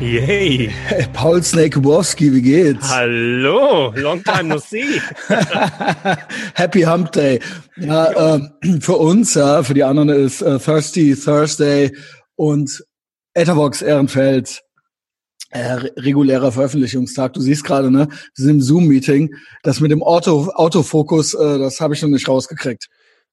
Yay. Paul Snake Wowski, wie geht's? Hallo, long time no see. Happy Hump Day. Ja, ähm, für uns, ja, für die anderen ist äh, Thirsty Thursday und Etherbox Ehrenfeld äh, regulärer Veröffentlichungstag. Du siehst gerade, ne, wir sind im Zoom-Meeting. Das mit dem Auto, Autofokus, äh, das habe ich noch nicht rausgekriegt.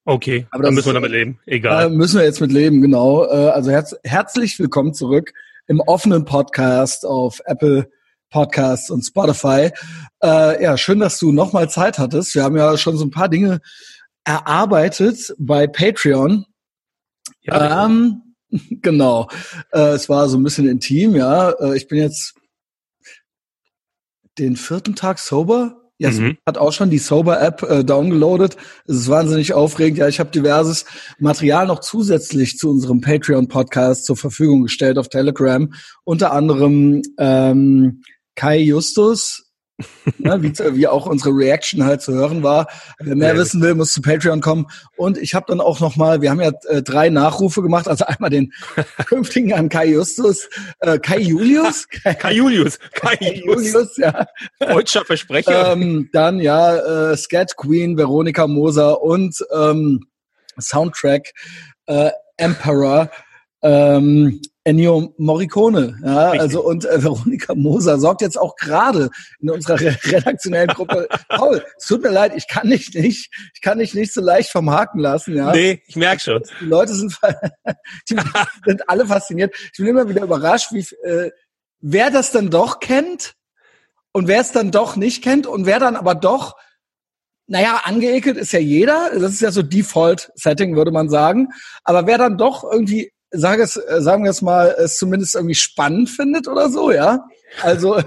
Okay, aber dann müssen wir damit leben. Egal. Äh, müssen wir jetzt mit leben, genau. Äh, also herz herzlich willkommen zurück im offenen Podcast auf Apple Podcasts und Spotify. Äh, ja, schön, dass du nochmal Zeit hattest. Wir haben ja schon so ein paar Dinge erarbeitet bei Patreon. Ja, ähm, genau. Äh, es war so ein bisschen intim, ja. Äh, ich bin jetzt den vierten Tag sober. Ja, mhm. hat auch schon die Sober-App äh, downgeloadet. Es ist wahnsinnig aufregend. Ja, ich habe diverses Material noch zusätzlich zu unserem Patreon-Podcast zur Verfügung gestellt auf Telegram. Unter anderem ähm, Kai Justus, ne, wie, wie auch unsere Reaction halt zu hören war. Wer mehr wissen will, muss zu Patreon kommen. Und ich habe dann auch noch mal, wir haben ja äh, drei Nachrufe gemacht, also einmal den künftigen an Kai Justus, äh, Kai Julius, Kai, Julius, Kai, Kai Julius, ja. Deutscher Versprecher. ähm, dann ja äh, Scat Queen, Veronika Moser und ähm, Soundtrack äh, Emperor. Ähm, Ennio Morricone, ja, Richtig. also und äh, Veronika Moser sorgt jetzt auch gerade in unserer redaktionellen Gruppe. Paul, es tut mir leid, ich kann dich nicht, ich kann dich nicht so leicht vom Haken lassen, ja. Nee, ich merk schon. Die Leute sind, die sind alle fasziniert. Ich bin immer wieder überrascht, wie äh, wer das dann doch kennt und wer es dann doch nicht kennt und wer dann aber doch naja, angeekelt ist ja jeder. Das ist ja so Default-Setting, würde man sagen. Aber wer dann doch irgendwie sag es, äh, sagen wir es mal, es zumindest irgendwie spannend findet oder so, ja. Also,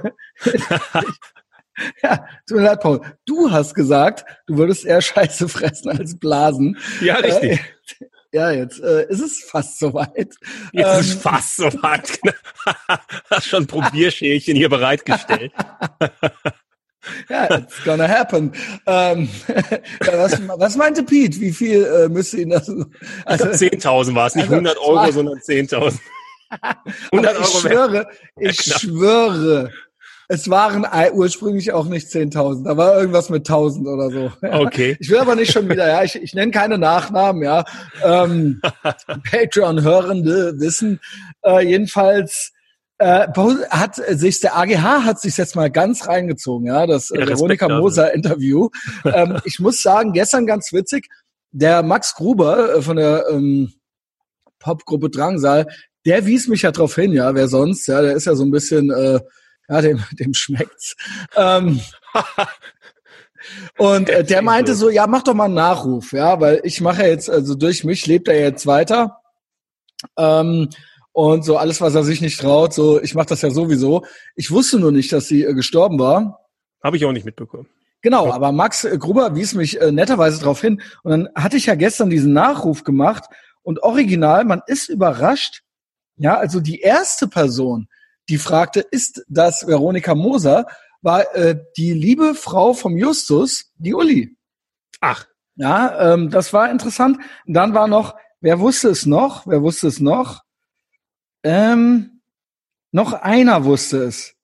ja, tut mir leid, Paul. Du hast gesagt, du würdest eher Scheiße fressen als Blasen. Ja, richtig. Äh, ja, jetzt äh, ist es fast soweit. Jetzt ähm, ist es fast soweit. Hast schon Probierschälchen hier bereitgestellt. Ja, it's gonna happen. Ähm, was, was, meinte Pete? Wie viel äh, müsste ihn das? Also, 10.000 war es, nicht also, 100 Euro, war, sondern 10.000. 100 Euro. Ich schwöre, ich ja, schwöre, es waren ursprünglich auch nicht 10.000. Da war irgendwas mit 1.000 oder so. Okay. Ich will aber nicht schon wieder, ja, ich, ich nenne keine Nachnamen, ja. Ähm, Patreon-Hörende wissen äh, jedenfalls, äh, hat sich der AGH hat sich jetzt mal ganz reingezogen, ja, das ja, Veronika Moser Interview. ähm, ich muss sagen, gestern ganz witzig, der Max Gruber äh, von der ähm, Popgruppe Drangsal, der wies mich ja drauf hin, ja, wer sonst, ja, der ist ja so ein bisschen, äh, ja, dem, dem schmeckt's. Ähm, und äh, der meinte so, ja, mach doch mal einen Nachruf, ja, weil ich mache jetzt, also durch mich lebt er jetzt weiter. Ähm, und so alles, was er sich nicht traut, so ich mache das ja sowieso. Ich wusste nur nicht, dass sie äh, gestorben war. Habe ich auch nicht mitbekommen. Genau, aber Max äh, Gruber wies mich äh, netterweise darauf hin. Und dann hatte ich ja gestern diesen Nachruf gemacht und original, man ist überrascht. Ja, also die erste Person, die fragte, ist das Veronika Moser, war äh, die liebe Frau vom Justus, die Uli. Ach. Ja, ähm, das war interessant. dann war noch, wer wusste es noch? Wer wusste es noch? Ähm, noch einer wusste es.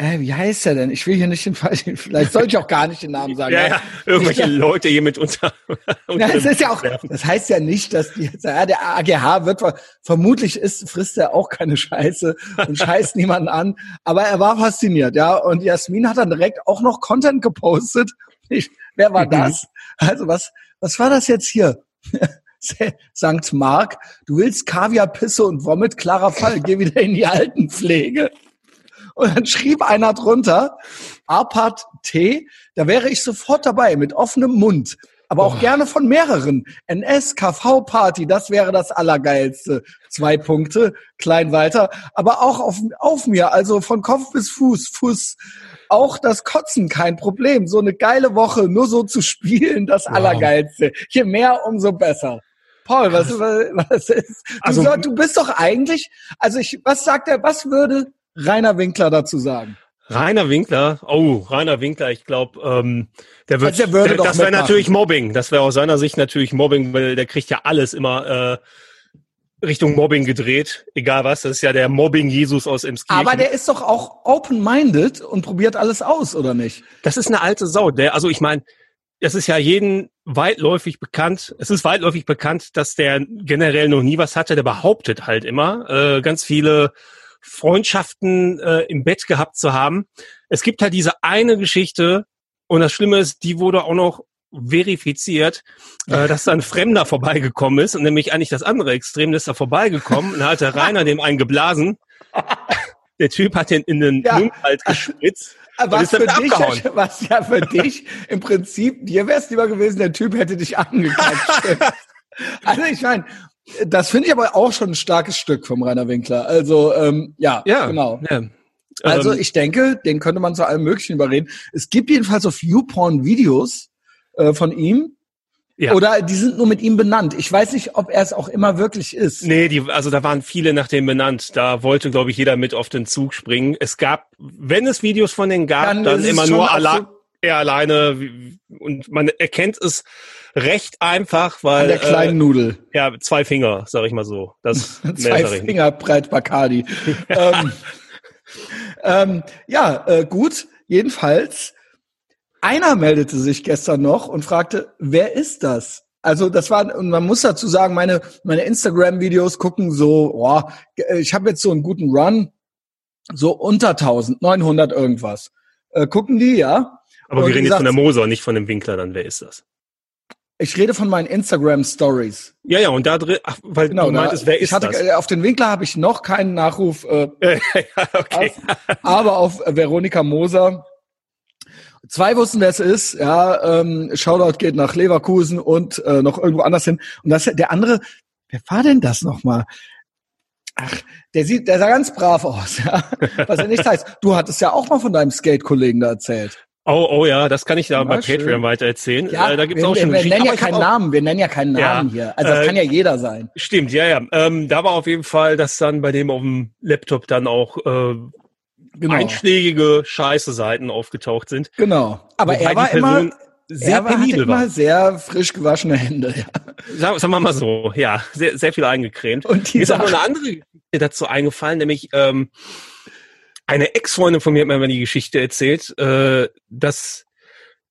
Äh, wie heißt er denn? Ich will hier nicht den Fall, vielleicht sollte ich auch gar nicht den Namen sagen. ja, ja, irgendwelche Leute hier mit unter. unter das ist ja auch, das heißt ja nicht, dass die ja, der AGH wird vermutlich ist, frisst er auch keine Scheiße und scheißt niemanden an. Aber er war fasziniert, ja. Und Jasmin hat dann direkt auch noch Content gepostet. Ich, wer war mhm. das? Also was, was war das jetzt hier? St. Mark, du willst Kaviar, Pisse und Vomit, klarer Fall, geh wieder in die Altenpflege. Und dann schrieb einer drunter, Apart T, da wäre ich sofort dabei, mit offenem Mund. Aber auch oh. gerne von mehreren. NS, KV Party, das wäre das Allergeilste. Zwei Punkte, klein weiter. Aber auch auf, auf mir, also von Kopf bis Fuß, Fuß. Auch das Kotzen kein Problem. So eine geile Woche, nur so zu spielen, das wow. Allergeilste. Je mehr, umso besser. Paul, was, was ist? Du, also, sag, du bist doch eigentlich, also ich, was sagt er, was würde Rainer Winkler dazu sagen? Rainer Winkler, oh, Rainer Winkler, ich glaube, ähm, der wird, also der das wäre natürlich Mobbing. Das wäre aus seiner Sicht natürlich Mobbing, weil der kriegt ja alles immer, äh, Richtung Mobbing gedreht, egal was. Das ist ja der Mobbing-Jesus aus Emskirchen. Aber der ist doch auch open-minded und probiert alles aus, oder nicht? Das ist eine alte Sau. Der, also ich meine, es ist ja jeden weitläufig bekannt. Es ist weitläufig bekannt, dass der generell noch nie was hatte. Der behauptet halt immer, äh, ganz viele Freundschaften äh, im Bett gehabt zu haben. Es gibt halt diese eine Geschichte und das Schlimme ist, die wurde auch noch verifiziert, äh, dass da ein Fremder vorbeigekommen ist und nämlich eigentlich das andere Extrem ist da vorbeigekommen und hat der Rainer dem einen geblasen. Der Typ hat den in den ja. Mund halt gespritzt. Was für dich, was ja für dich im Prinzip, dir wäre es lieber gewesen, der Typ hätte dich angeklatscht. also ich meine, das finde ich aber auch schon ein starkes Stück vom Rainer Winkler. Also ähm, ja, ja, genau. Ja. Also ähm, ich denke, den könnte man zu allem Möglichen überreden. Es gibt jedenfalls auf YouPorn Videos äh, von ihm. Ja. Oder die sind nur mit ihm benannt. Ich weiß nicht, ob er es auch immer wirklich ist. Nee, die, also da waren viele nach dem benannt. Da wollte, glaube ich, jeder mit auf den Zug springen. Es gab, wenn es Videos von denen gab, dann, dann immer nur alle, er alleine. Und man erkennt es recht einfach, weil. An der kleinen äh, Nudel. Ja, zwei Finger, sag ich mal so. Das zwei Finger breit Bacardi. ähm, ähm, ja, äh, gut. Jedenfalls einer meldete sich gestern noch und fragte, wer ist das? Also das war, und man muss dazu sagen, meine, meine Instagram-Videos gucken so, oh, ich habe jetzt so einen guten Run, so unter 1000, 900 irgendwas. Äh, gucken die, ja? Aber und wir reden jetzt von der Moser, nicht von dem Winkler, dann wer ist das? Ich rede von meinen Instagram Stories. Ja, ja, und da drin, ach, weil genau, du meintest, wer ist hatte, das? Auf den Winkler habe ich noch keinen Nachruf, äh, ja, okay. auf, aber auf Veronika Moser Zwei wussten, wer es ist. Ja, ähm, Shoutout geht nach Leverkusen und äh, noch irgendwo anders hin. Und das der andere, wer war denn das nochmal? Ach, der sieht, der sah ganz brav aus, ja. Was ja nichts heißt. Du hattest ja auch mal von deinem Skate-Kollegen da erzählt. Oh, oh ja, das kann ich da ja, bei schön. Patreon weiter erzählen. Ja, äh, da gibt's wir, auch schon wir, wir nennen ja keinen Namen, wir nennen ja keinen Namen ja, hier. Also das äh, kann ja jeder sein. Stimmt, ja, ja. Ähm, da war auf jeden Fall, dass dann bei dem auf dem Laptop dann auch äh, genau. einschlägige scheiße Seiten aufgetaucht sind. Genau. Aber er war immer sehr er penibel war. immer sehr frisch gewaschene Hände. Ja. Sagen, sagen wir mal so, ja, sehr, sehr viel eingecremt. Und die ist auch noch eine andere Geschichte dazu eingefallen, nämlich ähm, eine Ex-Freundin von mir hat mir mal die Geschichte erzählt, äh, dass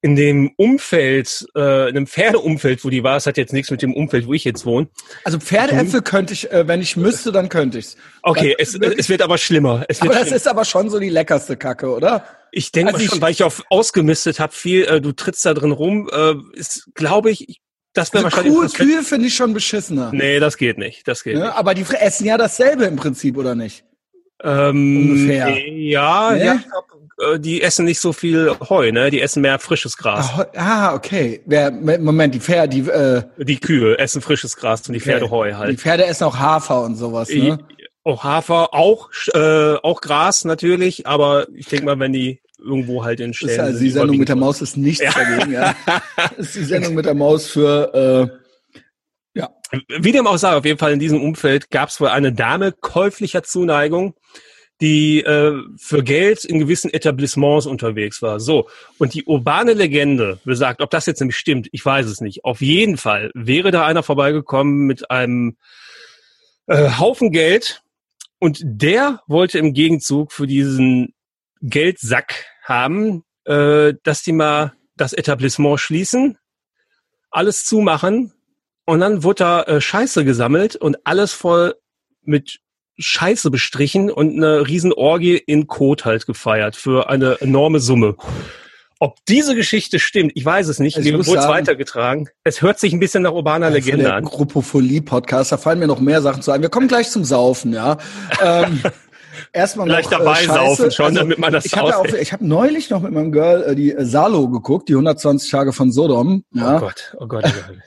in dem Umfeld, äh, in einem Pferdeumfeld, wo die war, es hat jetzt nichts mit dem Umfeld, wo ich jetzt wohne. Also Pferdeäpfel könnte ich, äh, wenn ich müsste, dann könnte ich's. Okay, es, es wird aber schlimmer. Es aber das schlimmer. ist aber schon so die leckerste Kacke, oder? Ich denke also schon, weil ich auf ausgemistet habe, viel, äh, du trittst da drin rum, äh, ist, glaube ich, das wäre also wahrscheinlich. Kuh, Kühe finde ich schon beschissener. Nee, das geht nicht. Das geht ja, nicht. Aber die essen ja dasselbe im Prinzip, oder nicht? Ähm, Ungefähr. Ja, nee? ja, äh, die essen nicht so viel Heu, ne? Die essen mehr frisches Gras. Ah, ah okay. Wer, Moment, die Pferde, die äh, die Kühe essen frisches Gras und die okay. Pferde Heu halt. Die Pferde essen auch Hafer und sowas, ne? Auch Hafer, auch äh, auch Gras natürlich, aber ich denke mal, wenn die irgendwo halt in Stellen. Also die Sendung mit der Maus ist nichts ja. dagegen, ja. Ist die Sendung mit der Maus für äh, ja. Wie dem auch sei, auf jeden Fall in diesem Umfeld gab es wohl eine Dame käuflicher Zuneigung die äh, für Geld in gewissen Etablissements unterwegs war. So, und die urbane Legende besagt, ob das jetzt nämlich stimmt, ich weiß es nicht. Auf jeden Fall wäre da einer vorbeigekommen mit einem äh, Haufen Geld und der wollte im Gegenzug für diesen Geldsack haben, äh, dass die mal das Etablissement schließen, alles zumachen und dann wurde da äh, Scheiße gesammelt und alles voll mit Scheiße bestrichen und eine Riesenorgie in Kot halt gefeiert für eine enorme Summe. Ob diese Geschichte stimmt, ich weiß es nicht. Also Mir wurde es weitergetragen. Es hört sich ein bisschen nach urbaner Legende der an. Gruppofolie-Podcast, da fallen mir noch mehr Sachen zu ein. Wir kommen gleich zum Saufen, ja. ähm, erstmal Vielleicht noch, dabei äh, saufen schon, also, damit man das Ich habe ja ich hab neulich noch mit meinem Girl äh, die äh, Salo geguckt, die 120 Tage von Sodom. Ja. Oh Gott, oh Gott, oh Gott.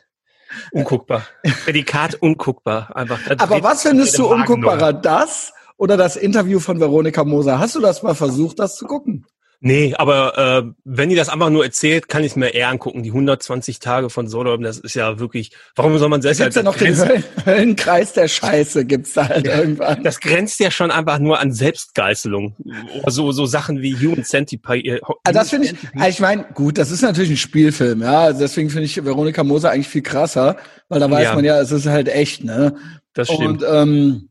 Unguckbar. Prädikat unguckbar. Einfach. Aber was findest du unguckbarer? Das oder das Interview von Veronika Moser? Hast du das mal versucht, das zu gucken? Nee, aber äh, wenn die das einfach nur erzählt, kann ich es mir eher angucken. Die 120 Tage von Sodom, das ist ja wirklich. Warum soll man selbst gibt's ja noch den Höllen, Höllenkreis der Scheiße gibt's da halt irgendwann. Das grenzt ja schon einfach nur an Selbstgeißelung. So so Sachen wie Human Centipede. Also das finde ich. Also ich meine, gut, das ist natürlich ein Spielfilm, ja. Also deswegen finde ich Veronika Moser eigentlich viel krasser, weil da weiß ja. man ja, es ist halt echt, ne. das stimmt. Und ähm,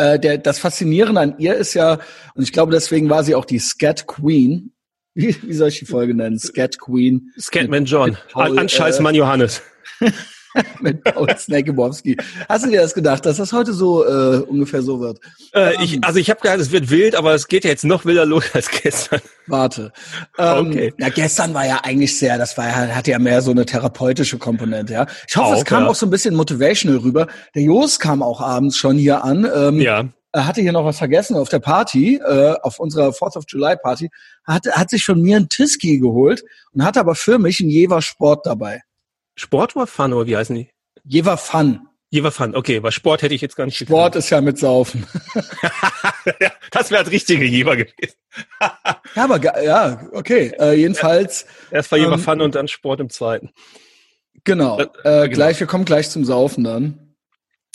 äh, der, das Faszinierende an ihr ist ja, und ich glaube, deswegen war sie auch die Scat Queen. Wie, wie soll ich die Folge nennen? Scat Queen. Scatman John. Paul, An Scheiß äh, Mann Johannes. mit Paul Snakebowski. Hast du dir das gedacht, dass das heute so äh, ungefähr so wird? Äh, ich, also ich habe gedacht, es wird wild, aber es geht ja jetzt noch wilder los als gestern. Warte. Ähm, Okay. Na, gestern war ja eigentlich sehr, das war ja, hatte ja mehr so eine therapeutische Komponente, ja. Ich hoffe, es Auch, kam ja. auch so ein bisschen motivational rüber. Der Jos kam auch abends schon hier an. Ähm, Ja. er hatte hier noch was vergessen auf der Party, äh, auf unserer Fourth of July Party, hat, hat sich von mir einen Tiski geholt und hat aber für mich einen Jever Sport dabei. Sport oder Fun oder wie heißen die? Jever Fun. Jever Fun, okay, weil Sport hätte ich jetzt gar nicht Sport ist ja mit Saufen. ja, das wäre das richtige Jever gewesen. Ja, aber ja, okay. Äh, jedenfalls, Erst war Jever Ähm, Fun und dann Sport im zweiten. genau. Äh, Äh, genau. Gleich, wir kommen gleich zum Saufen dann.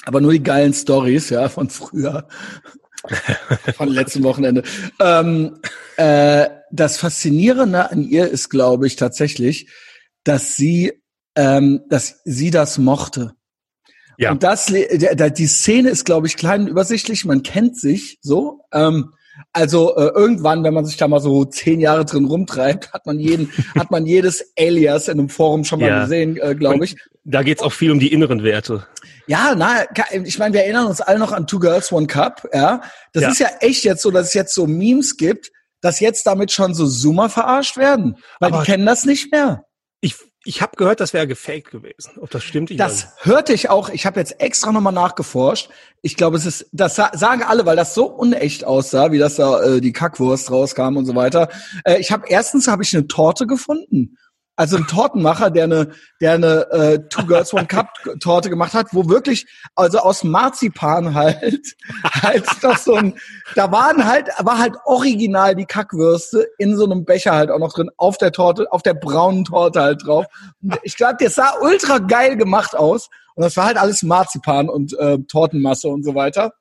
Aber nur die geilen Stories, ja, von früher. von letztem Wochenende. Ähm, äh, das Faszinierende an ihr ist, glaube ich, tatsächlich, dass sie, ähm, dass sie das mochte. Ja. Und das, le- der, der, die Szene ist, glaube ich, klein und übersichtlich. Man kennt sich so. Ähm, also äh, irgendwann, wenn man sich da mal so zehn Jahre drin rumtreibt, hat man jeden, hat man jedes Alias in einem Forum schon mal Ja. gesehen, äh, glaube ich. Da geht's auch viel um die inneren Werte. Ja, na, ich meine, wir erinnern uns alle noch an Two Girls One Cup. Ja, das Ja. ist ja echt jetzt so, dass es jetzt so Memes gibt, dass jetzt damit schon so Zoomer verarscht werden, weil Aber- die kennen das nicht mehr. Ich, habe gehört, das wäre gefaked gewesen. Ob das stimmt, ich weiß Das hörte ich auch. Ich habe jetzt extra nochmal nachgeforscht. Ich glaube, es ist, das sa- sagen alle, weil das so unecht aussah, wie das da äh, die Kackwurst rauskam und so weiter. Äh, ich habe erstens habe ich eine Torte gefunden. Also ein Tortenmacher, der eine, der eine äh, Two Girls One Cup Torte gemacht hat, wo wirklich, also aus Marzipan halt, halt noch so ein, da waren halt, war halt original die Kackwürste in so einem Becher halt auch noch drin, auf der Torte, auf der braunen Torte halt drauf. Und ich glaube, das sah ultra geil gemacht aus. Und das war halt alles Marzipan und äh, Tortenmasse und so weiter.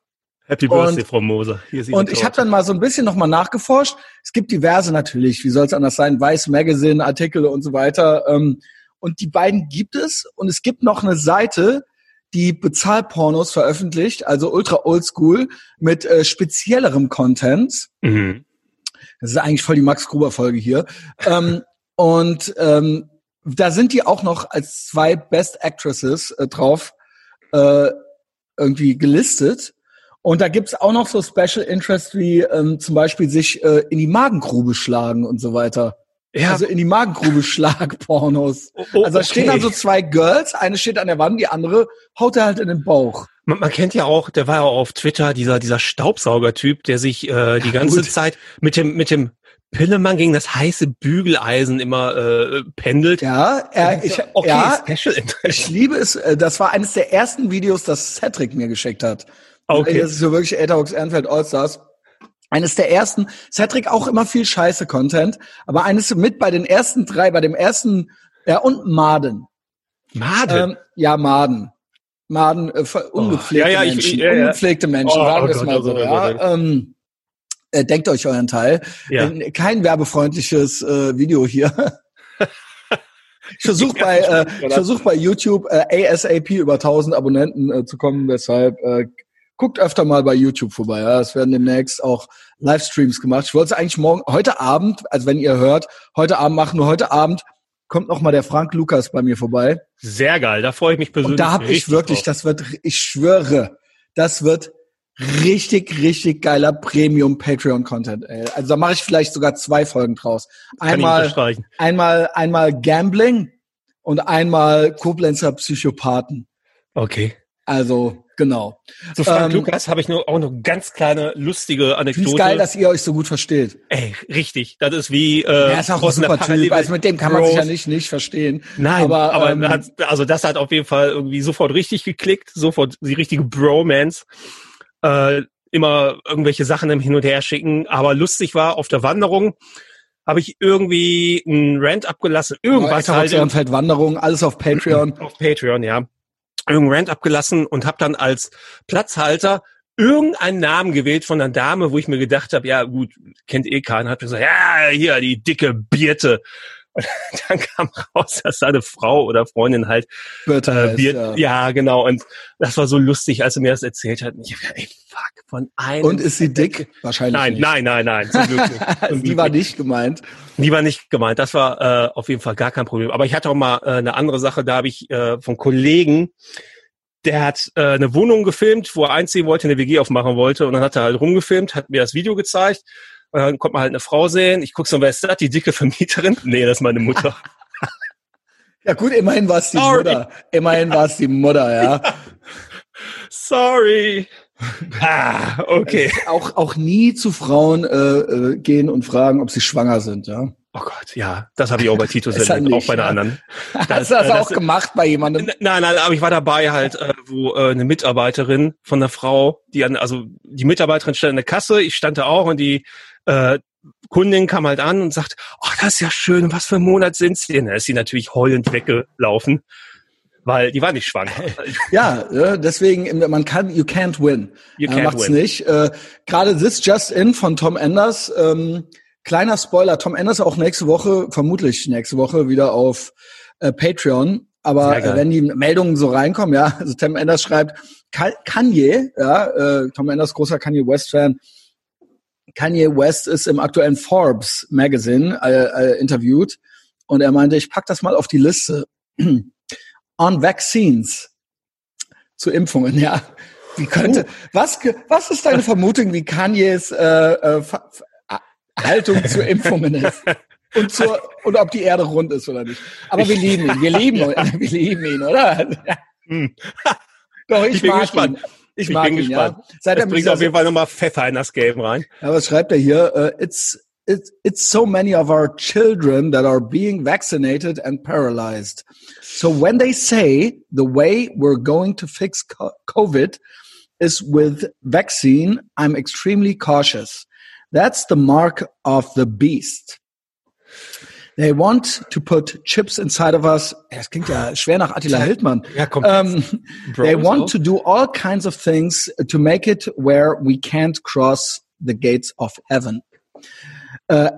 Happy Birthday, Frau Moser. Und ich habe dann mal so ein bisschen nochmal nachgeforscht. Es gibt diverse natürlich, wie soll es anders sein, Vice Magazine, Artikel und so weiter. Ähm, und die beiden gibt es. Und es gibt noch eine Seite, die Bezahlpornos veröffentlicht, also ultra oldschool, mit äh, speziellerem Content. Mhm. Das ist eigentlich voll die Max Gruber Folge hier. ähm, und ähm, da sind die auch noch als zwei Best Actresses äh, drauf äh, irgendwie gelistet. Und da gibt's auch noch so Special Interest wie ähm, zum Beispiel sich äh, in die Magengrube schlagen und so weiter. Ja, Also in die Magengrube Schlag-Pornos. Oh, oh, also da stehen okay. dann so zwei Girls, eine steht an der Wand, die andere haut er halt in den Bauch. man, man kennt ja auch, der war ja auch auf Twitter, dieser, dieser Staubsaugertyp, der sich äh, die Ja, ganze gut. Zeit mit dem, mit dem Pillemann gegen das heiße Bügeleisen immer äh, pendelt. Ja, er, ich, okay, ja, Special Interest. Ich liebe es. äh, Das war eines der ersten Videos, das Cedric mir geschickt hat. Okay. Das ist so wirklich Etherbox Ehrenfeld Allstars. Eines der ersten. Cedric auch immer viel scheiße Content, aber eines mit bei den ersten drei, bei dem ersten, ja, und Maden. Maden. Ähm, ja, Maden. Maden, äh, ver- ungepflegte Oh, ja, ja, ich- Menschen. ja, ja. Ungepflegte Menschen, Oh, sagen oh wir es Gott, mal oh so. Oh ja. Oh Ähm, äh, denkt euch euren Teil. ja. Äh, kein werbefreundliches äh, Video hier. Ich versuche bei, äh, ich versuch bei YouTube äh, ASAP über 1000 Abonnenten äh, zu kommen. Deshalb äh, guckt öfter mal bei YouTube vorbei. Ja. Es werden demnächst auch Livestreams gemacht. Ich wollte es eigentlich morgen, heute Abend, also wenn ihr hört, heute Abend machen. Nur heute Abend kommt noch mal der Frank Lukas bei mir vorbei. Sehr geil, da freue ich mich persönlich. Und da habe ich wirklich, drauf. das wird, ich schwöre, das wird richtig, richtig geiler Premium Patreon Content. Ey. Also da mache ich vielleicht sogar zwei Folgen draus. Einmal, einmal, einmal Gambling und einmal Koblenzer Psychopathen. Okay. Also genau. Zu Frank Ähm, Lukas habe ich nur auch noch ganz kleine lustige Anekdote. es geil, dass ihr euch so gut versteht. Ey, richtig. Das ist wie äh, er ist auch ein super Typ. Also mit dem kann man sich ja nicht nicht verstehen. Nein, aber, aber, ähm, hat, also das hat auf jeden Fall irgendwie sofort richtig geklickt, sofort die richtige Bromance. Äh, immer irgendwelche Sachen im Hin und Her schicken, aber lustig war auf der Wanderung habe ich irgendwie einen Rant abgelassen, irgendwas halt im- Ehrenfeld Wanderung, alles auf Patreon. auf Patreon, ja, irgendeinen Rant abgelassen und habe dann als Platzhalter irgendeinen Namen gewählt von einer Dame, wo ich mir gedacht habe, ja gut, kennt eh keiner, hat gesagt, ja, hier, die dicke Birte. Und dann kam raus, dass seine Frau oder Freundin halt Birte äh, Bier, ja. ja. genau. Und das war so lustig, als er mir das erzählt hat. Ich hab, ey, fuck, von einem. Und ist sie dick? Wahrscheinlich nein, nicht. Nein, nein, nein, zum Glück nicht. Zum die war nicht gemeint. Die war nicht gemeint. Das war äh, auf jeden Fall gar kein Problem. Aber ich hatte auch mal äh, eine andere Sache. Da habe ich äh, von Kollegen der hat äh, eine Wohnung gefilmt, wo er einziehen wollte, eine WG aufmachen wollte und dann hat er halt rumgefilmt, hat mir das Video gezeigt und dann kommt man halt eine Frau sehen. Ich gucke so, wer ist das? Die dicke Vermieterin? Nee, das ist meine Mutter. ja gut, immerhin war es die Sorry. Mutter. Immerhin war es die Mutter, ja. Sorry. Ah, okay. Auch, auch nie zu Frauen äh, äh, gehen und fragen, ob sie schwanger sind, ja. Oh Gott, ja, das habe ich auch bei Tito erlebt, auch bei einer anderen. Das, Hast du das, das auch gemacht bei jemandem? Nein, nein, aber ich war dabei halt, äh, wo äh, eine Mitarbeiterin von der Frau, die an, also die Mitarbeiterin stand in der Kasse, ich stand da auch und die äh, Kundin kam halt an und sagt, oh, das ist ja schön, was für ein Monat sind Sie denn? Da ist sie natürlich heulend weggelaufen, weil die war nicht schwanger. ja, deswegen, man kann, you can't win. You can't macht's win. nicht. Äh, Gerade This Just In von Tom Enders, ähm, Kleiner Spoiler, Tom Enders auch nächste Woche, vermutlich nächste Woche wieder auf äh, Patreon. Aber äh, wenn die Meldungen so reinkommen, ja, also Tom Enders schreibt, Kanye, ja, äh, Tom Enders großer Kanye West Fan, Kanye West ist im aktuellen Forbes Magazine äh, äh, interviewt und er meinte, ich pack das mal auf die Liste. On Vaccines zu Impfungen, ja. Wie könnte, oh. was, was ist deine Vermutung, wie Kanyes äh, äh, Haltung zu Impfungen ist. Und, zur, und ob die Erde rund ist oder nicht. Aber wir lieben ihn. Wir lieben ihn. Wir lieben ihn, oder? Hm. Doch, ich, ich mag gespannt. ihn. Ich, ich mag ihn, gespannt. ja. Seit er bringt auf jeden Fall nochmal Pfeffer in das Game rein. Ja, was schreibt er hier? Uh, it's, it's, it's so many of our children that are being vaccinated and paralyzed. So when they say the way we're going to fix COVID is with vaccine, I'm extremely cautious. That's the mark of the beast. They want to put chips inside of us. Das klingt ja schwer nach Attila Hildmann. Ja. Um, they want to do all kinds of things to make it where we can't cross the gates of heaven. Uh,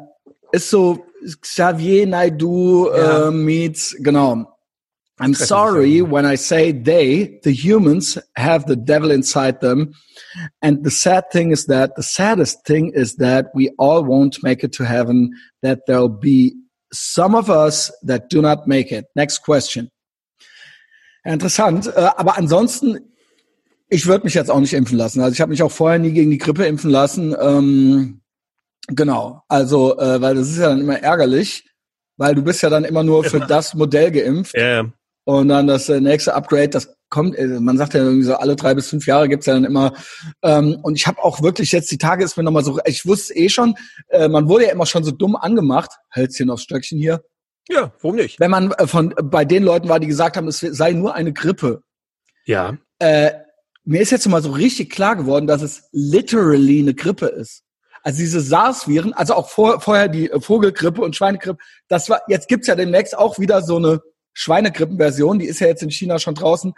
ist so Xavier Naidu ja. uh, meets, genau. I'm sorry when I say they, the humans, have the devil inside them. And the sad thing is that the saddest thing is that we all won't make it to heaven, that there'll be some of us that do not make it. Next question. Interessant. Äh, aber ansonsten, ich würde mich jetzt auch nicht impfen lassen. Also ich habe mich auch vorher nie gegen die Grippe impfen lassen. Ähm, genau. Also, äh, weil das ist ja dann immer ärgerlich, weil du bist ja dann immer nur für das Modell geimpft. Ja. Und dann das äh, nächste Upgrade, das kommt, äh, man sagt ja irgendwie so, alle drei bis fünf Jahre gibt's ja dann immer. Ähm, und ich habe auch wirklich jetzt, die Tage ist mir nochmal so, ich wusste eh schon, äh, man wurde ja immer schon so dumm angemacht, Hölzchen aufs Stöckchen hier. Ja, warum nicht? Wenn man äh, von bei den Leuten war, die gesagt haben, es sei nur eine Grippe. Ja. Äh, mir ist jetzt mal so richtig klar geworden, dass es literally eine Grippe ist. Also diese SARS-Viren, also auch vor, vorher die Vogelgrippe und Schweinegrippe, das war, jetzt gibt's ja demnächst auch wieder so eine Schweinegrippenversion, die ist ja jetzt in China schon draußen.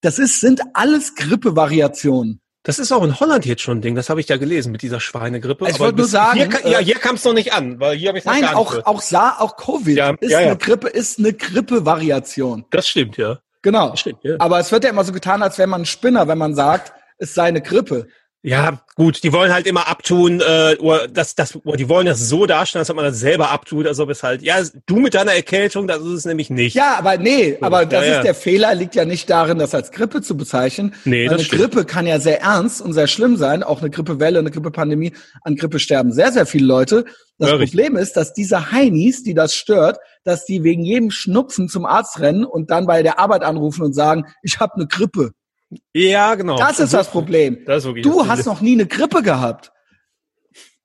Das ist, sind alles Grippe-Variationen. Das ist auch in Holland jetzt schon ein Ding, das habe ich ja gelesen mit dieser Schweinegrippe. Also ich wollte nur sagen, hier, äh, ja, hier kam es noch nicht an, weil hier habe ich Nein, gar auch, auch SAR, auch Covid ja, ist ja, ja. eine Grippe, ist eine Grippe-Variation. Das stimmt, ja. Genau. Stimmt, ja. Aber es wird ja immer so getan, als wäre man ein Spinner, wenn man sagt, es sei eine Grippe. Ja, gut, die wollen halt immer abtun, äh, oder das, das, oder die wollen das so darstellen, als ob man das selber abtut, als ob es halt, ja, du mit deiner Erkältung, das ist es nämlich nicht. Ja, aber nee, aber das ja, ist ja. der Fehler, liegt ja nicht darin, das als Grippe zu bezeichnen. Nee, das eine stimmt. Grippe kann ja sehr ernst und sehr schlimm sein, auch eine Grippewelle, eine Grippepandemie, an Grippe sterben sehr, sehr viele Leute. Das ja, Problem ist, dass diese Heinis, die das stört, dass die wegen jedem Schnupfen zum Arzt rennen und dann bei der Arbeit anrufen und sagen, ich habe eine Grippe. Ja, genau. Das ist das Problem. Das ist du hast noch nie eine Grippe gehabt.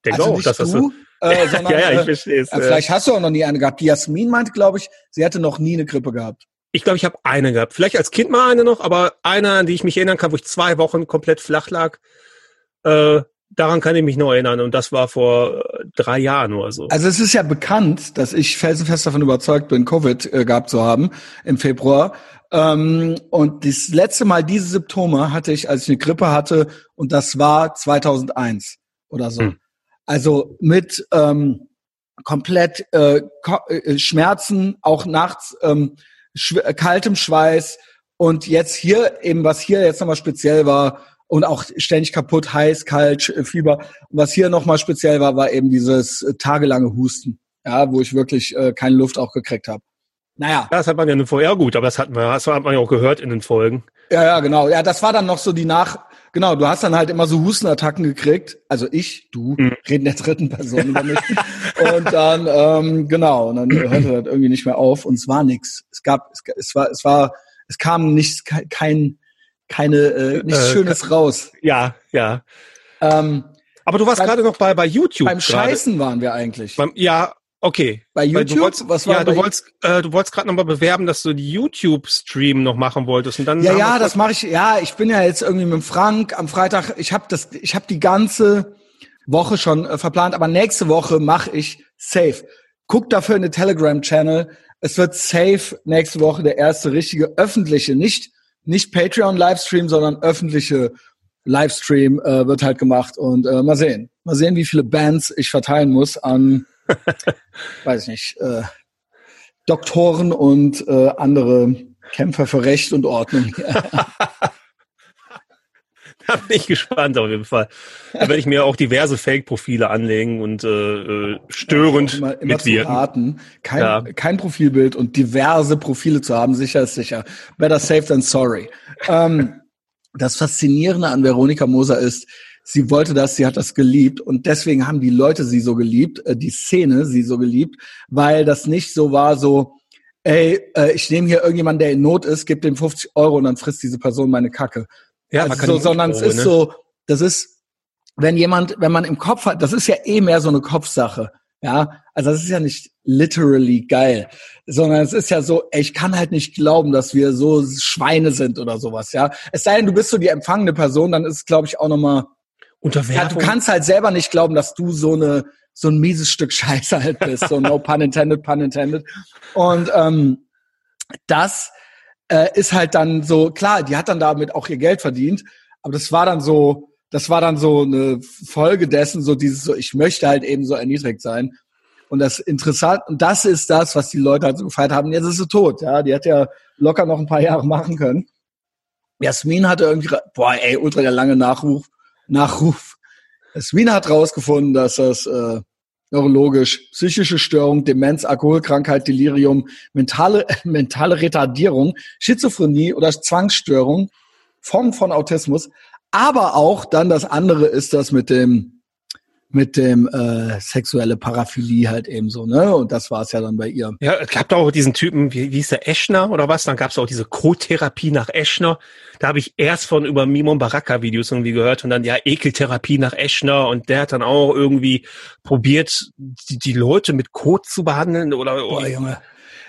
Denke also auch, dass das du, so. Äh, sondern, ja, ja, ich äh, verstehe es. Äh, vielleicht hast du auch noch nie eine gehabt. Die Jasmin meinte, glaube ich, sie hatte noch nie eine Grippe gehabt. Ich glaube, ich habe eine gehabt. Vielleicht als Kind mal eine noch, aber eine, an die ich mich erinnern kann, wo ich zwei Wochen komplett flach lag. Äh, daran kann ich mich noch erinnern und das war vor äh, drei Jahren oder so. Also es ist ja bekannt, dass ich felsenfest davon überzeugt bin, Covid äh, gehabt zu haben im Februar ähm, und das letzte Mal diese Symptome hatte ich, als ich eine Grippe hatte, und das war 2001 oder so. Hm. Also mit ähm, komplett äh, äh, Schmerzen, auch nachts ähm, schw kaltem Schweiß und jetzt hier eben, was hier jetzt nochmal speziell war und auch ständig kaputt, heiß, kalt, Fieber. Und was hier nochmal speziell war, war eben dieses äh, tagelange Husten, ja, wo ich wirklich äh, keine Luft auch gekriegt habe. Naja. Das hat man ja vorher gut, aber das hat man, das hat man ja auch gehört in den Folgen. Ja, ja, genau. Ja, das war dann noch so die Nach, genau, du hast dann halt immer so Hustenattacken gekriegt. Also ich, du, mhm. reden der dritten Person über mich. und dann, ähm, genau, und dann hörte das irgendwie nicht mehr auf und es war nix. Es gab, es, es war, es war, es kam nichts, kein, keine, äh, nichts äh, Schönes raus. Ja, ja. Ähm, aber du warst gerade noch bei, bei YouTube. Beim Scheißen waren wir eigentlich. Beim, ja, Okay. Bei YouTube? Wolltest, was war ja, du wolltest, äh, du wolltest gerade nochmal bewerben, dass du die YouTube-Stream noch machen wolltest und dann. Ja, ja, das mache ich. Ja, ich bin ja jetzt irgendwie mit Frank am Freitag. Ich habe das, ich habe die ganze Woche schon äh, verplant, aber nächste Woche mache ich safe. Guck dafür in den Telegram-Channel. Es wird safe nächste Woche der erste richtige öffentliche, nicht nicht Patreon-Livestream, sondern öffentliche Livestream äh, wird halt gemacht und äh, mal sehen, mal sehen, wie viele Bands ich verteilen muss an weiß ich nicht, äh, Doktoren und äh, andere Kämpfer für Recht und Ordnung. da bin ich gespannt auf jeden Fall. Da werde ich mir auch diverse Fake-Profile anlegen und äh, äh störend ja, immer, immer mitwirken. Raten, kein, ja. kein Profilbild und diverse Profile zu haben, sicher ist sicher. Better safe than sorry. ähm, das Faszinierende an Veronika Moser ist, sie wollte das, sie hat das geliebt und deswegen haben die Leute sie so geliebt, äh, die Szene sie so geliebt, weil das nicht so war, so, ey, äh, ich nehme hier irgendjemanden, der in Not ist, gib dem 50 Euro und dann frisst diese Person meine Kacke. Ja, also so, sondern es ist ne? so, das ist, wenn jemand, wenn man im Kopf hat, das ist ja eh mehr so eine Kopfsache. Ja, also das ist ja nicht literally geil, sondern es ist ja so, ey, ich kann halt nicht glauben, dass wir so Schweine sind oder sowas, ja. Es sei denn, du bist so die empfangene Person, dann ist es, glaube ich, auch nochmal ja, du kannst halt selber nicht glauben, dass du so eine so ein mieses Stück Scheiße halt bist. So no pun intended, pun intended. Und ähm, das äh, ist halt dann so, klar, die hat dann damit auch ihr Geld verdient, aber das war dann so, das war dann so eine Folge dessen, so dieses so, ich möchte halt eben so erniedrigt sein. Und das interessant, und das ist das, was die Leute halt so gefeiert haben. Jetzt ist sie tot, ja. Die hat ja locker noch ein paar Jahre machen können. Jasmin hatte irgendwie, boah, ey, ultra der lange Nachruf. Nachruf. Sween hat herausgefunden, dass das äh, neurologisch psychische Störung, Demenz, Alkoholkrankheit, Delirium, mentale, mentale Retardierung, Schizophrenie oder Zwangsstörung, Form von Autismus, aber auch dann das andere ist das mit dem mit dem äh, sexuelle Paraphilie halt eben so, ne? Und das war es ja dann bei ihr. Ja, es gab da auch diesen Typen, wie, wie hieß der, Eschner oder was? Dann gab es auch diese Co-Therapie nach Eschner. Da habe ich erst von über Mimon Baraka-Videos irgendwie gehört und dann ja Ekeltherapie nach Eschner und der hat dann auch irgendwie probiert, die, die Leute mit Kot zu behandeln oder. Boah, Junge.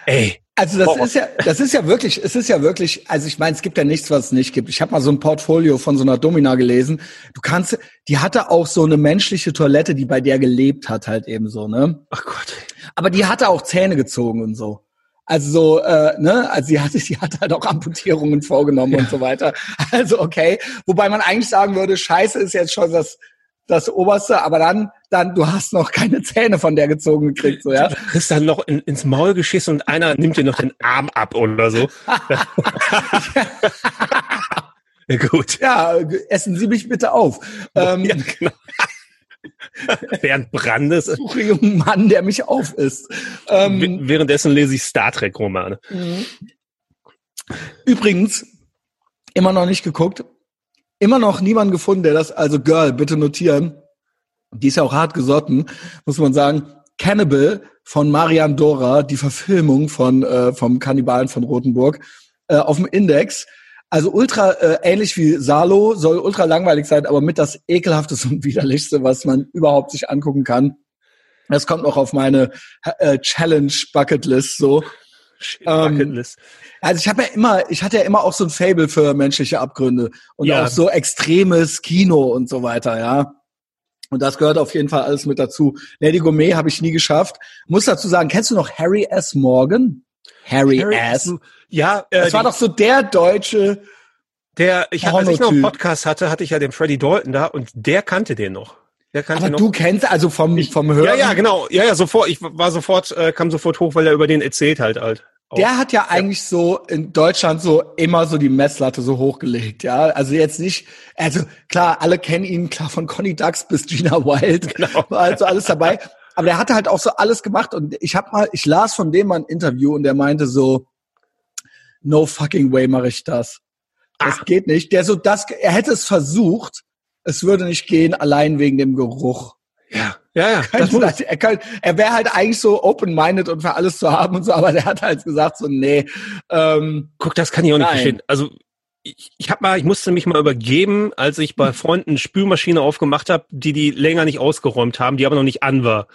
Ey, also das ist ja, das ist ja wirklich, es ist ja wirklich, also ich meine, es gibt ja nichts, was es nicht gibt. Ich habe mal so ein Portfolio von so einer Domina gelesen. Du kannst, die hatte auch so eine menschliche Toilette, die bei der gelebt hat, halt eben so, ne? Ach Gott. Aber die hatte auch Zähne gezogen und so. Also so, äh, ne, also sie hatte, sie hat halt auch Amputierungen vorgenommen ja. und so weiter. Also okay, wobei man eigentlich sagen würde, Scheiße ist jetzt schon das das Oberste, aber dann, dann, du hast noch keine Zähne von der gezogen gekriegt, so, ja. Du kriegst dann noch in, ins Maul geschissen und einer nimmt dir noch den Arm ab oder so. ja, gut. Ja, essen Sie mich bitte auf. Ähm, ja, genau. Während Brandes. Suche einen Mann, der mich aufisst. Ähm, Währenddessen lese ich Star Trek Romane. Mhm. Übrigens, immer noch nicht geguckt, immer noch niemand gefunden, der das, also Girl, bitte notieren. Die ist ja auch hart gesotten, muss man sagen. Cannibal von Marian Dora, die Verfilmung von äh, vom Kannibalen von Rothenburg, äh, auf dem Index. Also ultra äh, ähnlich wie Salo, soll ultra langweilig sein, aber mit das ekelhafteste und widerlichste, was man überhaupt sich angucken kann. Das kommt noch auf meine äh, Challenge Bucketlist so. Ähm, also ich habe ja immer, ich hatte ja immer auch so ein Fable für menschliche Abgründe und ja. auch so extremes Kino und so weiter, ja. Und das gehört auf jeden Fall alles mit dazu. Lady Gourmet habe ich nie geschafft. Muss dazu sagen, kennst du noch Harry S. Morgan? Harry, Harry S. Ja, äh, das war doch so der deutsche. Der, ich, als ich noch einen Podcast hatte, hatte ich ja den Freddy Dalton da und der kannte den noch. Wer kann Aber du kennst also vom, vom Hören. Ja, ja, genau. Ja, ja, sofort. Ich war sofort, äh, kam sofort hoch, weil er über den erzählt halt halt. Der hat ja eigentlich so in Deutschland so immer so die Messlatte so hochgelegt, ja. Also jetzt nicht, also klar, alle kennen ihn, klar, von Conny Ducks bis Gina Wild, genau. war also alles dabei. Aber der hatte halt auch so alles gemacht und ich hab mal, ich las von dem mal ein Interview und der meinte so, no fucking way mache ich das. Das Ach. geht nicht. Der so, das, er hätte es versucht, es würde nicht gehen, allein wegen dem Geruch. Ja, ja, ja. Das, er kann, er wäre halt eigentlich so open-minded und für alles zu haben und so, aber der hat halt gesagt so, nee. Ähm, Guck, das kann ich auch nicht nein. verstehen. Also ich, ich habe mal, ich musste mich mal übergeben, als ich bei Freunden Spülmaschine aufgemacht habe, die die länger nicht ausgeräumt haben, die aber noch nicht an war.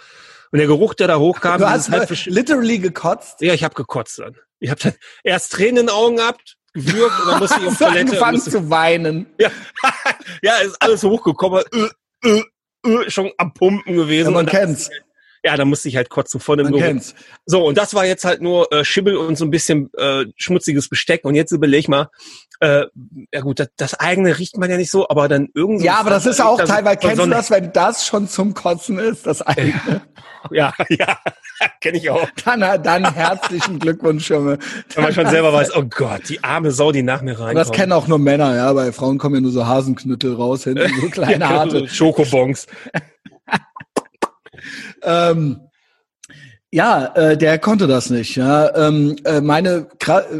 Und der Geruch, der da hochkam, du hast halt literally gekotzt. Ja, ich habe gekotzt dann. Ich habe dann erst Tränen in den Augen gehabt, gewürgt und dann musste ich auf Toilette. angefangen musste, zu weinen. Ja, ja, ist alles hochgekommen. Äh, äh, schon am Pumpen gewesen. Ja, man kennt's. Ja, da musste ich halt kotzen vor dem Geruch. So, und das war jetzt halt nur äh, Schimmel und so ein bisschen äh, schmutziges Besteck. Und jetzt überleg mal, äh, ja gut, das, das eigene riecht man ja nicht so, aber dann irgendwie. Ja, aber das ist auch teilweise, kennst du das, wenn das schon zum Kotzen ist, das eigene? Ja, ja, kenne ich auch. Dann, dann herzlichen Glückwunsch, Junge. Wenn man schon selber weiß, oh Gott, die arme Sau, die nach mir reinkommt. Das kennen auch nur Männer, ja, bei Frauen kommen ja nur so Hasenknüttel raus, hinten so kleine ja, harte. Schokobons. Ähm, ja, äh, der konnte das nicht. Ja, ähm, äh, meine,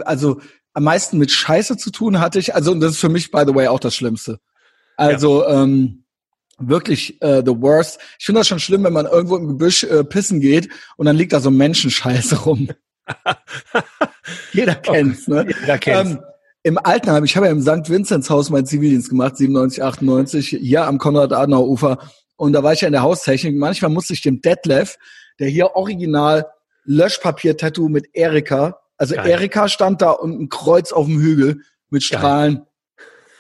also am meisten mit Scheiße zu tun hatte ich. Also und das ist für mich by the way auch das Schlimmste. Also ja. ähm, wirklich äh, the worst. Ich finde das schon schlimm, wenn man irgendwo im Gebüsch äh, pissen geht und dann liegt da so Menschenscheiße rum. Jeder kennt's, ne? Jeder kennt's. Ähm, Im Altenheim, ich habe ja im St. Vinzenz Haus meinen Zivildienst gemacht, 97, 98, hier am Konrad-Adenauer-Ufer. Und da war ich ja in der Haustechnik. Manchmal musste ich dem Detlef, der hier original Löschpapier-Tattoo mit Erika, also Geil. Erika stand da und ein Kreuz auf dem Hügel mit Strahlen. Geil.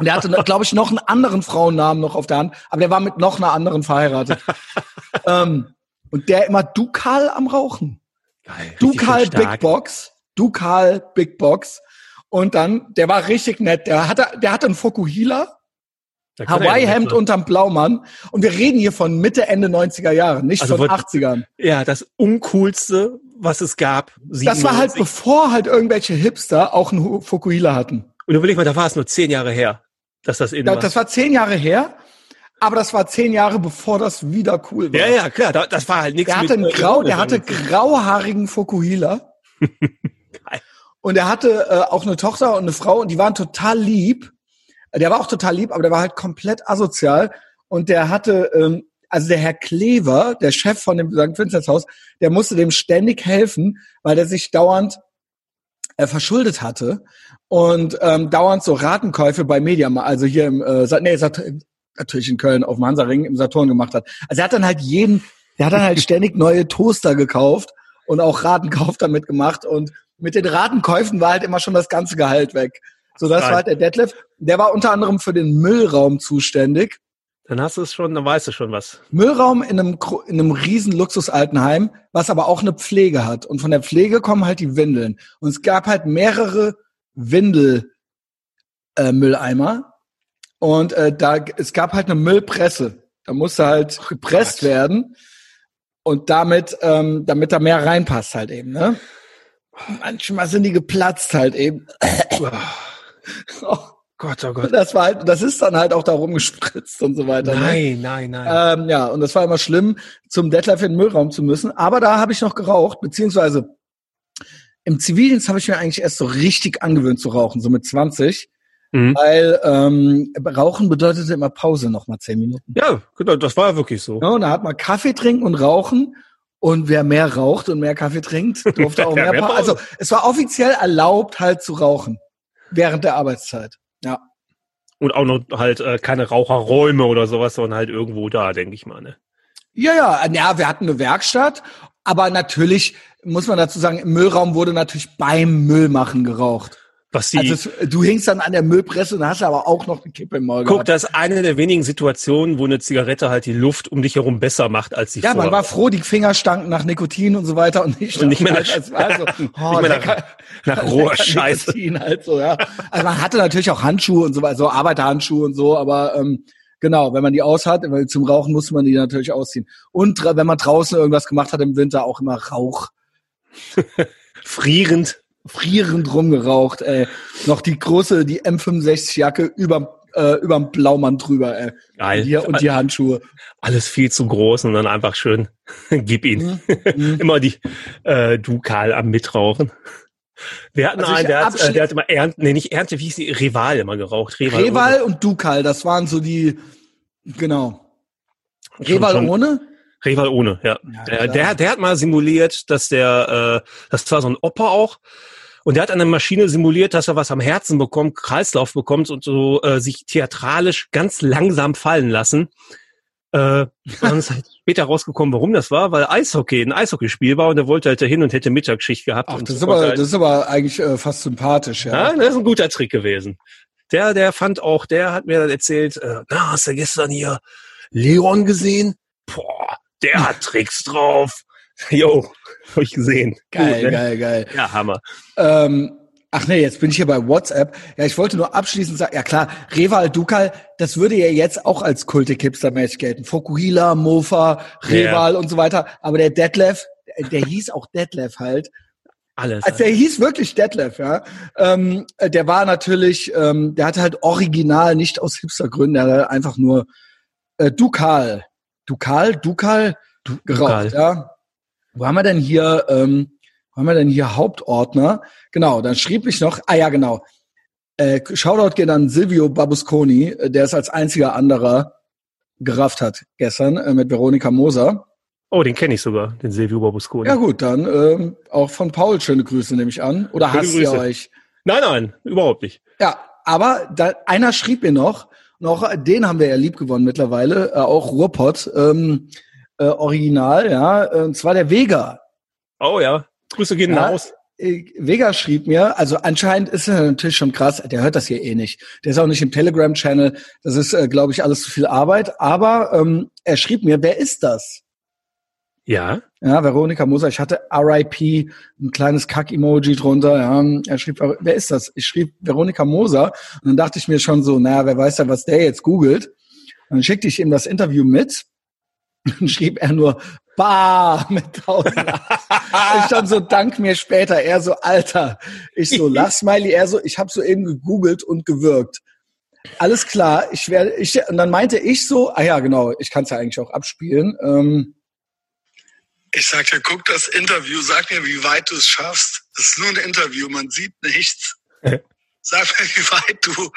Und er hatte, glaube ich, noch einen anderen Frauennamen noch auf der Hand, aber der war mit noch einer anderen verheiratet. ähm, und der immer Dukal am Rauchen. Geil, Dukal Big Box. Dukal Big Box. Und dann, der war richtig nett. Der hatte, der hatte einen Fokuhila Hawaii-Hemd unterm Blaumann. Und wir reden hier von Mitte, Ende 90er Jahre, nicht also von 80ern. Ja, das uncoolste, was es gab. 97. Das war halt, bevor halt irgendwelche Hipster auch einen Fukuhila hatten. Und überleg mal, da war es nur zehn Jahre her, dass das in da, war. Das war zehn Jahre her. Aber das war zehn Jahre bevor das wieder cool war. Ja, ja, klar, das war halt nichts. Der hatte, einen grau, der hatte grauhaarigen Fukuhila. und er hatte äh, auch eine Tochter und eine Frau und die waren total lieb. Der war auch total lieb, aber der war halt komplett asozial und der hatte, ähm, also der Herr Klever, der Chef von dem St. Vinzenz Haus, der musste dem ständig helfen, weil der sich dauernd äh, verschuldet hatte und ähm, dauernd so Ratenkäufe bei Media, also hier im, äh, nee, natürlich in Köln auf dem Hansaring im Saturn gemacht hat. Also er hat dann halt jeden, der hat dann halt ständig neue Toaster gekauft und auch Ratenkauf damit gemacht und mit den Ratenkäufen war halt immer schon das ganze Gehalt weg. So, das Nein. war halt der Detlef. Der war unter anderem für den Müllraum zuständig. Dann hast du es schon, dann weißt du schon was. Müllraum in einem, in einem riesen Luxusaltenheim, was aber auch eine Pflege hat. Und von der Pflege kommen halt die Windeln. Und es gab halt mehrere Windelmülleimer. Äh, und äh, da es gab halt eine Müllpresse. Da musste halt gepresst Gott. werden. Und damit, ähm, damit da mehr reinpasst halt eben, ne? Manchmal sind die geplatzt halt eben. Oh. Gott, oh Gott. Das war halt, das ist dann halt auch da rumgespritzt und so weiter. Nein, ne? nein, nein. Ähm, ja, und das war immer schlimm, zum Detlef in den Müllraum zu müssen. Aber da habe ich noch geraucht, beziehungsweise im Zivildienst habe ich mir eigentlich erst so richtig angewöhnt zu rauchen, so mit 20. Mhm. Weil ähm, Rauchen bedeutete immer Pause noch mal zehn Minuten. Ja, genau, das war ja wirklich so. Ja, und da hat man Kaffee trinken und rauchen. Und wer mehr raucht und mehr Kaffee trinkt, durfte auch mehr Pause. Also es war offiziell erlaubt, halt zu rauchen während der Arbeitszeit. Ja. Und auch noch halt äh, keine Raucherräume oder sowas, sondern halt irgendwo da, denke ich mal. Ne? Ja, ja, ja, wir hatten eine Werkstatt, aber natürlich muss man dazu sagen, im Müllraum wurde natürlich beim Müllmachen geraucht. Was die, also du hingst dann an der Müllpresse und hast aber auch noch eine Kippe im Maul Guck, gehabt. das ist eine der wenigen Situationen, wo eine Zigarette halt die Luft um dich herum besser macht als die Ja, vor. man war froh, die Finger stanken nach Nikotin und so weiter und nicht, und nicht mehr nach, als, also, oh, nicht mehr nach, nach roher Scheiße. Halt so, ja. Also man hatte natürlich auch Handschuhe und so weiter, so Arbeiterhandschuhe und so, aber ähm, Genau, wenn man die aus hat, weil zum Rauchen muss man die natürlich ausziehen. Und wenn man draußen irgendwas gemacht hat im Winter, auch immer Rauch. Frierend. Frierend rumgeraucht, ey. Noch die große, die M65-Jacke über äh, überm Blaumann drüber, ey. Geil. Und die, und die Handschuhe. Alles viel zu groß und dann einfach schön, gib ihn. Mhm. Immer die äh, Dukal am Mitrauchen. Wir hatten also einen, der hat, äh, der hat immer Ernte, nee, nicht Ernte, wie hieß die? Rival immer geraucht. Rival, Reval und Dukal, das waren so die, genau. Reval schon, ohne? Reval ohne, ja. ja der, der, der, hat mal simuliert, dass der, äh, das war so ein Opa auch, und der hat an der Maschine simuliert, dass er was am Herzen bekommt, Kreislauf bekommt und so äh, sich theatralisch ganz langsam fallen lassen. Äh, dann ist halt später rausgekommen, warum das war, weil Eishockey ein Eishockeyspiel war und er wollte halt dahin und hätte Mittagsschicht gehabt. Ach, das, ist aber, halt das ist aber eigentlich äh, fast sympathisch, ja. ja. Das ist ein guter Trick gewesen. Der, der fand auch, der hat mir dann erzählt, äh, na, hast du gestern hier Leon gesehen? Boah, der hat Tricks drauf. Jo, hab ich gesehen. Geil, Gut, ne? geil, geil. Ja, Hammer. Ähm, ach nee, jetzt bin ich hier bei WhatsApp. Ja, ich wollte nur abschließend sagen, ja klar, Reval Dukal, das würde ja jetzt auch als Kultik-Hipster-Match gelten. Fokuhila, Mofa, Reval yeah. und so weiter. Aber der Detlef, der hieß auch Detlef halt. Alles. Also der hieß wirklich Detlef, ja. Ähm, der war natürlich, ähm, der hatte halt original nicht aus Hipstergründen, der hatte einfach nur äh, Dukal. Dukal, Dukal, du, geraucht, Dukal. ja. Wo haben wir denn hier, ähm, wo haben wir denn hier Hauptordner? Genau, dann schrieb ich noch, ah ja, genau. Äh, Shoutout geht an Silvio Babusconi, äh, der es als einziger anderer gerafft hat gestern äh, mit Veronika Moser. Oh, den kenne ich sogar, den Silvio Babusconi. Ja gut, dann ähm, auch von Paul schöne Grüße nehme ich an. Oder schöne hasst Grüße. ihr euch? Nein, nein, überhaupt nicht. Ja, aber da, einer schrieb mir noch, noch, den haben wir ja lieb gewonnen mittlerweile, äh, auch Ruhrpott. Ähm, äh, Original, ja, und zwar der Vega. Oh ja, Grüße gehen ja, raus. Äh, Vega schrieb mir, also anscheinend ist er natürlich schon krass, der hört das hier eh nicht. Der ist auch nicht im Telegram-Channel, das ist, äh, glaube ich, alles zu viel Arbeit, aber ähm, er schrieb mir, wer ist das? Ja. Ja, Veronika Moser, ich hatte RIP, ein kleines Kack-Emoji drunter, ja. Er schrieb, wer ist das? Ich schrieb Veronika Moser und dann dachte ich mir schon so, naja, wer weiß ja, was der jetzt googelt. Und dann schickte ich ihm das Interview mit dann schrieb er nur Bah mit tausend. ich dann so, dank mir später. Er so, Alter. Ich so, lass Smiley. Er so, ich habe so eben gegoogelt und gewirkt. Alles klar, ich werde, ich, und dann meinte ich so, ah ja, genau, ich kann es ja eigentlich auch abspielen. Ähm, ich sagte, guck das Interview, sag mir, wie weit du es schaffst. Es ist nur ein Interview, man sieht nichts. Sag mir, wie weit du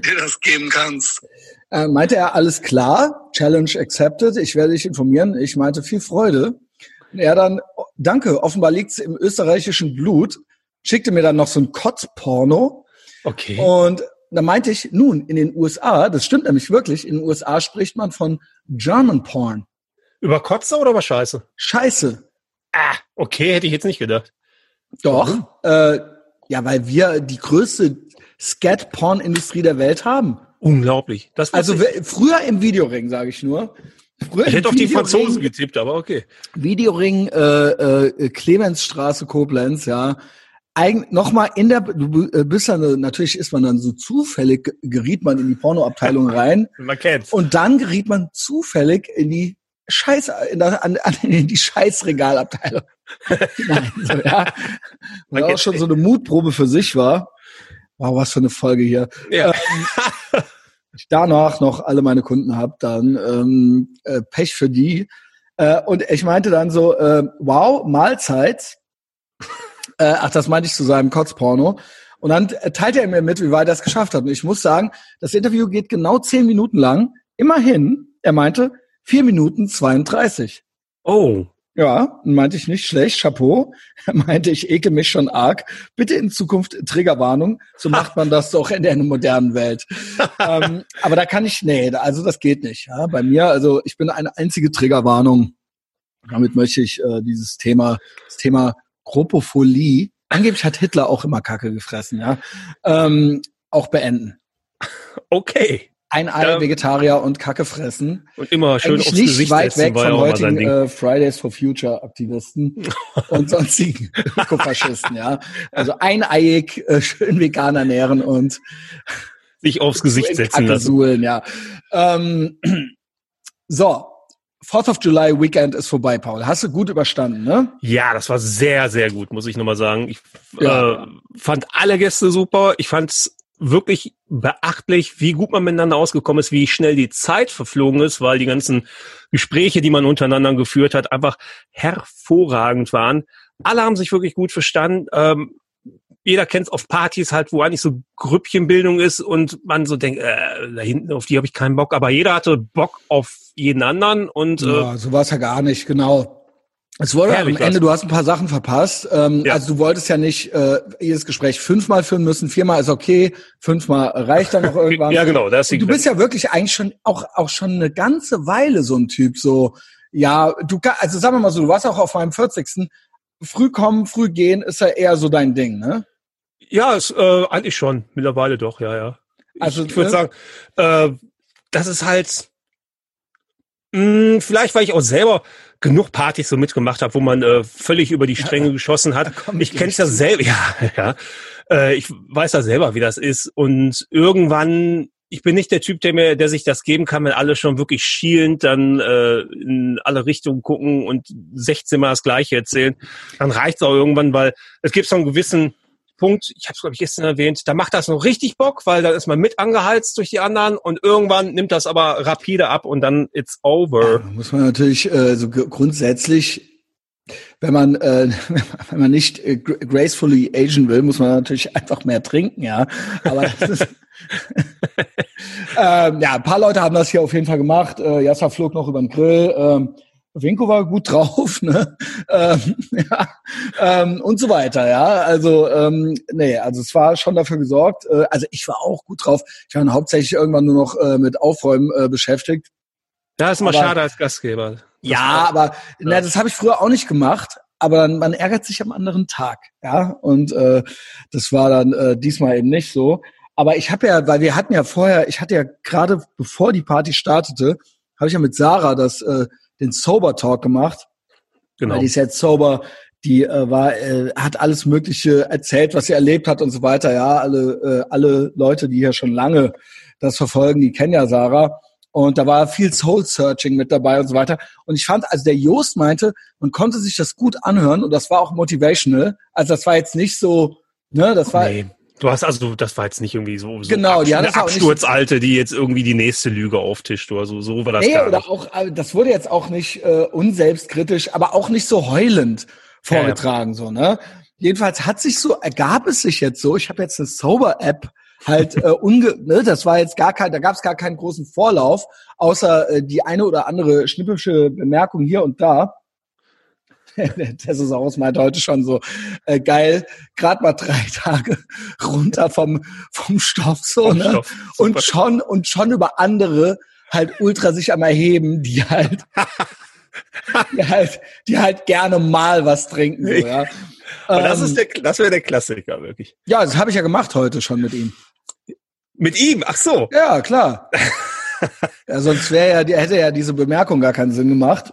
dir das geben kannst. Äh, meinte er, alles klar, Challenge accepted, ich werde dich informieren. Ich meinte, viel Freude. Und er dann, danke, offenbar liegt es im österreichischen Blut, schickte mir dann noch so ein Kotzporno. Okay. Und dann meinte ich, nun, in den USA, das stimmt nämlich wirklich, in den USA spricht man von German Porn. Über Kotze oder über Scheiße? Scheiße. Ah, okay, hätte ich jetzt nicht gedacht. Doch. Äh, ja, weil wir die größte Scat-Porn-Industrie der Welt haben. Unglaublich. Das also früher im Videoring, sage ich nur. Früher ich hätte auf die Franzosen getippt, aber okay. Videoring, äh, äh, Clemensstraße, Koblenz, ja. Eigen, nochmal in der, du äh, bist dann, natürlich ist man dann so zufällig, geriet man in die Pornoabteilung rein. man kennt's. Und dann geriet man zufällig in die Scheiß, in, der, an, in die Scheißregalabteilung. Nein, so, ja. Was auch schon so eine Mutprobe für sich war. Wow, was für eine Folge hier. Ja. Ähm, ich danach noch alle meine Kunden habe, dann ähm, äh, Pech für die. Äh, und ich meinte dann so, äh, wow, Mahlzeit. Äh, ach, das meinte ich zu seinem Kotzporno. Und dann teilt er mir mit, wie weit er es geschafft hat. Und ich muss sagen, das Interview geht genau zehn Minuten lang. Immerhin, er meinte, vier Minuten 32. Oh. Ja, meinte ich nicht schlecht, Chapeau. meinte ich ekel mich schon arg. Bitte in Zukunft Triggerwarnung. So macht man das doch in der modernen Welt. ähm, aber da kann ich, nee, also das geht nicht. Ja, bei mir, also ich bin eine einzige Triggerwarnung. Damit möchte ich äh, dieses Thema, das Thema Kropophilie, angeblich hat Hitler auch immer Kacke gefressen, ja, ähm, auch beenden. Okay ein Ei, ja. Vegetarier und Kacke fressen. Und immer schön Eigentlich aufs nicht Gesicht weit weg von heutigen äh, Fridays for Future Aktivisten und sonstigen Ökofaschisten, ja. Also eineiig, äh, schön vegan ernähren und sich aufs Gesicht setzen lassen. Suhlen, ja. Ähm, so, 4th of July Weekend ist vorbei, Paul. Hast du gut überstanden, ne? Ja, das war sehr, sehr gut, muss ich nochmal sagen. Ich ja. äh, fand alle Gäste super. Ich fand's wirklich beachtlich, wie gut man miteinander ausgekommen ist, wie schnell die Zeit verflogen ist, weil die ganzen Gespräche, die man untereinander geführt hat, einfach hervorragend waren. Alle haben sich wirklich gut verstanden. Ähm, jeder kennt es auf Partys halt, wo eigentlich so Grüppchenbildung ist und man so denkt, äh, da hinten auf die habe ich keinen Bock. Aber jeder hatte Bock auf jeden anderen und äh, ja, so war es ja gar nicht, genau. Es wurde am Ende, du hast ein paar Sachen verpasst. Ähm, ja. Also du wolltest ja nicht äh, jedes Gespräch fünfmal führen müssen. Viermal ist okay, fünfmal reicht dann noch irgendwann. ja, genau. Das ist du bist ja wirklich eigentlich schon auch auch schon eine ganze Weile so ein Typ. So, ja, du also sagen wir mal so, du warst auch auf meinem 40. Früh kommen, früh gehen ist ja eher so dein Ding, ne? Ja, ist, äh, eigentlich schon. Mittlerweile doch, ja, ja. Also ich, ich würde ne? sagen, äh, das ist halt mh, hm, vielleicht, weil ich auch selber genug Partys so mitgemacht habe, wo man äh, völlig über die Stränge ja, geschossen hat. Ich kenne es ja selber, ja, ja. Äh, ich weiß ja selber, wie das ist. Und irgendwann, ich bin nicht der Typ, der mir, der sich das geben kann, wenn alle schon wirklich schielend dann äh, in alle Richtungen gucken und 16 Mal das Gleiche erzählen. Dann reicht's auch irgendwann, weil es gibt so einen gewissen Punkt, ich habe es glaube ich gestern erwähnt, da macht das noch richtig Bock, weil da ist man mit angeheizt durch die anderen und irgendwann nimmt das aber rapide ab und dann it's over. Ja, muss man natürlich äh, so grundsätzlich wenn man äh, wenn man nicht äh, gracefully Asian will, muss man natürlich einfach mehr trinken, ja. Aber das ist, ähm, ja, ein paar Leute haben das hier auf jeden Fall gemacht. Äh, Jasser flog noch über den Grill. Ähm, Winko war gut drauf, ne? Ähm, ja, ähm, und so weiter, ja. Also, ähm, nee, also es war schon dafür gesorgt. Äh, also ich war auch gut drauf. Ich war hauptsächlich irgendwann nur noch äh, mit Aufräumen äh, beschäftigt. Ja, ist immer aber, schade als Gastgeber. Das ja, aber ja. Na, das habe ich früher auch nicht gemacht. Aber dann, man ärgert sich am anderen Tag, ja. Und äh, das war dann äh, diesmal eben nicht so. Aber ich habe ja, weil wir hatten ja vorher, ich hatte ja gerade bevor die Party startete, habe ich ja mit Sarah das äh, den Sober Talk gemacht. Genau. Weil die ist jetzt sober, die äh, war, äh, hat alles Mögliche erzählt, was sie erlebt hat und so weiter. Ja, alle, äh, alle Leute, die hier schon lange das verfolgen, die kennen ja Sarah. Und da war viel Soul Searching mit dabei und so weiter. Und ich fand, also der Jost meinte, man konnte sich das gut anhören und das war auch motivational. Also das war jetzt nicht so, ne, das war. Nee. Du hast also, das war jetzt nicht irgendwie so, so genau, Abs die eine Absturzalte, die jetzt irgendwie die nächste Lüge auftischt oder so. So war das nee, gar oder nicht. auch, äh, das wurde jetzt auch nicht äh, unselbstkritisch, aber auch nicht so heulend vorgetragen, ja. so, ne? Jedenfalls hat sich so, ergab es sich jetzt so, ich habe jetzt eine Sober-App halt äh, unge ne, das war jetzt gar kein, da gab es gar keinen großen Vorlauf, außer äh, die eine oder andere schnippische Bemerkung hier und da. Der Thesaurus meint heute schon so, äh, geil, gerade mal drei Tage runter vom, vom Stoff so, vom ne? Stoff, und schon, und schon über andere halt ultra sich am erheben, die halt, die halt, die halt gerne mal was trinken, so, ja. Aber ähm, das ist der, das wäre der Klassiker, wirklich. Ja, das habe ich ja gemacht heute schon mit ihm. Mit ihm? Ach so. Ja, klar. ja, sonst wäre ja, hätte ja diese Bemerkung gar keinen Sinn gemacht.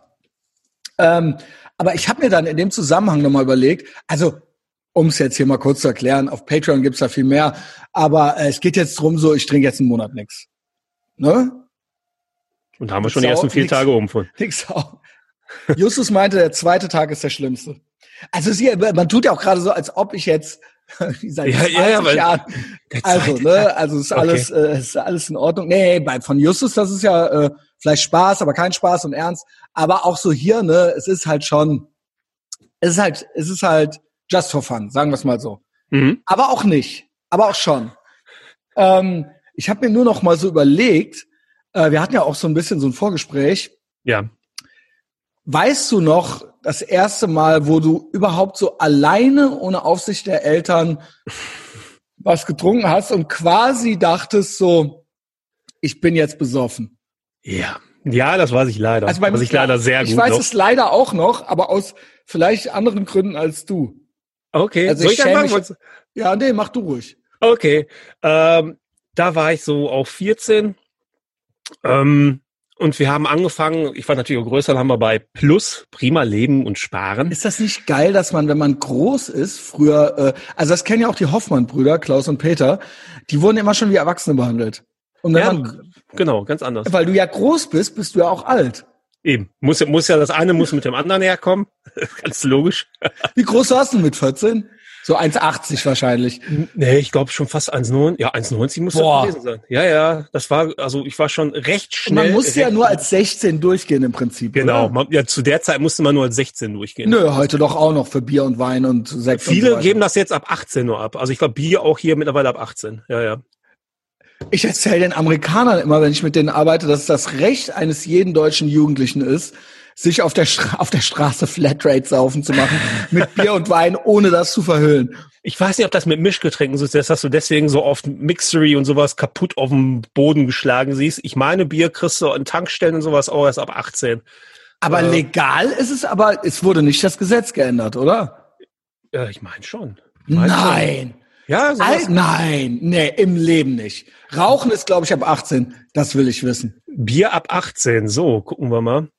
Ähm, aber ich habe mir dann in dem Zusammenhang nochmal überlegt, also um es jetzt hier mal kurz zu erklären, auf Patreon gibt's da viel mehr, aber äh, es geht jetzt drum so, ich trinke jetzt einen Monat nix. Ne? Und haben wir schon die ersten vier nix, Tage um von. Nix auch. Justus meinte, der zweite Tag ist der schlimmste. Also sie, man tut ja auch gerade so, als ob ich jetzt seit ja, ja, ja, Jahren. Also, ne, also ist alles, okay. äh, ist alles in Ordnung. Nee, bei von Justus, das ist ja äh, vielleicht Spaß, aber kein Spaß und Ernst. Aber auch so hier, ne, es ist halt schon, es ist halt, es ist halt just for fun, sagen wir es mal so. Mhm. Aber auch nicht, aber auch schon. Ähm, ich habe mir nur noch mal so überlegt, äh, wir hatten ja auch so ein bisschen so ein Vorgespräch. Ja. Weißt du noch das erste Mal, wo du überhaupt so alleine ohne Aufsicht der Eltern was getrunken hast und quasi dachtest so, ich bin jetzt besoffen? Ja. Ja, das weiß ich leider. Also weiß ich leider sehr ich gut. Ich weiß noch. es leider auch noch, aber aus vielleicht anderen Gründen als du. Okay. Also Soll ich, ich mich, Ja, nee, mach du ruhig. Okay. Ähm, da war ich so auf 14. Ähm, Und wir haben angefangen, ich war natürlich auch größer, dann haben wir bei Plus, prima Leben und Sparen. Ist das nicht geil, dass man, wenn man groß ist, früher, äh, also das kennen ja auch die Hoffmann-Brüder, Klaus und Peter, die wurden immer schon wie Erwachsene behandelt. Und wenn Ja, man, genau, ganz anders. weil du ja groß bist, bist du ja auch alt. Eben. Muss, ja- muss ja, das eine muss mit dem anderen herkommen. ganz logisch. Wie groß warst du mit 14? So 1,80 wahrscheinlich. Nee, ich glaube schon fast 1,9. Ja, 1,90 muss das Boah. gewesen sein. Ja, ja, das war, also ich war schon recht Und schnell. man musste ja nur als 16 durchgehen im Prinzip. Genau, man, ja, zu der Zeit musste man nur als 16 durchgehen. Nö, heute doch auch noch für Bier und Wein und Sekt. und Viele so weiter. geben das jetzt ab 18 nur ab. Also ich glaube, Bier auch hier mittlerweile ab 18. Ja, ja. Ich erzähle den Amerikanern immer, wenn ich mit denen arbeite, dass es das Recht eines jeden deutschen Jugendlichen ist, sich auf der, Stra auf der Straße Flatrate saufen zu machen mit Bier und Wein, ohne das zu verhüllen. Ich weiß nicht, ob das mit Mischgetränken so ist, dass du deswegen so oft Mixery und sowas kaputt auf dem Boden geschlagen siehst. Ich meine, Bier kriegst du an Tankstellen und sowas auch erst ab 18. Aber Äh. legal ist es, aber es wurde nicht das Gesetz geändert, oder? Ja, ich meine schon. Ich mein Nein. Schon. Ja, sowas. Nein, nee, im Leben nicht. Rauchen ist, glaube ich, ab 18. Das will ich wissen. Bier ab 18. So, gucken wir mal.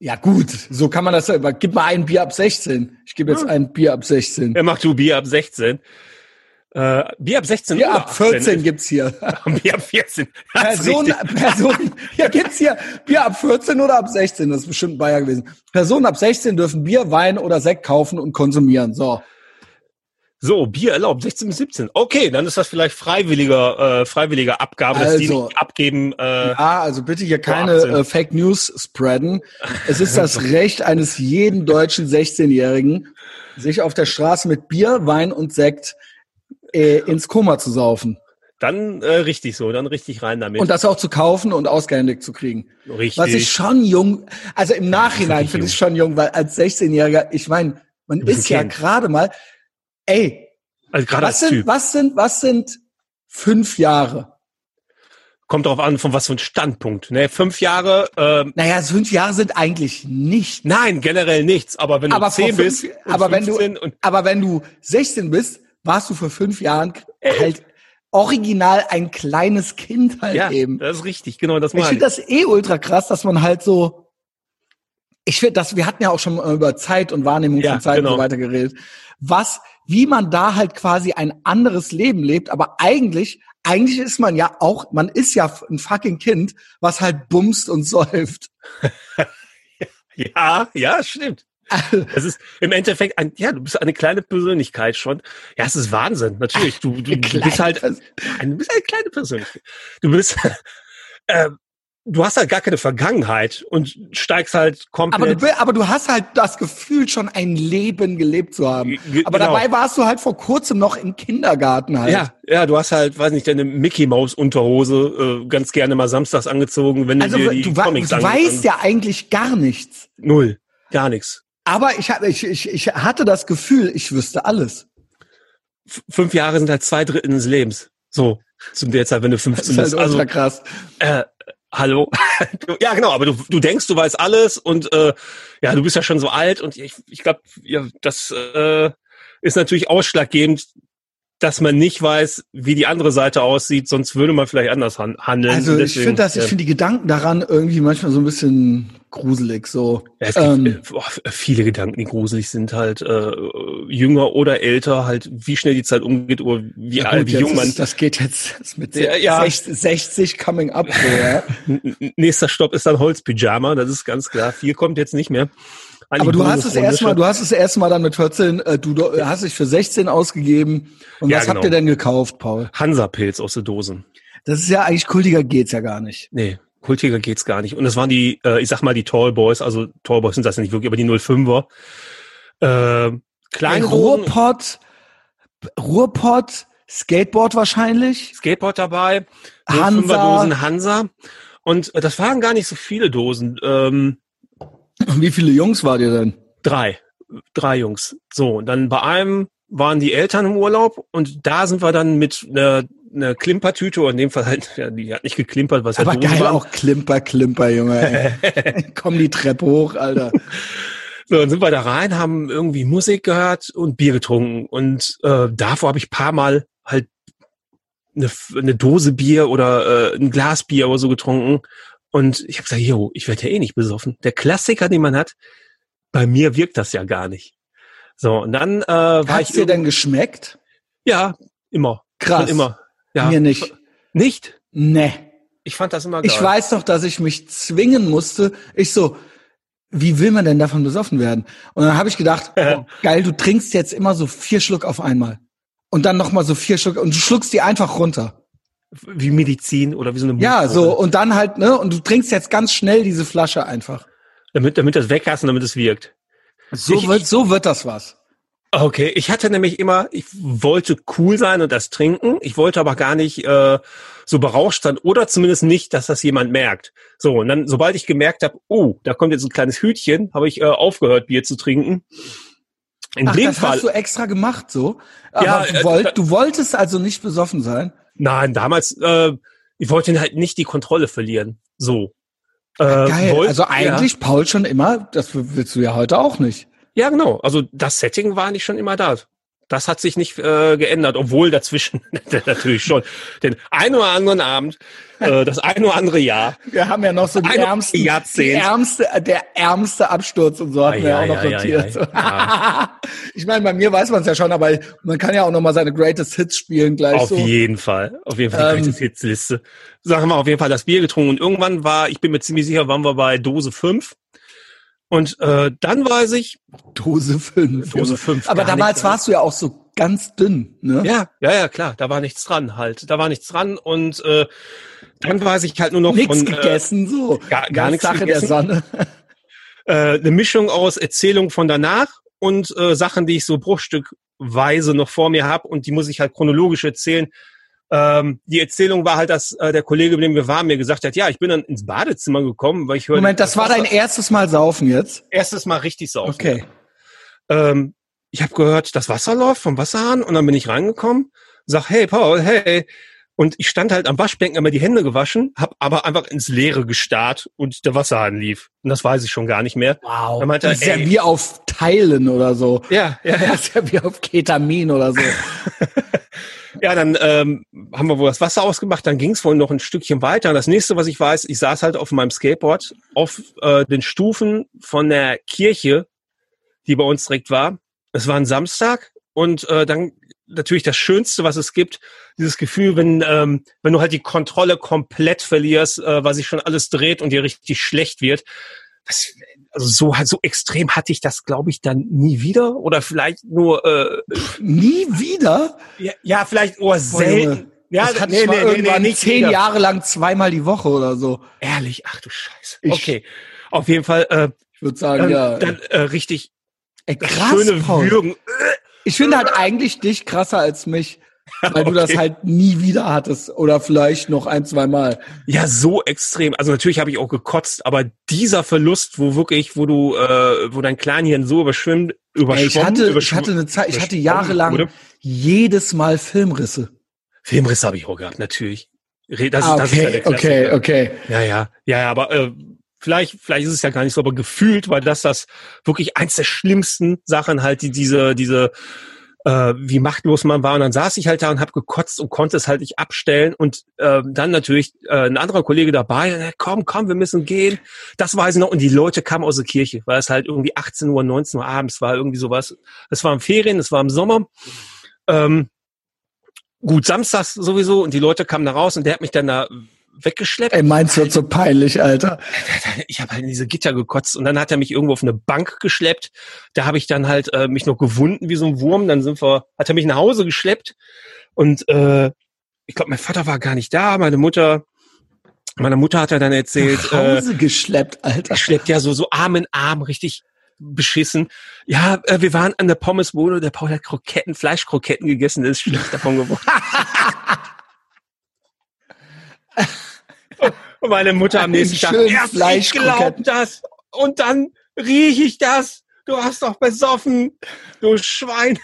Ja, gut, so kann man das ja. Gib mal ein Bier ab 16. Ich gebe jetzt ein Bier ab 16. Wer macht du Bier ab 16? Äh, Bier ab 16 Bier ab 14 18? gibt's hier. Bier ab 14. Das ist Person. Person, ja, gibt's hier Bier ab 14 oder ab 16? Das ist bestimmt ein Bayer gewesen. Personen ab 16 dürfen Bier, Wein oder Sekt kaufen und konsumieren. So. So, Bier erlaubt, 16 bis 17. Okay, dann ist das vielleicht freiwilliger, äh, freiwilliger Abgabe, dass die Also. nicht abgeben. Äh, Ah, also bitte hier keine 18. äh, Fake News spreaden. Es ist das Recht eines jeden deutschen 16-Jährigen, sich auf der Straße mit Bier, Wein und Sekt äh, ins Koma zu saufen. Dann äh, richtig so, dann richtig rein damit. Und das auch zu kaufen und ausgehändigt zu kriegen. richtig. Was ich schon jung, also im Nachhinein finde ich schon jung, weil als 16-Jähriger, ich meine, man ist ja gerade mal, ey, also gerade was als sind, Typ. was sind, was sind fünf Jahre? Kommt darauf an, von was für ein Standpunkt. Ne, fünf Jahre, ähm, Naja, fünf Jahre sind eigentlich nicht. nein, generell nichts. Aber wenn du Aber vor 10 fünf- bist, und aber wenn du- 15 und Aber wenn du 16 bist, warst du vor fünf Jahren halt original ein kleines Kind halt ja, eben. das ist richtig, genau, das Ich meine finde das eh ultra krass, dass man halt so. Ich finde, dass wir hatten ja auch schon über Zeit und Wahrnehmung Ja, von Zeit und genau. so weiter geredet. Was, wie man da halt quasi ein anderes Leben lebt, aber eigentlich, eigentlich ist man ja auch, man ist ja ein fucking Kind, was halt bumst und säuft. Ja, ja, stimmt. Es ist im Endeffekt ein, ja, du bist eine kleine Persönlichkeit schon. Ja, es ist Wahnsinn, natürlich. Du, du, bist halt, du bist eine kleine Persönlichkeit. Du bist, äh, du hast halt gar keine Vergangenheit und steigst halt Aber komplett. du, bi- aber du hast halt das Gefühl, schon ein Leben gelebt zu haben. Ge- Aber genau. dabei warst du halt vor kurzem noch im Kindergarten halt. ja, ja, du hast halt, weiß nicht, deine Mickey Maus Unterhose äh, ganz gerne mal samstags angezogen, wenn Also du dir die du, Comics du weißt ja eigentlich gar nichts. null, gar nichts. Aber ich, ich, ich, ich hatte das Gefühl, ich wüsste alles. F fünf Jahre sind halt zwei Drittel des Lebens. So, zum derzeit, wenn du Das 15 ist halt bist. Also, krass. äh, hallo? Ja, genau, aber du, du denkst, du weißt alles und äh, ja, du bist ja schon so alt und ich, ich glaube, ja, das äh, ist natürlich ausschlaggebend, dass man nicht weiß, wie die andere Seite aussieht, sonst würde man vielleicht anders han handeln. Also ich Deswegen, finde das, ich ja. finde die Gedanken daran irgendwie manchmal so ein bisschen gruselig. So. Ja, es gibt ähm, äh, boah, viele Gedanken, die gruselig sind, halt äh, jünger oder älter, halt wie schnell die Zeit umgeht oder wie, ja alt, gut, wie jung man. ist, das geht jetzt mit Ja, ja. 60, 60 coming up. So, ja. Nächster Stopp ist dann Holzpyjama, das ist ganz klar. Viel kommt jetzt nicht mehr. Aber du hast es erstmal, du hast es erstmal dann mit 14, äh, du, du hast dich für 16 ausgegeben. Und Ja, was habt genau. ihr denn gekauft, Paul? Hansa-Pilz aus der Dose. Das ist ja eigentlich kultiger geht's ja gar nicht. Nee, kultiger geht's gar nicht. Und das waren die, äh, ich sag mal, die Tall Boys, also Tall Boys sind das ja nicht wirklich, aber die 05er. Äh, kleine Ruhrpott, Ruhrpott, Skateboard wahrscheinlich. Skateboard dabei, Hansa. 05er Dosen Hansa. Und äh, das waren gar nicht so viele Dosen. Ähm, wie viele Jungs war dir denn? drei. Drei Jungs. So, und dann bei einem waren die Eltern im Urlaub und da sind wir dann mit einer, einer Klimpertüte, oder in dem Fall halt, ja, die hat nicht geklimpert, was Aber halt geil waren. auch Klimper, Klimper, Junge. Komm die Treppe hoch, Alter. So, dann sind wir da rein, haben irgendwie Musik gehört und Bier getrunken. Und äh, davor habe ich paar Mal halt eine, eine Dose Bier oder äh, ein Glas Bier oder so getrunken. Und ich habe gesagt, jo, ich werde ja eh nicht besoffen. Der Klassiker, den man hat, bei mir wirkt das ja gar nicht. So, und dann äh, war Hat's ich. dir denn geschmeckt? Ja, immer. Krass. Schon immer. Ja. Mir nicht. Nicht? Nee. Ich fand das immer geil. Ich weiß noch, dass ich mich zwingen musste. Ich so, wie will man denn davon besoffen werden? Und dann habe ich gedacht, oh, geil, du trinkst jetzt immer so vier Schluck auf einmal. Und dann nochmal so vier Schluck und du schluckst die einfach runter. Wie Medizin oder wie so eine Ja, so und dann halt, ne? Und du trinkst jetzt ganz schnell diese Flasche einfach. Damit, damit das weg hast und damit es wirkt. So Ich- wird, so wird das was. Okay, ich hatte nämlich immer, ich wollte cool sein und das trinken. Ich wollte aber gar nicht äh, so berauscht sein oder zumindest nicht, dass das jemand merkt. So, und dann, sobald ich gemerkt habe, oh, da kommt jetzt ein kleines Hütchen, habe ich äh, aufgehört, Bier zu trinken. In Ach, dem das Fall, hast du extra gemacht, so. Aber Ja, du, äh, wollt, da- du wolltest also nicht besoffen sein. Nein, damals, äh, ich wollte halt nicht die Kontrolle verlieren. So. Äh, Geil. wollt- also eigentlich Paul schon immer, das willst du ja heute auch nicht. Ja, ja, genau. Also das Setting war nicht schon immer da. Das hat sich nicht äh, geändert, obwohl dazwischen natürlich schon den ein oder anderen Abend, äh, das ein oder andere Jahr. Wir haben ja noch so die ärmsten, Jahrzehnt. die ärmste, der ärmste Absturz und so hatten wir ei, auch noch notiert. ei, ich meine, bei mir weiß man es ja schon, aber man kann ja auch noch mal seine Greatest Hits spielen gleich Auf so. jeden Fall. Auf jeden Fall die Ähm, Greatest Hits Liste. Sagen wir auf jeden Fall das Bier getrunken und irgendwann war, ich bin mir ziemlich sicher, waren wir bei Dose 5. Und äh, dann weiß ich, Dose 5. Dose 5. Aber damals warst du ja auch so ganz dünn, ne? Ja, ja, ja, klar, da war nichts dran halt. Da war nichts dran und äh, dann weiß ich halt nur noch Nichts von gegessen, so. gar- gar Ganz nichts Sache gegessen. der Sonne. äh, eine Mischung aus Erzählung von danach und äh, Sachen, die ich so bruchstückweise noch vor mir habe und die muss ich halt chronologisch erzählen. Ähm, die Erzählung war halt, dass äh, der Kollege, mit dem wir waren, mir gesagt hat, ja, ich bin dann ins Badezimmer gekommen, weil ich höre Moment, das war dein erstes Mal saufen jetzt? erstes Mal richtig saufen. Okay. Ähm, ich habe gehört, das Wasser läuft vom Wasserhahn und dann bin ich reingekommen, sag, hey Paul, hey. Und ich stand halt am Waschbecken, mir die Hände gewaschen, hab aber einfach ins Leere gestarrt und der Wasserhahn lief. Und das weiß ich schon gar nicht mehr. Wow. Dann meinte er, das ist ja wie auf Teilen oder so. Ja, ja, Das ist ja wie auf Ketamin oder so. Ja, dann ähm, haben wir wohl das Wasser ausgemacht, dann ging es wohl noch ein Stückchen weiter. Und das nächste, was ich weiß, ich saß halt auf meinem Skateboard auf äh, den Stufen von der Kirche, die bei uns direkt war. Es war ein Samstag und äh, dann natürlich das Schönste, was es gibt, dieses Gefühl, wenn, ähm, wenn du halt die Kontrolle komplett verlierst, äh, weil sich schon alles dreht und dir richtig schlecht wird. Das, also so, so extrem hatte ich das, glaube ich, dann nie wieder. Oder vielleicht nur äh, Nie wieder? ja, ja, vielleicht oh, Boah, selten. Ja, das hatte ich mal irgendwann zehn wieder. Jahre lang zweimal die Woche oder so. Ehrlich, ach du Scheiße. Ich- okay. Auf jeden Fall äh, Ich würde sagen, dann, ja. dann äh, richtig Ey, krass, schöne Paul. Würgen. Ich finde halt eigentlich dich krasser als mich, weil du das Okay. halt nie wieder hattest oder vielleicht noch ein, zwei Mal. Ja, so extrem. Also natürlich habe ich auch gekotzt, aber dieser Verlust, wo wirklich, wo du, äh, wo dein Kleinhirn so überschwimmt, überschwommen, ich hatte, ich hatte eine Zeit, ich hatte jahrelang wurde. jedes Mal Filmrisse. Filmriss habe ich auch gehabt, natürlich. Das, Ah, das ist ja okay, okay, okay. Ja, ja, ja, aber äh, vielleicht, vielleicht ist es ja gar nicht so, aber gefühlt war das das wirklich eins der schlimmsten Sachen halt, die diese, diese, äh, wie machtlos man war. Und dann saß ich halt da und habe gekotzt und konnte es halt nicht abstellen. Und äh, dann natürlich äh, ein anderer Kollege dabei, äh, komm, komm, wir müssen gehen. Das weiß ich noch. Und die Leute kamen aus der Kirche, weil es halt irgendwie 18 Uhr, 19 Uhr abends war, irgendwie sowas. Es war im Ferien, es war im Sommer. Ähm, gut, samstags sowieso. Und die Leute kamen da raus und der hat mich dann da weggeschleppt Ey, meins wird so peinlich, Alter. ich habe halt in diese Gitter gekotzt und dann hat er mich irgendwo auf eine Bank geschleppt. Da habe ich dann halt äh, mich noch gewunden wie so ein Wurm. Dann sind wir, hat er mich nach Hause geschleppt und äh, ich glaube, mein Vater war gar nicht da. Meine Mutter, meine Mutter hat er dann erzählt, Nach äh, Hause geschleppt, Alter. er schleppt ja so so Arm in Arm, richtig beschissen. Ja, äh, wir waren an der Pommesbude, der Paul hat Kroketten, Fleischkroketten gegessen, der ist schlecht davon geworden. Und meine Mutter am nächsten Tag, erst ich glaub das und dann riech ich das. Du hast doch besoffen, du Schwein.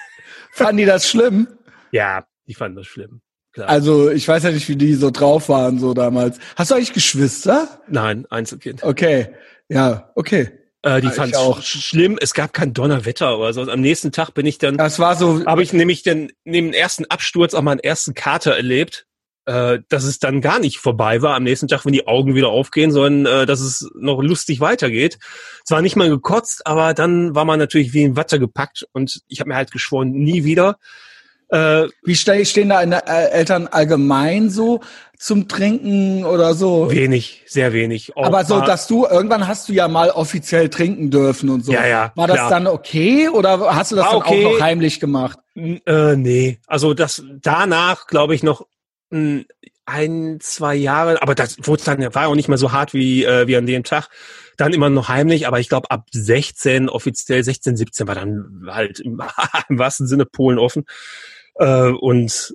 Fanden die das schlimm? Ja, die fanden das schlimm. Klar. Also, ich weiß ja nicht, wie die so drauf waren, so damals. Hast du eigentlich Geschwister? Nein, Einzelkind. Okay. Ja, okay. Äh, die Ja, fanden auch. schlimm. Es gab kein Donnerwetter oder so. Am nächsten Tag bin ich dann, Das war so, habe ich nämlich dann neben dem ersten Absturz auch meinen ersten Kater erlebt. Äh, dass es dann gar nicht vorbei war am nächsten Tag, wenn die Augen wieder aufgehen, sondern äh, dass es noch lustig weitergeht. Zwar nicht mal gekotzt, aber dann war man natürlich wie in Watte gepackt und ich habe mir halt geschworen, nie wieder. Äh, Wie stehen da äh, Eltern allgemein so zum Trinken oder so? Wenig, sehr wenig. Auch Aber so, dass du, irgendwann hast du ja mal offiziell trinken dürfen und so. Ja, ja. War das klar. dann okay oder hast du das war dann okay. auch noch heimlich gemacht? Äh, nee, also das danach glaube ich noch ein, zwei Jahre, aber das wurde dann, war auch nicht mehr so hart wie, äh, wie an dem Tag. Dann immer noch heimlich, aber ich glaube ab 16, offiziell 16, 17 war dann halt im, im wahrsten Sinne Polen offen. Äh, und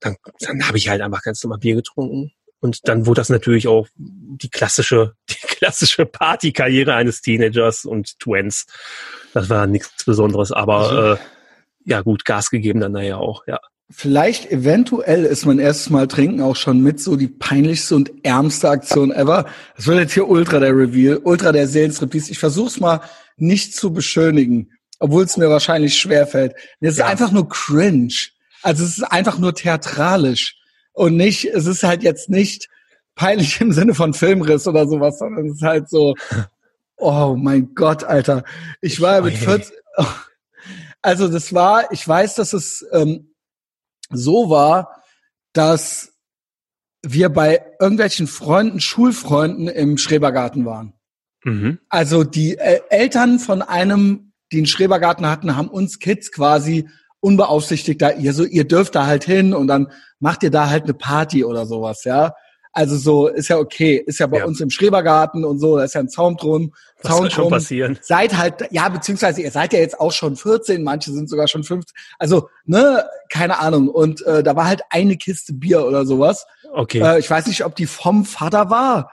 dann, dann habe ich halt einfach ganz normal Bier getrunken. Und dann wurde das natürlich auch die klassische, die klassische Partykarriere eines Teenagers und Twins. Das war nichts Besonderes, aber also, äh, ja gut, Gas gegeben dann naja auch, ja. Vielleicht eventuell ist mein erstes Mal trinken auch schon mit so die peinlichste und ärmste Aktion ever. Das wird jetzt hier ultra der Reveal, ultra der Seelenstriptease. Ich versuch's mal nicht zu beschönigen, obwohl es mir wahrscheinlich schwerfällt. Es ist ja. einfach nur cringe. Also es ist einfach nur theatralisch und nicht, es ist halt jetzt nicht peinlich im Sinne von Filmriss oder sowas, sondern es ist halt so, oh mein Gott, Alter. Ich war mit 14, also das war, ich weiß, dass es ähm, so war, dass wir bei irgendwelchen Freunden, Schulfreunden im Schrebergarten waren. Mhm. Also die äh, Eltern von einem, die einen Schrebergarten hatten, haben uns Kids quasi unbeaufsichtigt da, ihr so, ihr dürft da halt hin und dann macht ihr da halt eine Party oder sowas, ja. Also so ist ja okay, ist ja bei ja. uns im Schrebergarten und so, da ist ja ein Zaun drum. Was Zaun soll schon passieren? Seid halt, ja, beziehungsweise ihr seid ja jetzt auch schon 14, manche sind sogar schon 15. Also, ne, keine Ahnung. Und äh, da war halt eine Kiste Bier oder sowas. Okay. Äh, ich weiß nicht, ob die vom Vater war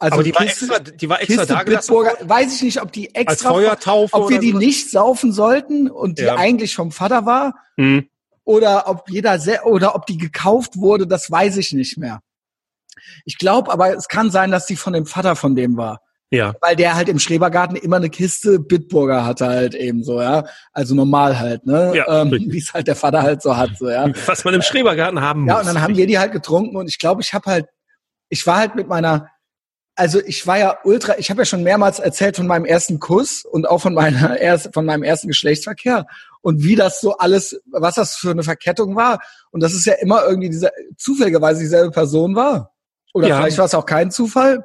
also aber die Kiste, war extra, die war extra Kiste da gelassen. Weiß ich nicht, ob die extra, ob wir die nicht saufen sollten und die ja. eigentlich vom Vater war, hm. oder ob jeder sehr, oder ob die gekauft wurde, das weiß ich nicht mehr. Ich glaube, aber es kann sein, dass die von dem Vater von dem war. Ja. Weil der halt im Schrebergarten immer eine Kiste Bitburger hatte halt eben so, ja. Also normal halt, ne? Ja, ähm, Wie es halt der Vater halt so hat, so, ja. Was man im Schrebergarten haben muss. Ja, und dann haben wir die halt getrunken und ich glaube, ich habe halt, ich war halt mit meiner also ich war ja ultra, ich habe ja schon mehrmals erzählt von meinem ersten Kuss und auch von meiner erst, von meinem ersten Geschlechtsverkehr und wie das so alles, was das für eine Verkettung war und dass es ja immer irgendwie diese zufälligerweise dieselbe Person war. Oder ja. vielleicht war es auch kein Zufall.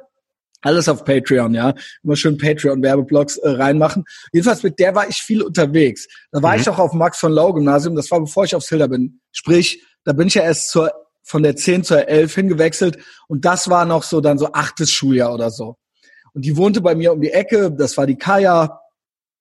Alles auf Patreon, ja. Immer schön Patreon-Werbeblogs äh, reinmachen. Jedenfalls mit der war ich viel unterwegs. Da war mhm. ich auch auf dem Max von Lau Gymnasium. Das war bevor ich aufs Hilda bin. Sprich, da bin ich ja erst zur von der 10 zur 11 hingewechselt und das war noch so dann so achtes Schuljahr oder so. Und die wohnte bei mir um die Ecke, das war die Kaya,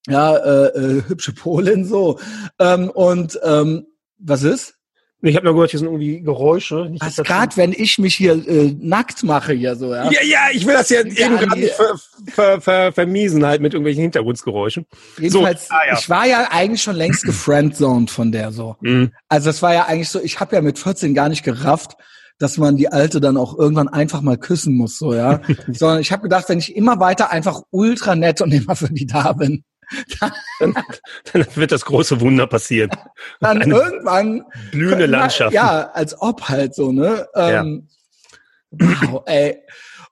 ja, äh, äh, hübsche Polin so. Ähm, und ähm, was ist? Ich habe nur gehört, hier sind irgendwie Geräusche. Nicht, Was gerade, wenn ich mich hier äh, nackt mache hier so, ja? Ja, ja, ich will das ja, ja eben gerade nicht ver, ver, ver, vermiesen halt mit irgendwelchen Hintergrundgeräuschen. Jedenfalls, so, ah, ja. ich war ja eigentlich schon längst gefriendzoned von der so. Mhm. Also es war ja eigentlich so, ich habe ja mit 14 gar nicht gerafft, dass man die Alte dann auch irgendwann einfach mal küssen muss, so, ja. Sondern ich habe gedacht, wenn ich immer weiter einfach ultra nett und immer für die da bin, dann, dann, wird das große Wunder passieren. Dann Eine irgendwann blühende Landschaft. Ja, als ob halt so, ne? Ähm, ja. Wow, ey.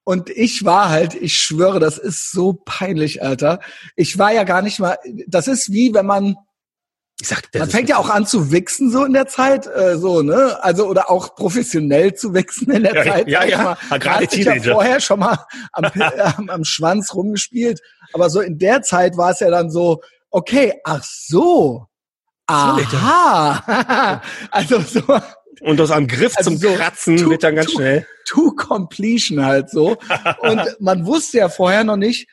Und ich war halt, ich schwöre, das ist so peinlich, Alter. Ich war ja gar nicht mal, das ist wie wenn man, ich sag, man fängt ja auch an zu wichsen so in der Zeit, äh, so, ne? Also, oder auch professionell zu wichsen in der ja, Zeit. Ja, ja, ja. gerade Teenager. Ich ja vorher schon mal am, am, am Schwanz rumgespielt. Aber so in der Zeit war es ja dann so, okay, ach so. Aha. also so. Und aus einem Griff also zum so Kratzen to, wird dann ganz to, schnell. To completion halt so. Und man wusste ja vorher noch nicht,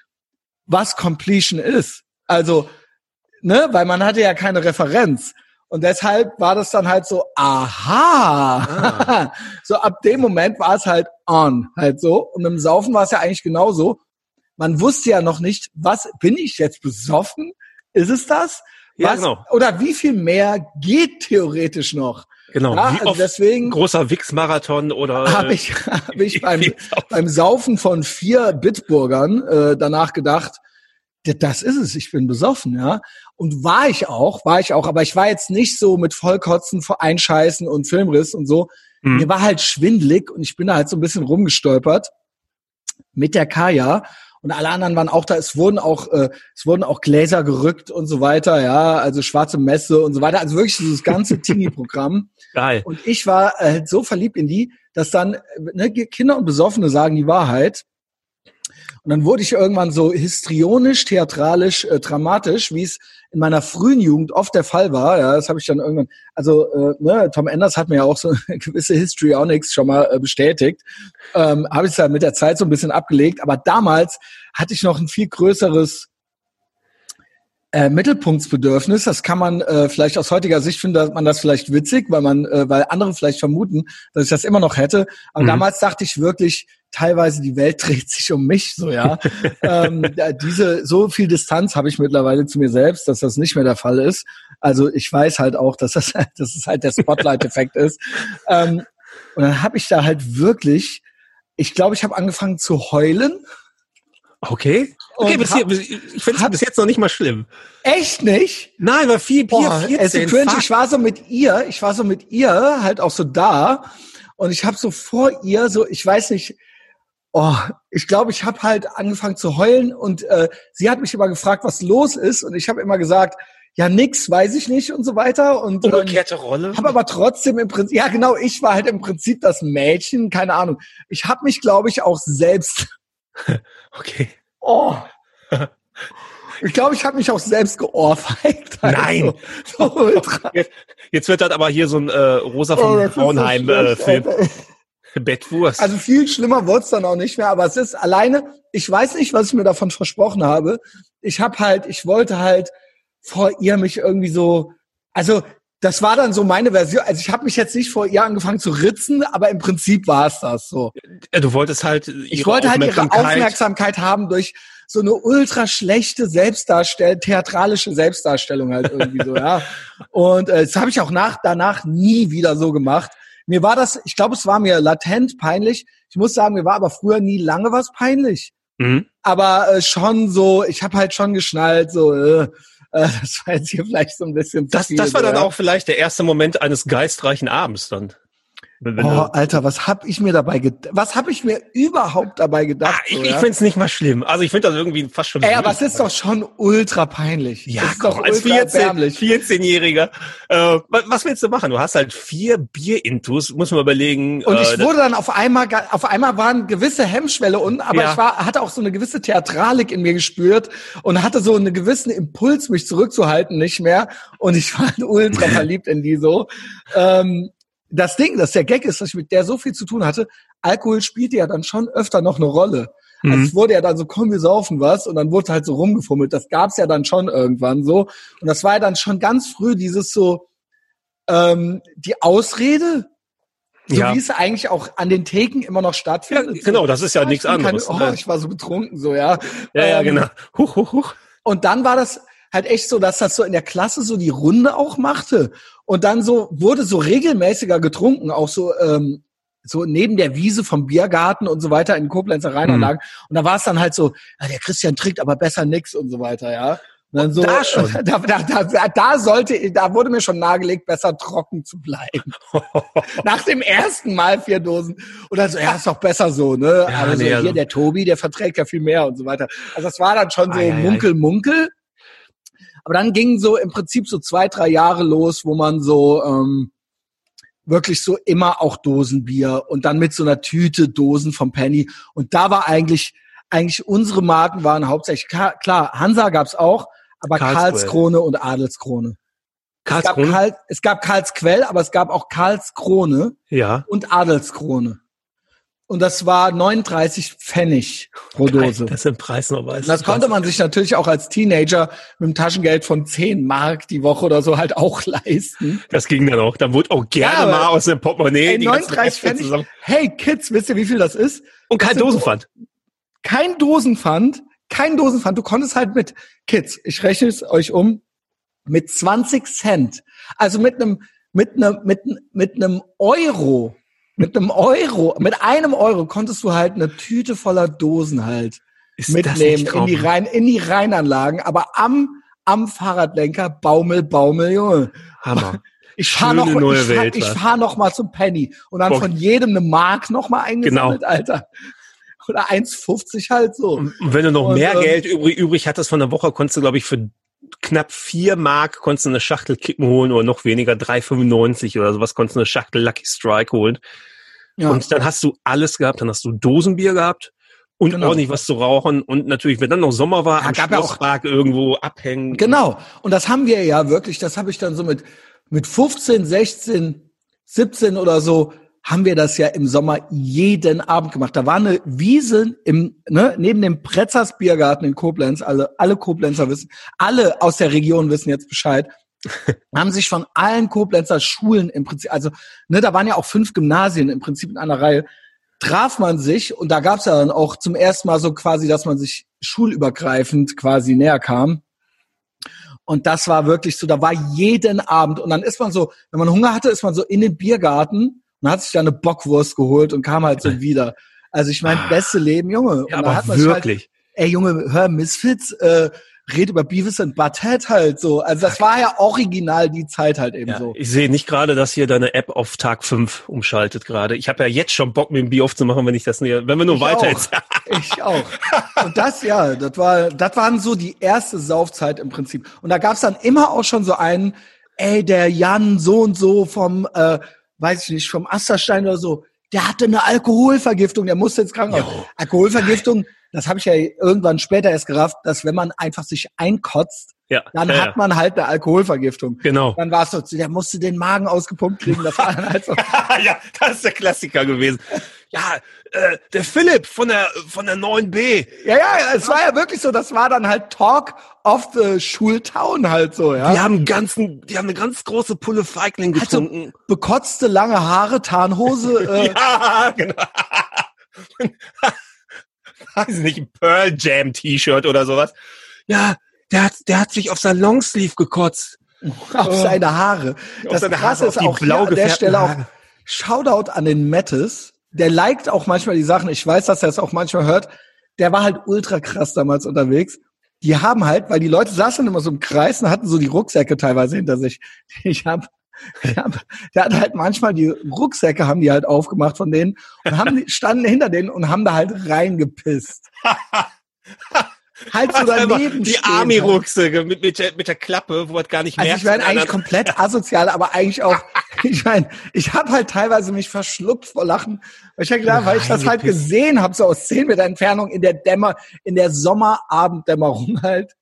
was completion ist. Also, ne, weil man hatte ja keine Referenz. Und deshalb war das dann halt so, aha. Ah. so ab dem Moment war es halt on, halt so. Und im Saufen war es ja eigentlich genauso man wusste ja noch nicht, was bin ich jetzt besoffen? Ist es das? Was, ja, genau. Oder wie viel mehr geht theoretisch noch? Genau. Ja, also deswegen großer Wix-Marathon oder habe ich, hab ich beim, beim Saufen von vier Bitburgern äh, danach gedacht, das ist es, ich bin besoffen, ja. Und war ich auch, war ich auch, aber ich war jetzt nicht so mit Vollkotzen, Einscheißen und Filmriss und so. Mhm. Mir war halt schwindlig und ich bin da halt so ein bisschen rumgestolpert mit der Kaya und alle anderen waren auch da. Es wurden auch, äh, es wurden auch Gläser gerückt und so weiter, ja, also schwarze Messe und so weiter. Also wirklich dieses ganze Teenie-Programm. Geil. Und ich war halt so verliebt in die, dass dann ne, Kinder und Besoffene sagen die Wahrheit. Und dann wurde ich irgendwann so histrionisch, theatralisch, äh, dramatisch, wie es in meiner frühen Jugend oft der Fall war. Ja, das habe ich dann irgendwann. Also äh, ne, Tom Enders hat mir ja auch so gewisse Histrionics schon mal äh, bestätigt. Ähm, habe ich es dann mit der Zeit so ein bisschen abgelegt. Aber damals hatte ich noch ein viel größeres äh, Mittelpunktsbedürfnis, das kann man äh, vielleicht aus heutiger Sicht finden, man das vielleicht witzig, weil man, äh, weil andere vielleicht vermuten, dass ich das immer noch hätte. Aber mhm. damals dachte ich wirklich, teilweise die Welt dreht sich um mich, so ja. ähm, diese so viel Distanz habe ich mittlerweile zu mir selbst, dass das nicht mehr der Fall ist. Also ich weiß halt auch, dass das, dass es halt der Spotlight-Effekt ist. Ähm, und dann habe ich da halt wirklich, ich glaube, ich habe angefangen zu heulen. Okay. Okay, bis hier, ich finde es bis jetzt noch nicht mal schlimm. Echt nicht? Nein, war viel Bier, Boah, 14. Cringe. Ich war so mit ihr, ich war so mit ihr halt auch so da und ich habe so vor ihr so, ich weiß nicht, oh, ich glaube, ich habe halt angefangen zu heulen und äh, sie hat mich immer gefragt, was los ist und ich habe immer gesagt, ja nix, weiß ich nicht und so weiter und ähm, umgekehrte Rolle. Habe aber trotzdem im Prinzip, ja genau, ich war halt im Prinzip das Mädchen, keine Ahnung. Ich habe mich, glaube ich, auch selbst. okay. Oh. Ich glaube, ich habe mich auch selbst geohrfeigt. Also. Nein. So jetzt, jetzt, wird das aber hier so ein äh, Rosa von oh, Frauenheim-Film. Äh, Bettwurst. Also viel schlimmer wurde es dann auch nicht mehr, aber es ist alleine, ich weiß nicht, was ich mir davon versprochen habe. Ich habe halt, ich wollte halt vor ihr mich irgendwie so, also das war dann so meine Version. Also ich habe mich jetzt nicht vor ihr angefangen zu ritzen, aber im Prinzip war es das so. Du wolltest halt ihre ich wollte halt ihre Aufmerksamkeit haben durch so eine ultra schlechte Selbstdarstellung, theatralische Selbstdarstellung halt irgendwie so, ja. Und äh, das habe ich auch nach danach nie wieder so gemacht. Mir war das, ich glaube, es war mir latent peinlich. Ich muss sagen, mir war aber früher nie lange was peinlich. Mhm. Aber äh, schon so, ich habe halt schon geschnallt, so, äh, äh, das war jetzt hier vielleicht so ein bisschen. Das, viel, das war dann ja. auch vielleicht der erste Moment eines geistreichen Abends dann. Wenn, oh, Alter, was hab ich mir dabei gedacht? Was hab ich mir überhaupt dabei gedacht? Ah, ich so, ich finde es nicht mal schlimm. Also ich finde das irgendwie fast schon. Ey, aber es ist doch schon ultra peinlich. Ja, ist komm, doch als 14, 14-Jähriger. Äh, was willst du machen? Du hast halt vier Bier-Intus, muss man überlegen. Und ich äh, wurde dann auf einmal, auf einmal waren gewisse Hemmschwelle unten, aber ja. ich war, hatte auch so eine gewisse Theatralik in mir gespürt und hatte so einen gewissen Impuls, mich zurückzuhalten, nicht mehr. Und ich war ultra verliebt in die so. Ähm, das Ding, dass der Gag ist, dass ich mit der so viel zu tun hatte, Alkohol spielte ja dann schon öfter noch eine Rolle. Mhm. Also es wurde ja dann so, komm, wir saufen was und dann wurde halt so rumgefummelt. Das gab's ja dann schon irgendwann so. Und das war ja dann schon ganz früh dieses so, ähm, die Ausrede, so ja. wie es eigentlich auch an den Theken immer noch stattfindet. Ja, genau, das ist ja nichts anderes. Keine, oh, ich war so betrunken, so, ja. Ja, ja, ähm, genau. Huch, huch, huch. Und dann war das halt echt so, dass das so in der Klasse so die Runde auch machte. Und dann so wurde so regelmäßiger getrunken, auch so ähm, so neben der Wiese vom Biergarten und so weiter in Koblenzer Rheinanlagen. Mhm. Und da war es dann halt so, ja, der Christian trinkt aber besser nix und so weiter, ja. Und dann so, da schon. Da, da, da, da sollte, da wurde mir schon nahegelegt, besser trocken zu bleiben. Nach dem ersten Mal vier Dosen. Und dann so, ja, ist doch besser so, ne? Ja, also nee, hier also. der Tobi, der verträgt ja viel mehr und so weiter. Also das war dann schon so ah, Munkel, Munkel. Aber dann ging so im Prinzip so zwei, drei Jahre los, wo man so ähm, wirklich so immer auch Dosenbier und dann mit so einer Tüte Dosen vom Penny. Und da war eigentlich, eigentlich unsere Marken waren hauptsächlich, klar, Hansa gab's auch, aber Karlskrone und Adelskrone. Karlskrone? Es gab, Karl, es gab Karlsquell, aber es gab auch Karlskrone ja. und Adelskrone und das war 39 Pfennig pro Dose. Das sind Preisnachweis. Das konnte man sich natürlich auch als Teenager mit einem Taschengeld von 10 Mark die Woche oder so halt auch leisten. Das ging dann auch. Dann wurde auch gerne ja, mal aus dem Portemonnaie ey, die 39 Pfennig. Zusammen. Hey Kids, wisst ihr, wie viel das ist? Und kein Dosenpfand. Kein Dosenpfand. Kein Dosenpfand. Du konntest halt mit Kids, ich rechne es euch um, mit 20 Cent. Also mit einem, mit einem, mit, mit einem Euro mit einem Euro, mit einem Euro konntest du halt eine Tüte voller Dosen halt Ist mitnehmen in die Rhein, in die Rheinanlagen, aber am, am Fahrradlenker Baumel, Baumel, Junge. Hammer. Ich fahre noch, ich fahr, ich fahr noch mal zum Penny und dann Bock. von jedem eine Mark noch mal eingesammelt, Alter. Oder 1,50 halt so. Und wenn du noch Und, mehr ähm, Geld übrig, übrig hattest von der Woche, konntest du, glaube ich, für knapp vier Mark konntest du eine Schachtel Kippen holen oder noch weniger, 3,95 oder sowas, konntest du eine Schachtel Lucky Strike holen. Ja. Und dann hast du alles gehabt, dann hast du Dosenbier gehabt und Genau. ordentlich was zu rauchen und natürlich, wenn dann noch Sommer war, Ja, am gab ja auch- Schlosspark irgendwo abhängen. Genau. Und das haben wir ja wirklich, das habe ich dann so mit, mit 15, 16, 17 oder so, haben wir das ja im Sommer jeden Abend gemacht. Da war eine Wiese im, ne, neben dem Pretzers Biergarten in Koblenz, alle, alle Koblenzer wissen, alle aus der Region wissen jetzt Bescheid, haben sich von allen Koblenzer Schulen im Prinzip, also, ne, da waren ja auch fünf Gymnasien im Prinzip in einer Reihe, traf man sich und da gab's ja dann auch zum ersten Mal so quasi, dass man sich schulübergreifend quasi näher kam. Und das war wirklich so, da war jeden Abend. Und dann ist man so, wenn man Hunger hatte, ist man so in den Biergarten und hat sich da eine Bockwurst geholt und kam halt so wieder. Also ich meine, beste Leben, Junge. Ja, aber hat man sich halt, wirklich. ey Junge, hör Misfits, äh, red über Beavis and Butthead halt so. Also das war ja original die Zeit halt eben Ja, so. ich sehe nicht gerade, dass hier deine App auf Tag 5 umschaltet gerade. Ich habe ja jetzt schon Bock, mir ein Bier aufzumachen, wenn ich das näher, wenn wir nur Ich weiter auch. jetzt. Ich auch. Und das, ja, das war, das waren so die erste Saufzeit im Prinzip. Und da gab's dann immer auch schon so einen, ey, der Jan so und so vom, äh, weiß ich nicht, vom Asterstein oder so, der hatte eine Alkoholvergiftung, der musste ins Krankenhaus. Jo. Alkoholvergiftung, das habe ich ja irgendwann später erst gerafft, dass wenn man einfach sich einkotzt, Ja, dann ja, hat man halt eine Alkoholvergiftung. Genau. Dann war es so, der musste den Magen ausgepumpt kriegen. Das war dann halt so. ja, das ist der Klassiker gewesen. Ja, äh, der Philipp von der von der 9B. Ja, ja, es war ja wirklich so, das war dann halt Talk of the Schultown halt so, ja. Die haben ganzen, die haben eine ganz große Pulle Feigling Also getrunken. bekotzte lange Haare, Tarnhose, äh, ja, genau. Weiß ich nicht, ein Pearl Jam T-Shirt oder sowas. Ja, der hat, der hat sich auf sein Longsleeve gekotzt. auf seine Haare. Auf Das seine Krasse Haare, ist die auch hier blau an der Stelle auch. Shoutout an den Mettes. Der liked auch manchmal die Sachen. Ich weiß, dass er es auch manchmal hört. Der war halt ultra krass damals unterwegs. Die haben halt, weil die Leute saßen immer so im Kreis und hatten so die Rucksäcke teilweise hinter sich. Ich hab, ich hab, der hat halt manchmal die Rucksäcke haben die halt aufgemacht von denen und haben die, standen hinter denen und haben da halt reingepisst. halt so daneben die Army-Rucksäcke mit, mit, der, mit der Klappe, wo man gar nicht also merkt. ich meine eigentlich komplett asozial, aber eigentlich auch, ich meine, ich habe halt teilweise mich verschluckt vor Lachen, weil ich ja gedacht, weil ich das halt gesehen habe, so aus zehn Meter Entfernung in der Dämmer, in der Sommerabenddämmerung halt,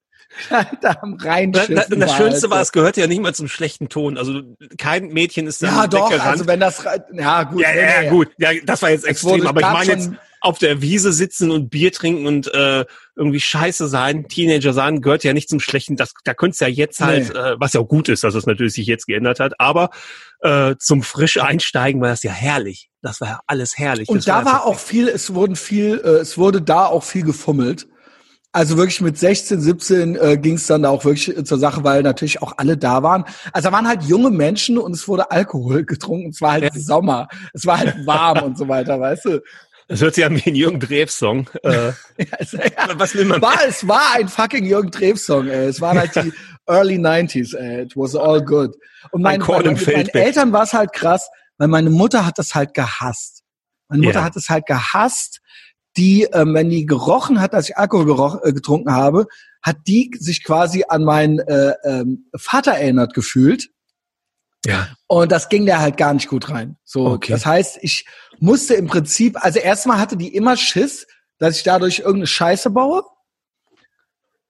da am Reinschiffen das, das war Schönste war, es gehört ja nicht mal zum schlechten Ton. Also kein Mädchen ist dann ja doch, weggerannt. also wenn das, ja gut, ja, ja, ja, gut. Ja, das war jetzt extrem. aber ich meine jetzt auf der Wiese sitzen und Bier trinken und äh, irgendwie Scheiße sein, Teenager sein, gehört ja nicht zum Schlechten. Das, da könntest ja jetzt halt, Nee. äh, was ja auch gut ist, dass es natürlich sich jetzt geändert hat, aber äh, zum frisch Einsteigen war das ja herrlich. Das war ja alles herrlich. Und das da ja war auch viel, es wurden viel, äh, es wurde da auch viel gefummelt. Also wirklich mit 16, 17 äh, ging es dann da auch wirklich äh, zur Sache, weil natürlich auch alle da waren. Also da waren halt junge Menschen und es wurde Alkohol getrunken. Es war halt Ja. Sommer, es war halt warm und so weiter, weißt du? Das hört sich an wie ein Jürgen Drews-Song. Äh, ja, was will man? war, es war ein fucking Jürgen Drews Song, ey. Es waren halt die early 90s, ey. It was all good. Und mein, mein, mit meinen. Eltern war es halt krass, weil meine Mutter hat das halt gehasst. Meine Mutter Ja. hat es halt gehasst, die, ähm, wenn die gerochen hat, dass ich Alkohol geroch, äh, getrunken habe, hat die sich quasi an meinen äh, ähm, Vater erinnert gefühlt. Ja. Und das ging der halt gar nicht gut rein. So, Okay. das heißt, ich musste im Prinzip, also erstmal hatte die immer Schiss, dass ich dadurch irgendeine Scheiße baue.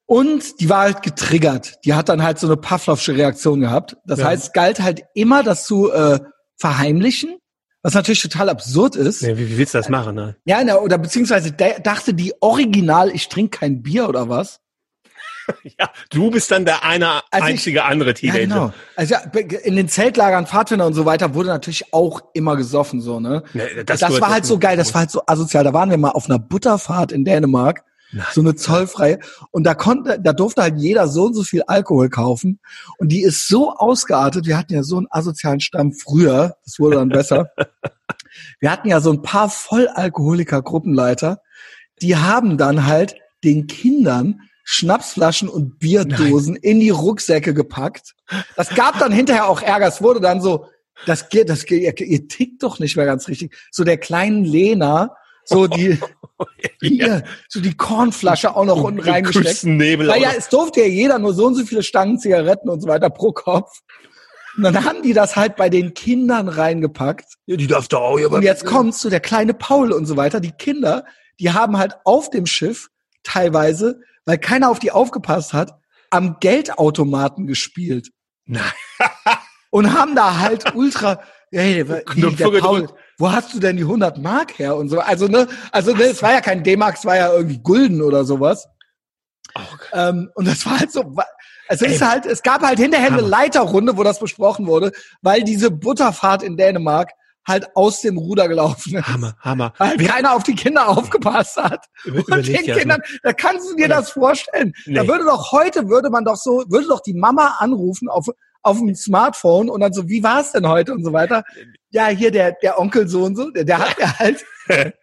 Und die war halt getriggert. Die hat dann halt so eine Pavlovsche Reaktion gehabt. Das Ja. heißt, es galt halt immer, das zu äh, verheimlichen, was natürlich total absurd ist. Nee, wie, wie willst du das machen? Ne? Ja, na, oder beziehungsweise dachte die original, ich trinke kein Bier oder was. Ja, du bist dann der eine Also ich- einzige andere Ja, Teenager. genau. Also ja, in den Zeltlagern, Pfadfinder und so weiter wurde natürlich auch immer gesoffen, so, ne? Nee, Das, gehört war halt so geil, das war halt so asozial. Da waren wir mal auf einer Butterfahrt in Dänemark, Nein. so eine zollfreie, und da konnte, da durfte halt jeder so und so viel Alkohol kaufen. Und die ist so ausgeartet. Wir hatten ja so einen asozialen Stamm früher, das wurde dann besser. wir hatten ja so ein paar Vollalkoholiker-Gruppenleiter, die haben dann halt den Kindern Schnapsflaschen und Bierdosen Nein. in die Rucksäcke gepackt. Das gab dann hinterher auch Ärger. Es wurde dann so, das geht, das geht, ihr, ihr tickt doch nicht mehr ganz richtig. So der kleinen Lena, so die, hier, so die Kornflasche auch noch unten reingesteckt. Nebel, Naja, es durfte ja jeder nur so und so viele Stangen Zigaretten und so weiter pro Kopf. Und dann haben die das halt bei den Kindern reingepackt. Ja, die darf da auch. Ja, und jetzt kommst du, der kleine Paul und so weiter. Die Kinder, die haben halt auf dem Schiff teilweise, weil keiner auf die aufgepasst hat, am Geldautomaten gespielt. Nein. und haben da halt ultra, hey, wie, der Paul, wo hast du denn die 100 Mark her und so? Also ne, also ne, es war ja kein D-Mark, es war ja irgendwie Gulden oder sowas. Oh, ähm, und das war halt so, es ist halt, es gab halt hinterher eine Leiterrunde, wo das besprochen wurde, weil diese Butterfahrt in Dänemark halt aus dem Ruder gelaufen ist. Hammer, Hammer. Weil Wir keiner auf die Kinder aufgepasst hat. Über, und den Kindern, da kannst du dir das vorstellen. Nee. Da würde doch heute, würde man doch so, würde doch die Mama anrufen auf, auf dem Smartphone und dann so, wie war es denn heute und so weiter. Ja, hier der, der Onkel so und so, der, der hat ja halt.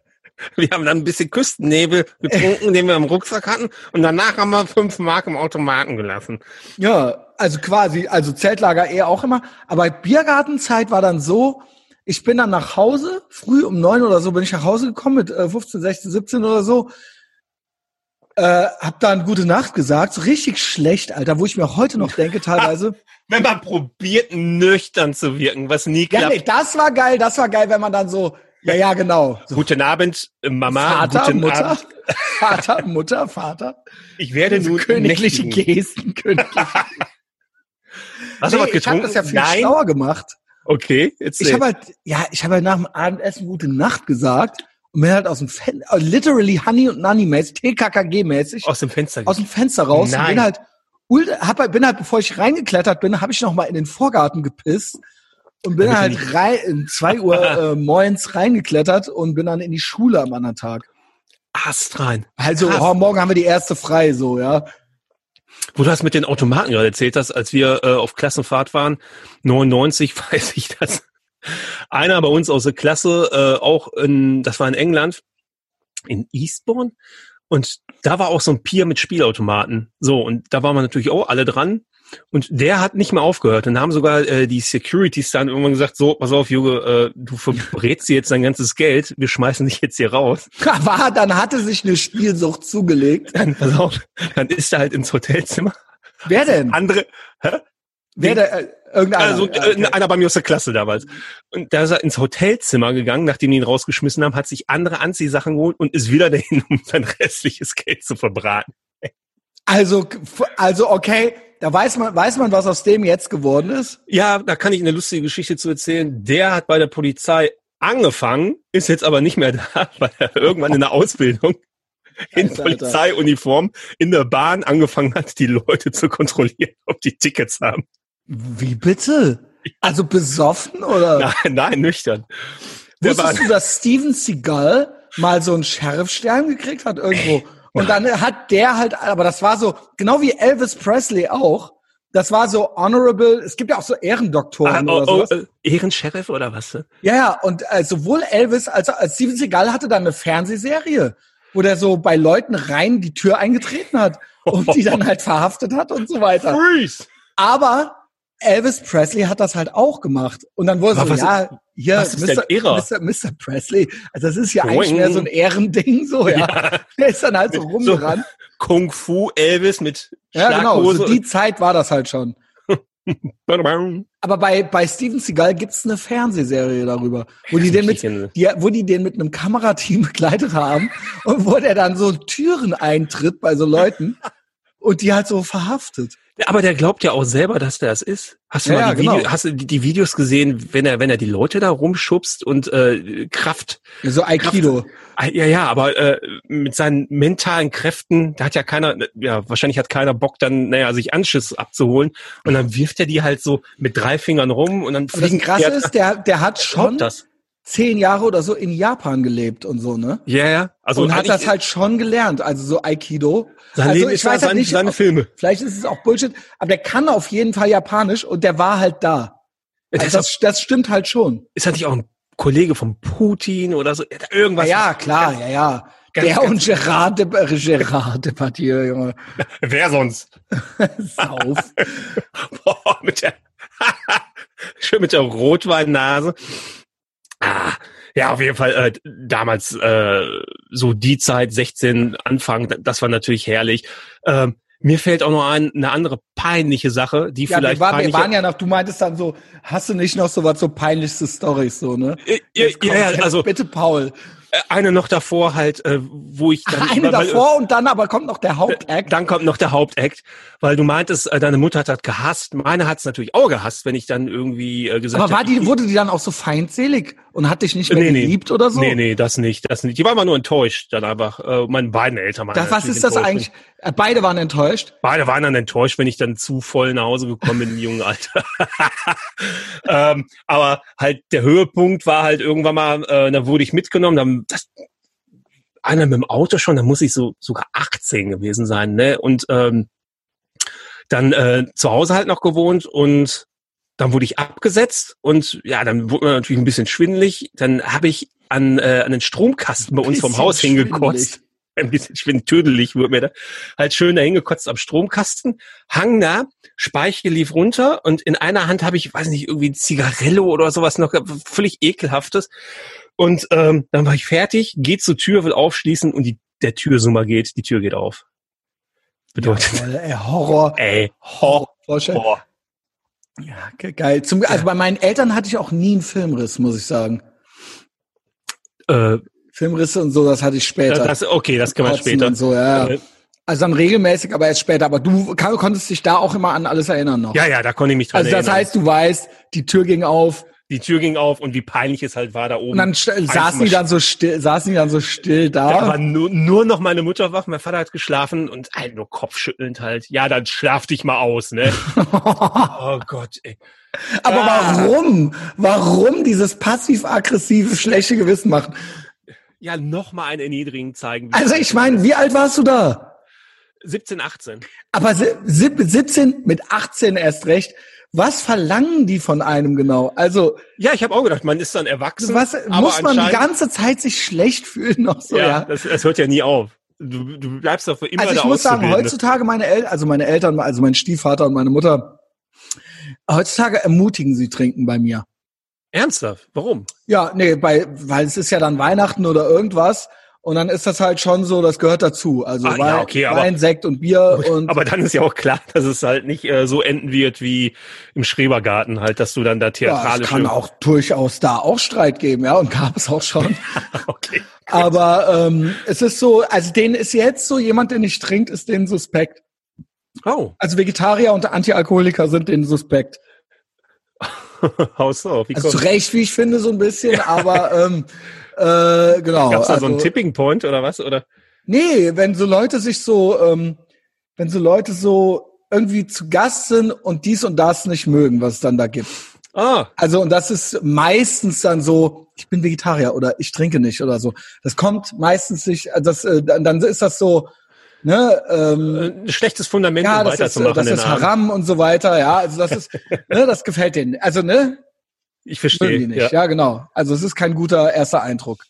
Wir haben dann ein bisschen Küstennebel getrunken, den wir im Rucksack hatten. Und danach haben wir fünf Mark im Automaten gelassen. Ja, also quasi, also Zeltlager eher auch immer. Aber Biergartenzeit war dann so, ich bin dann nach Hause, früh um neun oder so bin ich nach Hause gekommen mit äh, 15, 16, 17 oder so. Äh, hab dann gute Nacht gesagt, so richtig schlecht, Alter, wo ich mir heute noch denke teilweise. wenn man probiert, nüchtern zu wirken, was nie klappt. Ja, nee, das war geil, das war geil, wenn man dann so, ja, ja, genau. So. Guten Abend, Mama. Vater, guten Mutter. Abend. Vater, Mutter, Vater. Ich werde so nun königliche nächtigen. Gesten, königliche. Hast du nee, was getrunken? Ich habe das ja viel Nein. schlauer gemacht. Okay, jetzt Ich habe halt, ja, ich habe halt nach dem Abendessen gute Nacht gesagt und bin halt aus dem Fenster, äh, literally Honey und Nanny mäßig, TKKG mäßig. Aus dem Fenster. Aus dem Fenster raus Nein. und bin halt, hab, halt, bin halt, bevor ich reingeklettert bin, habe ich noch mal in den Vorgarten gepisst und bin halt rein, in zwei Uhr äh, moins reingeklettert und bin dann in die Schule am anderen Tag. Ast rein. Also, oh, morgen haben wir die erste frei, so, ja. Wo du das mit den Automaten gerade erzählt hast, als wir äh, auf Klassenfahrt waren, 99 weiß ich das. Einer bei uns aus der Klasse, äh, auch in, das war in England, in Eastbourne. Und da war auch so ein Pier mit Spielautomaten. So, und da waren wir natürlich auch alle dran. Und der hat nicht mehr aufgehört. Und dann haben sogar äh, die Securities dann irgendwann gesagt, so, pass auf, Junge, äh, du verbrätst dir jetzt dein ganzes Geld, wir schmeißen dich jetzt hier raus. Aber dann hatte sich eine Spielsucht zugelegt. Dann, pass auf, dann ist er halt ins Hotelzimmer. Wer denn? Andere, hä? Wer der, äh, irgendeiner? Also äh, okay. einer bei mir aus der Klasse damals. Und da ist er ins Hotelzimmer gegangen, nachdem die ihn rausgeschmissen haben, hat sich andere Anziehsachen geholt und ist wieder dahin, um sein restliches Geld zu verbraten. Also, also okay, da weiß man, weiß man, was aus dem jetzt geworden ist? Ja, da kann ich eine lustige Geschichte zu erzählen. Der hat bei der Polizei angefangen, ist jetzt aber nicht mehr da, weil er irgendwann in der Ausbildung in Alter, Polizeiuniform in der Bahn angefangen hat, die Leute zu kontrollieren, ob die Tickets haben. Wie bitte? Also besoffen oder? Nein, nein, nüchtern. Wusstest du, dass Steven Seagal mal so einen Sheriffstern gekriegt hat irgendwo? Und dann hat der halt, aber das war so, genau wie Elvis Presley auch, das war so honorable, es gibt ja auch so Ehrendoktoren ah, oh, oder sowas. Oh, Ehrensheriff oder was? Ja, ja, und äh, sowohl Elvis als auch als Steven Seagal hatte dann eine Fernsehserie, wo der so bei Leuten rein die Tür eingetreten hat und die dann halt verhaftet hat und so weiter. Freeze. Aber Elvis Presley hat das halt auch gemacht. Und dann wurde so, ja, hier, Mr. Mr., Mr. Presley, also das ist ja eigentlich mehr so ein Ehrending, so, ja. ja. Der ist dann halt so rumgerannt. So Kung Fu Elvis mit Ja, genau, so die Zeit war das halt schon. Aber bei, bei Steven Seagal gibt's eine Fernsehserie darüber, wo die den mit, die, wo die den mit einem Kamerateam begleitet haben und wo der dann so Türen eintritt bei so Leuten und die halt so verhaftet. Aber der glaubt ja auch selber, dass der es ist. Hast du ja, mal die, genau. Video, hast du die, Videos gesehen, wenn er, wenn er die Leute da rumschubst und äh, Kraft. So Aikido. Kraft, ja, ja, aber äh, mit seinen mentalen Kräften, da hat ja keiner, ja, wahrscheinlich hat keiner Bock, dann, naja, sich Anschiss abzuholen. Und dann wirft er die halt so mit drei Fingern rum und dann fliegen. Das Krasse ist, der, der hat schon. Das zehn Jahre oder so in Japan gelebt und so, ne? Ja, yeah, ja. Also und hat das halt schon gelernt, also so Aikido. Sein also Leben ich weiß halt nicht, seine Filme. Vielleicht ist es auch Bullshit, aber der kann auf jeden Fall Japanisch und der war halt da. Also das, das stimmt halt schon. Ist halt nicht auch ein Kollege von Putin oder so? Irgendwas. Ja, ja klar, ja, ja. Ganz, der und Gerard de, äh, Gerard Depardieu, Junge. Wer sonst? Sauf. Boah, mit der, schön mit der Rotweinnase. Ah, ja, auf jeden Fall äh, damals äh, so die Zeit, 16, Anfang, das war natürlich herrlich. Ähm, mir fällt auch noch ein, eine andere peinliche Sache, die ja, vielleicht. Wir, war, wir waren ja noch, du meintest dann so, hast du nicht noch so was so peinlichste Stories so, ne? Ja, ja, ja also bitte Paul. Äh, eine noch davor halt, äh, wo ich dann. Ach, eine weil, davor und dann aber kommt noch der Hauptakt. Dann kommt noch der Hauptakt, weil du meintest, äh, deine Mutter hat das gehasst. Meine hat es natürlich auch gehasst, wenn ich dann irgendwie äh, gesagt habe. Aber war die, wurde die dann auch so feindselig und hat dich nicht mehr nee, geliebt nee. oder so? Nee, nee, das nicht, das nicht. Die war immer nur enttäuscht dann einfach. Äh, meine beiden Eltern waren das, Was ist das eigentlich? Äh, beide waren enttäuscht? Beide waren dann enttäuscht, wenn ich dann zu voll nach Hause gekommen bin im jungen Alter. ähm, aber halt der Höhepunkt war halt irgendwann mal, äh, da wurde ich mitgenommen, dann das einer mit dem Auto schon, da muss ich so sogar 18 gewesen sein, ne? Und ähm, dann äh, zu Hause halt noch gewohnt und dann wurde ich abgesetzt und ja, dann wurde man natürlich ein bisschen schwindelig. Dann habe ich an, äh, an den Stromkasten bei uns vom Haus hingekotzt. Ein bisschen schwindtüdelig wurde mir da. Halt schön da hingekotzt am Stromkasten. Hang da, Speichel lief runter und in einer Hand habe ich, weiß nicht, irgendwie Zigarello oder sowas noch, völlig ekelhaftes. Und ähm, dann war ich fertig, geht zur Tür, will aufschließen und die, der Türsummer geht, die Tür geht auf. Bedeutet. Ja, voll, ey, Horror. Ey, Horror. Horror. Ja, geil. Zum, also bei meinen Eltern hatte ich auch nie einen Filmriss, muss ich sagen. Äh, Filmrisse und so, das hatte ich später. Das, okay, das kann man später. so, ja. Äh, also dann regelmäßig, aber erst später. Aber du konntest dich da auch immer an alles erinnern noch. Ja, ja, da konnte ich mich dran also erinnern. Also das heißt, du weißt, die Tür ging auf, die Tür ging auf und wie peinlich es halt war da oben. Und dann saßen die dann so still, saßen die dann so still da. Da war nur, nur noch meine Mutter wach, mein Vater hat geschlafen und halt nur kopfschüttelnd halt. Ja, dann schlaf dich mal aus, ne? oh Gott, ey. Aber ah. warum? Warum dieses passiv-aggressive, schlechte Gewissen machen? Ja, noch mal ein Erniedrigen zeigen. Also ich meine, wie alt warst du da? 17, 18. Aber 17 mit 18 erst recht was verlangen die von einem genau? Also ja, ich habe auch gedacht, man ist dann erwachsen. Was muss man die ganze Zeit sich schlecht fühlen noch so? Ja, ja? Das, das hört ja nie auf. Du, du bleibst doch für immer Also ich muss sagen, heutzutage meine Eltern, also meine Eltern, also mein Stiefvater und meine Mutter, heutzutage ermutigen sie trinken bei mir. Ernsthaft? Warum? Ja, nee, bei, weil es ist ja dann Weihnachten oder irgendwas und dann ist das halt schon so, das gehört dazu. Also ah, Wein, ja, okay, aber, Wein, Sekt und Bier. Und aber dann ist ja auch klar, dass es halt nicht äh, so enden wird wie im Schrebergarten, halt, dass du dann da theatralisch. Ja, es kann auch durchaus da auch Streit geben, ja, und gab es auch schon. okay. Aber ähm, es ist so, also denen ist jetzt so, jemand, der nicht trinkt, ist denen suspekt. Oh. Also Vegetarier und Antialkoholiker sind denen suspekt. Haus so, wie also zu Recht, wie ich finde, so ein bisschen, aber ähm, äh, genau. Gab es da also, so einen also Tipping Point oder was? Oder? Nee, wenn so Leute sich so, ähm, wenn so Leute so irgendwie zu Gast sind und dies und das nicht mögen, was es dann da gibt. Ah. Also, und das ist meistens dann so, ich bin Vegetarier oder ich trinke nicht oder so. Das kommt meistens nicht, also das, äh, dann ist das so, ne, ähm, ein schlechtes Fundament, ja, um weiterzumachen. Das ist, das ist Haram und so weiter, ja. Also das ist, ne, das gefällt denen. Also, ne, ich verstehe. Nicht. Ja. ja, genau. Also es ist kein guter erster Eindruck.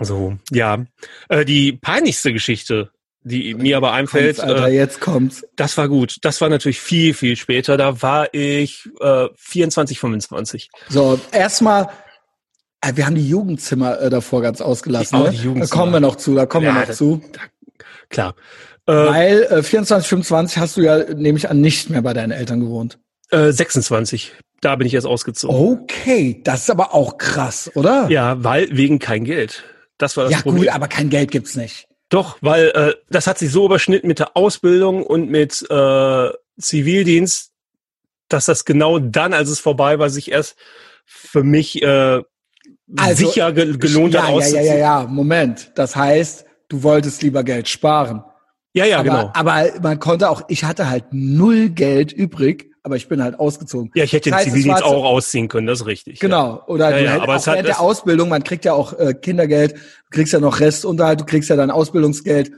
So, ja. Äh, die peinlichste Geschichte, die mir aber einfällt. Kommt's, Alter, äh, jetzt kommt's. Das war gut. Das war natürlich viel, viel später. Da war ich äh, 24, 25. So, erstmal, äh, wir haben die Jugendzimmer äh, davor ganz ausgelassen. Oh, ne? da kommen wir noch zu, da kommen ja, wir noch das, zu. Da, klar. Äh, Weil äh, 24, 25 hast du ja, nehme ich an, nicht mehr bei deinen Eltern gewohnt. Äh, 26 da bin ich jetzt ausgezogen. Okay, das ist aber auch krass, oder? Ja, weil wegen kein Geld. Das war das ja, Problem. Ja gut, aber kein Geld gibt's nicht. Doch, weil äh, das hat sich so überschnitten mit der Ausbildung und mit äh, Zivildienst, dass das genau dann, als es vorbei war, sich erst für mich äh, also, sicher ge gelohnt ja, hat. Ja, ja, ja, ja, Moment. Das heißt, du wolltest lieber Geld sparen. Ja, ja, aber, genau. Aber man konnte auch, ich hatte halt null Geld übrig aber ich bin halt ausgezogen. Ja, ich hätte den das Zivildienst auch ausziehen können, das ist richtig. Genau. Ja. Oder ja, du ja, aber auch während der Ausbildung, man kriegt ja auch äh, Kindergeld, du kriegst ja noch Restunterhalt, du kriegst ja dann Ausbildungsgeld.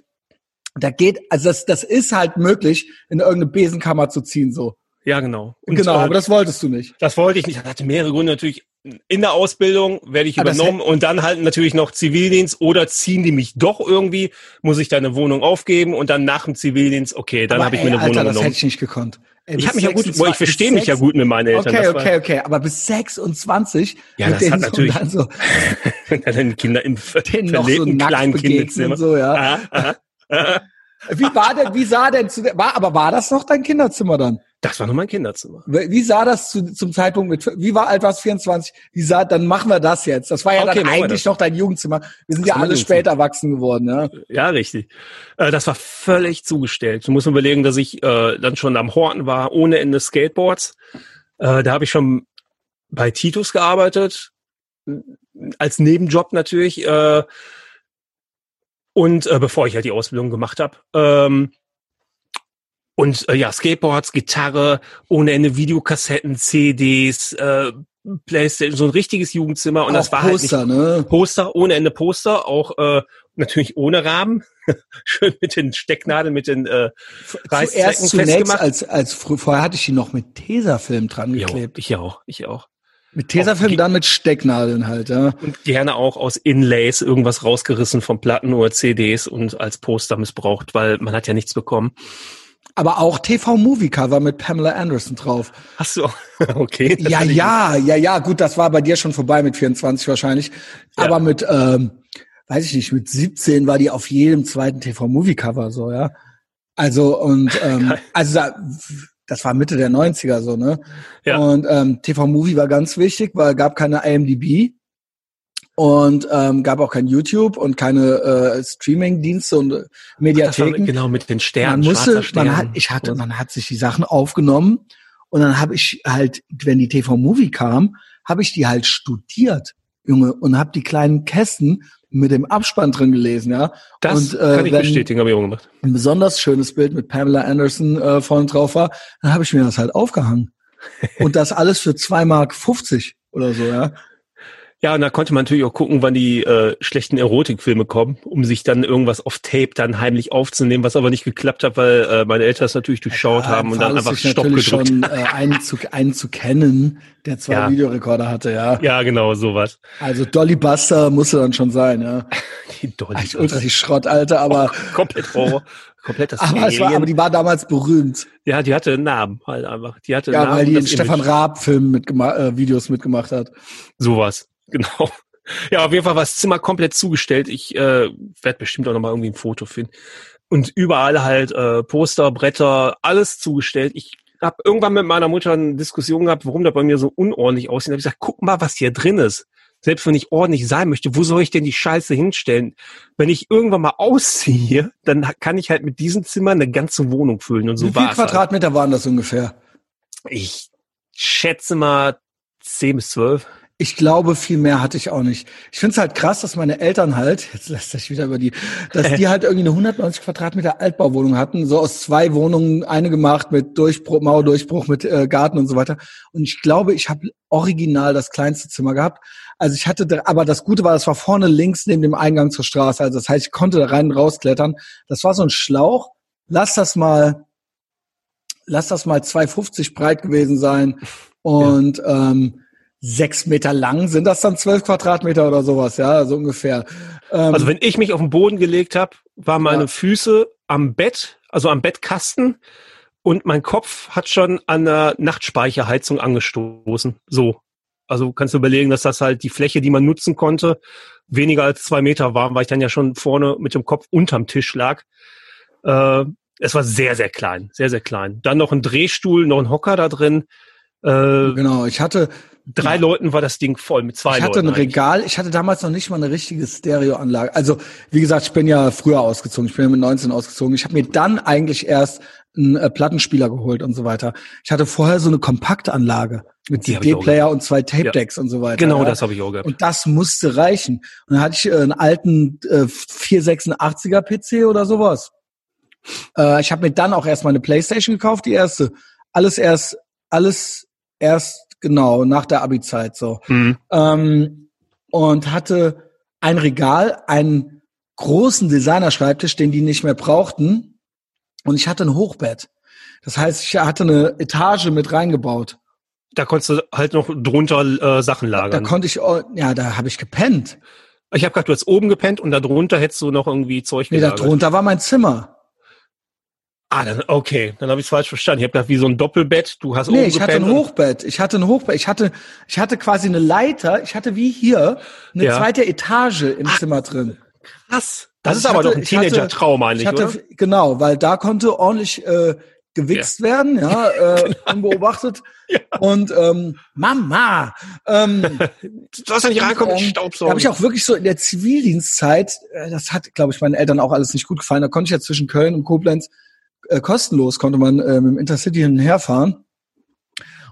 Da geht, also das, das ist halt möglich, in irgendeine Besenkammer zu ziehen, so. Ja, genau. Und, genau, äh, aber das wolltest du nicht. Das wollte ich nicht. Das hatte mehrere Gründe natürlich. in der Ausbildung werde ich Ah, das übernommen und dann halt natürlich noch Zivildienst oder ziehen die mich doch irgendwie, muss ich da eine Wohnung aufgeben und dann nach dem Zivildienst, okay, dann habe ich mir eine Alter, Wohnung das genommen. hätte ich nicht gekonnt. Ey, Ich habe mich ja gut, 26 boah, ich verstehe mich ja gut mit meinen Eltern. Okay, okay, okay. Aber bis 26 Ja, mit das hat so, natürlich- dann so Deine Kinder im denen noch so nackt kleinen und so, ja. Aha, aha, aha. Wie war denn, wie sah denn zu der, war, aber war das noch dein Kinderzimmer dann? Das war noch mein Kinderzimmer. Wie sah das zu, zum Zeitpunkt mit, wie war alt warst 24? Wie sah, dann machen wir das jetzt. Das war ja Okay, dann eigentlich noch dein Jugendzimmer. Wir sind Das ja alle später erwachsen geworden, ja. Ja, richtig. Äh, das war völlig zugestellt. Du musst überlegen, dass ich äh, dann schon am Horten war, ohne Ende Skateboards. Äh, da habe ich schon bei Titus gearbeitet, als Nebenjob natürlich. Äh, und äh, bevor ich halt die Ausbildung gemacht habe. Ähm, und äh, ja, Skateboards, Gitarre, ohne Ende Videokassetten, CDs, äh, Playstation, so ein richtiges Jugendzimmer. Und das Auch war halt Poster, nicht ne? Poster, ohne Ende Poster, auch äh, natürlich ohne Rahmen, schön mit den Stecknadeln, mit den äh, Reißzwecken Zuerst zunächst, festgemacht. als, als vorher hatte ich die noch mit Tesafilm dran Jo, geklebt. ich auch, ich auch. Mit Tesafilm, dann mit Stecknadeln halt, ja. Und gerne auch aus Inlays irgendwas rausgerissen von Platten oder CDs und als Poster missbraucht, weil man hat ja nichts bekommen. Aber auch TV-Movie-Cover mit Pamela Anderson drauf. Hast du? Okay. Ja, ja, ja, ja, gut, das war bei dir schon vorbei mit 24 wahrscheinlich. Ja. Aber mit, ähm, weiß ich nicht, mit 17 war die auf jedem zweiten TV-Movie-Cover so, ja. Also, und, ähm, also da, das war Mitte der 90er so, ne? Ja. Und ähm, TV-Movie war ganz wichtig, weil gab keine IMDb und ähm, gab auch kein YouTube und keine äh, Streaming-Dienste und äh, Das war, Mediatheken genau, mit den Sternen. man musste, schwarzer Stern. man hat, ich hatte, man hat sich die Sachen aufgenommen und dann habe ich halt, wenn die TV-Movie kam, habe ich die halt studiert, Junge, und habe die kleinen Kästen mit dem Abspann drin gelesen, ja. das und, äh, kann ich bestätigen, habe ich auch gemacht. Ein besonders schönes Bild mit Pamela Anderson äh, vorne drauf war, dann habe ich mir das halt aufgehangen. Und das alles für zwei Mark 50 oder so, ja. Ja, und da konnte man natürlich auch gucken, wann die äh, schlechten Erotikfilme kommen, um sich dann irgendwas auf Tape dann heimlich aufzunehmen, was aber nicht geklappt hat, weil äh, meine Eltern es natürlich durchschaut haben und dann einfach Stopp gedrückt. schon äh, einen, zu, einen zu kennen, der zwei Ja. Videorekorder hatte, ja. Ja, genau, sowas. Also Dolly Buster musste dann schon sein, ja. Die Dolly. Echt ultra die Schrott, Alter, aber, komplett Horror. Komplett das aber, es war, aber die war damals berühmt. Ja, die hatte einen Namen halt einfach. Die hatte Ja, einen Namen weil die in Stefan. Raab Filmen mitgemacht, äh, Videos mitgemacht hat. Sowas, genau. Ja, auf jeden Fall war das Zimmer komplett zugestellt. Ich äh, werde bestimmt auch nochmal irgendwie ein Foto finden. Und überall halt äh, Poster, Bretter, alles zugestellt. Ich habe irgendwann mit meiner Mutter eine Diskussion gehabt, warum das bei mir so unordentlich aussieht. Da habe ich gesagt, guck mal, was hier drin ist. Selbst wenn ich ordentlich sein möchte, wo soll ich denn die Scheiße hinstellen? Wenn ich irgendwann mal ausziehe, dann kann ich halt mit diesem Zimmer eine ganze Wohnung füllen. Und so Wie viel halt. Quadratmeter waren das ungefähr? Ich schätze mal 10 bis 12. Ich glaube, viel mehr hatte ich auch nicht. Ich finde es halt krass, dass meine Eltern halt, jetzt lässt sich wieder über die, dass die halt irgendwie eine 190 Quadratmeter Altbauwohnung hatten, so aus zwei Wohnungen, eine gemacht mit Durchbruch, Mauerdurchbruch, mit äh, Garten und so weiter. Und ich glaube, ich habe original das kleinste Zimmer gehabt. Also ich hatte, da- aber das Gute war, das war vorne links neben dem Eingang zur Straße. Also das heißt, ich konnte da rein und rausklettern. Das war so ein Schlauch. Lass das mal, lass das mal 2,50 breit gewesen sein und ähm, sechs Meter lang. Sind das dann zwölf Quadratmeter oder sowas? Ja, so ungefähr. Ähm, Also wenn ich mich auf den Boden gelegt habe, waren meine Ja. Füße am Bett, also am Bettkasten und mein Kopf hat schon an der Nachtspeicherheizung angestoßen. So. Also kannst du überlegen, dass das halt die Fläche, die man nutzen konnte, weniger als zwei Meter war, weil ich dann ja schon vorne mit dem Kopf unterm Tisch lag. Äh, es war sehr, sehr klein, sehr, sehr klein. Dann noch ein Drehstuhl, noch ein Hocker da drin. Äh, genau, ich hatte, drei Leuten war das Ding voll mit zwei ich hatte Leuten. ein eigentlich. Regal. Ich hatte damals noch nicht mal eine richtige Stereoanlage. Also wie gesagt, ich bin ja früher ausgezogen. Ich bin ja mit 19 ausgezogen. Ich habe mir dann eigentlich erst einen äh, Plattenspieler geholt und so weiter. Ich hatte vorher so eine Kompaktanlage mit CD-Player und zwei Tape-Decks und so weiter. Genau, ja. das habe ich auch gehabt. Und das musste reichen. Und dann hatte ich äh, einen alten äh, 486er PC oder sowas. Äh, ich habe mir dann auch erstmal eine Playstation gekauft, die erste. Alles erst, alles erst genau nach der Abi-Zeit so. Mhm. Ähm, und hatte ein Regal, einen großen Designerschreibtisch, den die nicht mehr brauchten. Und ich hatte ein Hochbett. Das heißt, ich hatte eine Etage mit reingebaut. Da konntest du halt noch drunter äh, Sachen lagern. Da konnte ich, oh, ja, da habe ich gepennt. Ich habe gedacht, du hast oben gepennt und da drunter hättest du noch irgendwie Zeug Nee, da drunter war mein Zimmer. Ah, dann, okay, dann habe ich falsch verstanden. Ich habe gedacht, wie so ein Doppelbett. Du hast Nee, oben ich hatte ein Hochbett. Ich hatte ein Hochbett. Ich hatte, ich hatte quasi eine Leiter. Ich hatte wie hier eine Ja. zweite Etage im Zimmer drin. Krass. Das Also ist ich aber hatte- doch ein ich Teenager-Traum Ich eigentlich, hatte, oder? genau, weil da konnte ordentlich äh, gewichst werden, ja, äh, unbeobachtet. Und ähm, Mama, ähm, Du hast ja nicht reinkommen, ähm, da Staubsaugen. habe ich auch wirklich so in der Zivildienstzeit, äh, das hat, glaube ich, meinen Eltern auch alles nicht gut gefallen. Da konnte ich ja zwischen Köln und Koblenz äh, kostenlos konnte man äh, mit dem Intercity hin und her fahren.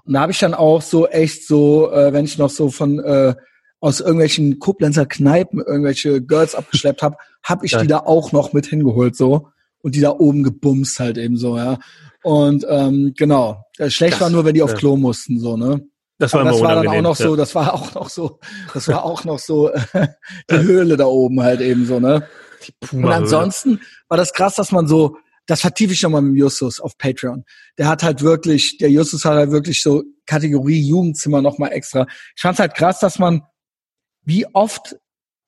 Und da habe ich dann auch so echt so, äh, wenn ich noch so von äh, aus irgendwelchen Koblenzer Kneipen irgendwelche Girls abgeschleppt habe, habe ich Ja. die da auch noch mit hingeholt so und die da oben gebumst halt eben so, ja. Und ähm, genau, äh, schlecht Das- war nur, wenn die auf ja. Klo mussten so, ne? das war das war dann auch noch so, das war auch noch so, das war auch noch so äh, die Höhle da oben halt eben so, ne? Und ansonsten war das krass, dass man so, das vertiefe ich nochmal mit Justus auf Patreon. Der hat halt wirklich, der Justus hat halt wirklich so Kategorie Jugendzimmer nochmal extra. Ich fand's halt krass, dass man, wie oft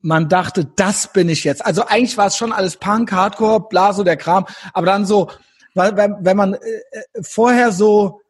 man dachte, das bin ich jetzt. Also eigentlich war es schon alles Punk, Hardcore, bla, so der Kram. Aber dann so, wenn, wenn man äh, äh, vorher so,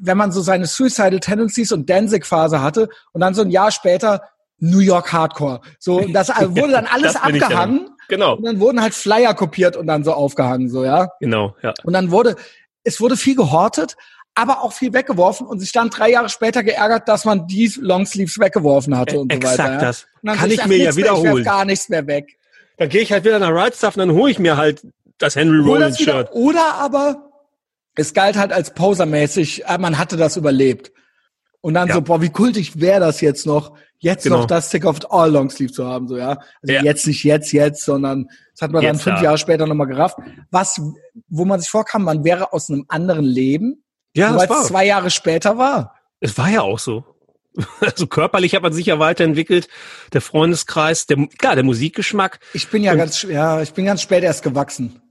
wenn man so seine Suicidal Tendencies und Danzig-Phase hatte und dann so ein Jahr später New York Hardcore. So, das wurde dann alles abgehangen. Genau, Und dann wurden halt Flyer kopiert und dann so aufgehangen, so, ja. genau, ja. Und dann wurde, es wurde viel gehortet, aber auch viel weggeworfen und sich dann drei Jahre später geärgert, dass man die Longsleeves weggeworfen hatte und so Exakt weiter. Ja. das. Kann ich mir ja nichts mehr, Ich wiederholen. gar nichts mehr weg. Dann gehe ich halt wieder nach Right Stuff und dann hole ich mir halt das Henry Rollins das wieder, Shirt. oder aber es galt halt als posermäßig, äh, man hatte das überlebt. Und dann Ja. so, boah, wie kultig wäre das jetzt noch, jetzt Genau. noch das Stick of All Longsleeve zu haben, so, ja. Also Ja. jetzt nicht jetzt, jetzt, sondern das hat man dann Jetzt, fünf ja. Jahre später nochmal gerafft. Was, wo man sich vorkam, man wäre aus einem anderen Leben, Ja, weil es zwei Jahre später war. Es war ja auch so. Also körperlich hat man sich ja weiterentwickelt. Der Freundeskreis, der, klar, der Musikgeschmack. Ich bin ja ganz, ja, ich bin ganz spät erst gewachsen.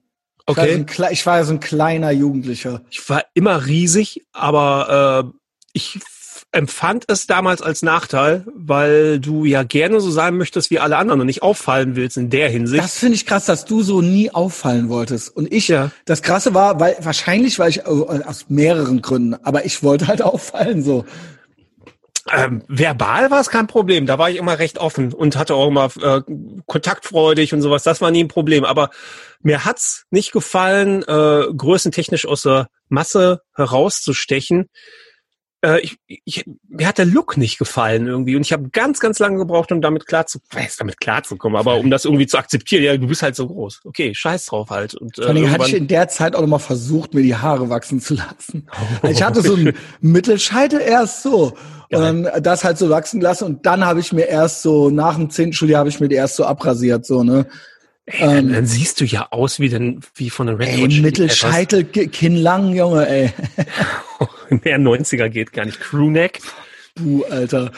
Ich war, so Okay. ein, ich war ja so ein kleiner Jugendlicher. Ich war immer riesig, aber äh, ich empfand es damals als Nachteil, weil du ja gerne so sein möchtest wie alle anderen und nicht auffallen willst in der Hinsicht. Das finde ich krass, dass du so nie auffallen wolltest. Und ich, Ja. das Krasse war, weil wahrscheinlich war ich äh, aus mehreren Gründen, aber ich wollte halt auffallen so. Ähm, verbal war es kein Problem. Da war ich immer recht offen und hatte auch immer äh, kontaktfreudig und sowas. Das war nie ein Problem. Aber mir hat's nicht gefallen, äh, größentechnisch aus der Masse herauszustechen. Äh, ich, ich, mir hat der Look nicht gefallen irgendwie und ich habe ganz, ganz lange gebraucht, um damit klar zu, weiß, damit klarzukommen, aber um das irgendwie zu akzeptieren. Ja, du bist halt so groß. Okay, scheiß drauf halt. Und, äh, Vor allem hatte ich in der Zeit auch noch mal versucht, mir die Haare wachsen zu lassen. Also ich hatte so einen Mittelscheitel erst so. Und dann das halt so wachsen lassen und dann habe ich mir erst so, nach dem zehnten Schuljahr habe ich mir die erst so abrasiert, so, ne? ey, dann, dann siehst du ja aus wie, den, wie von den Red Ey, Mittelscheitel, Ki- Kinn lang, Junge, ey. Mehr 90er geht gar nicht. Crewneck. Puh, Alter.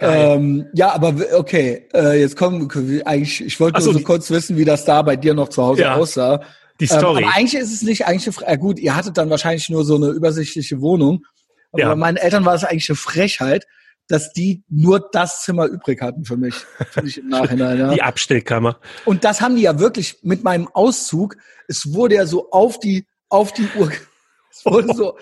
Ähm, ja, aber okay, äh, jetzt kommen eigentlich, ich wollte Ach nur so, so kurz wissen, wie das da bei dir noch zu Hause Ja, aussah. Die Story. Ähm, aber eigentlich ist es nicht eigentlich äh, gut, ihr hattet dann wahrscheinlich nur so eine übersichtliche Wohnung. Aber Ja. bei meinen Eltern war es eigentlich eine Frechheit, dass die nur das Zimmer übrig hatten für mich, finde ich im Nachhinein. Ja. Die Abstellkammer. Und das haben die ja wirklich mit meinem Auszug. Es wurde ja so auf die auf die Uhr, es wurde so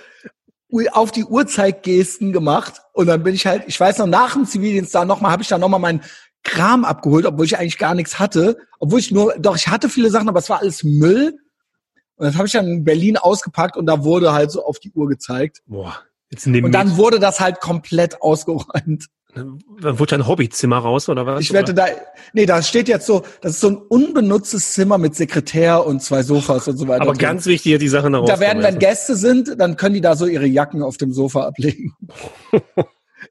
auf die Uhrzeitgesten gemacht. Und dann bin ich halt, ich weiß noch nach dem Zivildienst da nochmal, habe ich da nochmal meinen Kram abgeholt, obwohl ich eigentlich gar nichts hatte, obwohl ich nur, doch ich hatte viele Sachen, aber es war alles Müll. Und das habe ich dann in Berlin ausgepackt und da wurde halt so auf die Uhr gezeigt. Boah. Jetzt nimm Und dann wurde das halt komplett ausgeräumt. Dann wurde dein Hobbyzimmer raus, oder was? Ich wette, da, nee, da steht jetzt so, das ist so ein unbenutztes Zimmer mit Sekretär und zwei Sofas und so weiter. Aber so. ganz wichtig, die Sachen da da werden, wenn Gäste sind, dann können die da so ihre Jacken auf dem Sofa ablegen.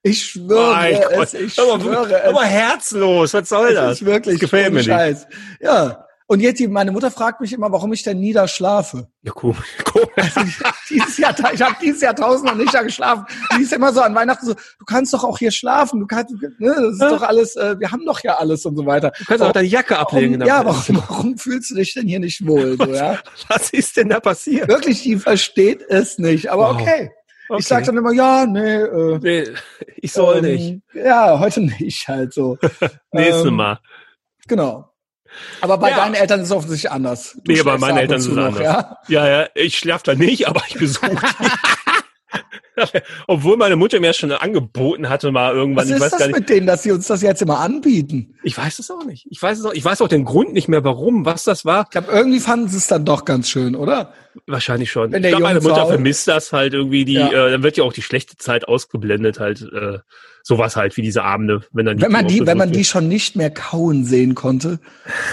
Ich schwöre Gott. es, ich aber, schwöre aber es. herzlos, was soll Es das? ist wirklich Das gefällt mir nicht. Scheiß. Ja. Und jetzt, die, meine Mutter fragt mich immer, warum ich denn nie da schlafe. Ja, cool. cool. dieses Jahr, ich habe dieses Jahr tausendmal nicht da geschlafen. Die ist immer so an Weihnachten so, du kannst doch auch hier schlafen, du kannst, ne, das ist Ja. doch alles, äh, wir haben doch ja alles und so weiter. Du kannst auch deine Jacke ablegen. Warum, ja, warum, warum fühlst du dich denn hier nicht wohl? So, ja? Was ist denn da passiert? Wirklich, die versteht es nicht. Aber Wow. okay. Okay. Ich sag dann immer, ja, nee, äh, nee ich soll ähm, nicht. Ja, heute nicht halt so. Nächstes ähm, Mal. Genau. Aber bei ja. deinen Eltern ist es offensichtlich anders. Du nee, bei meinen Eltern ist es anders. Ja? ja, ja, ich schlafe da nicht, aber ich besuche. Obwohl meine Mutter mir schon angeboten hatte, mal irgendwann. Was ist ich weiß das gar nicht, mit denen, dass sie uns das jetzt immer anbieten? Ich weiß es auch nicht. Ich weiß es auch. Ich weiß auch den Grund nicht mehr, warum, was das war. Ich glaube, irgendwie fanden sie es dann doch ganz schön, oder? Wahrscheinlich schon. Wenn ich glaube, meine Mutter vermisst das halt irgendwie. Die, ja. äh, dann wird ja auch die schlechte Zeit ausgeblendet, halt äh, sowas halt wie diese Abende, wenn dann die wenn man die, wenn man die schon nicht mehr kauen sehen konnte,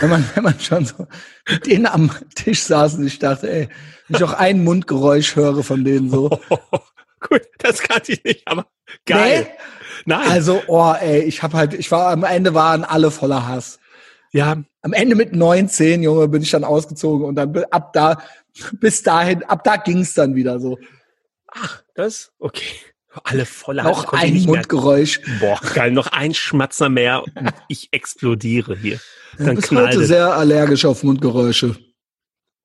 wenn man, wenn man schon so mit denen am Tisch saß und ich dachte, ey, wenn ich auch ein Mundgeräusch höre von denen so. Gut, das kannte ich nicht, aber geil. Nee? Nein. Also, oh, ey, ich habe halt, ich war am Ende waren alle voller Hass. Ja. Am Ende mit 19, Junge, bin ich dann ausgezogen und dann ab da, bis dahin, ab da ging's dann wieder so. Ach, das? Okay. Alle voller. Noch ein Mundgeräusch. Boah, geil, noch ein Schmatzer mehr und ich explodiere hier. Dann du bist heute sehr allergisch auf Mundgeräusche.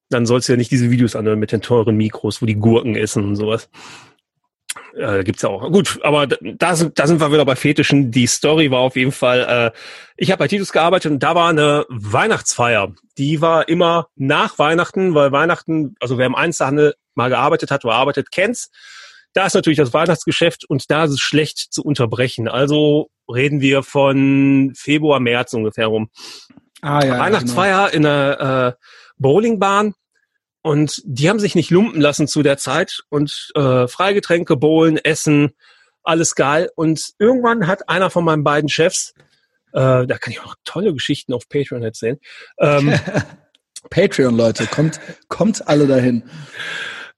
Dann sollst du ja nicht diese Videos anhören mit den teuren Mikros, wo die Gurken essen und sowas. Äh, gibt's ja auch. Gut, aber da sind, da sind wir wieder bei Fetischen. Die Story war auf jeden Fall, äh, ich habe bei Titus gearbeitet und da war eine Weihnachtsfeier. Die war immer nach Weihnachten, weil Weihnachten, also wer im Einzelhandel mal gearbeitet hat oder arbeitet, kennt's. Da ist natürlich das Weihnachtsgeschäft und da ist es schlecht zu unterbrechen. Also reden wir von Februar, März ungefähr rum. Ah, ja, Weihnachtsfeier genau. in der äh, Bowlingbahn und die haben sich nicht lumpen lassen zu der Zeit und äh, Freigetränke, Bowlen, Essen, alles geil. Und irgendwann hat einer von meinen beiden Chefs, äh, da kann ich auch tolle Geschichten auf Patreon erzählen. Ähm, Patreon, Leute, kommt, kommt alle dahin.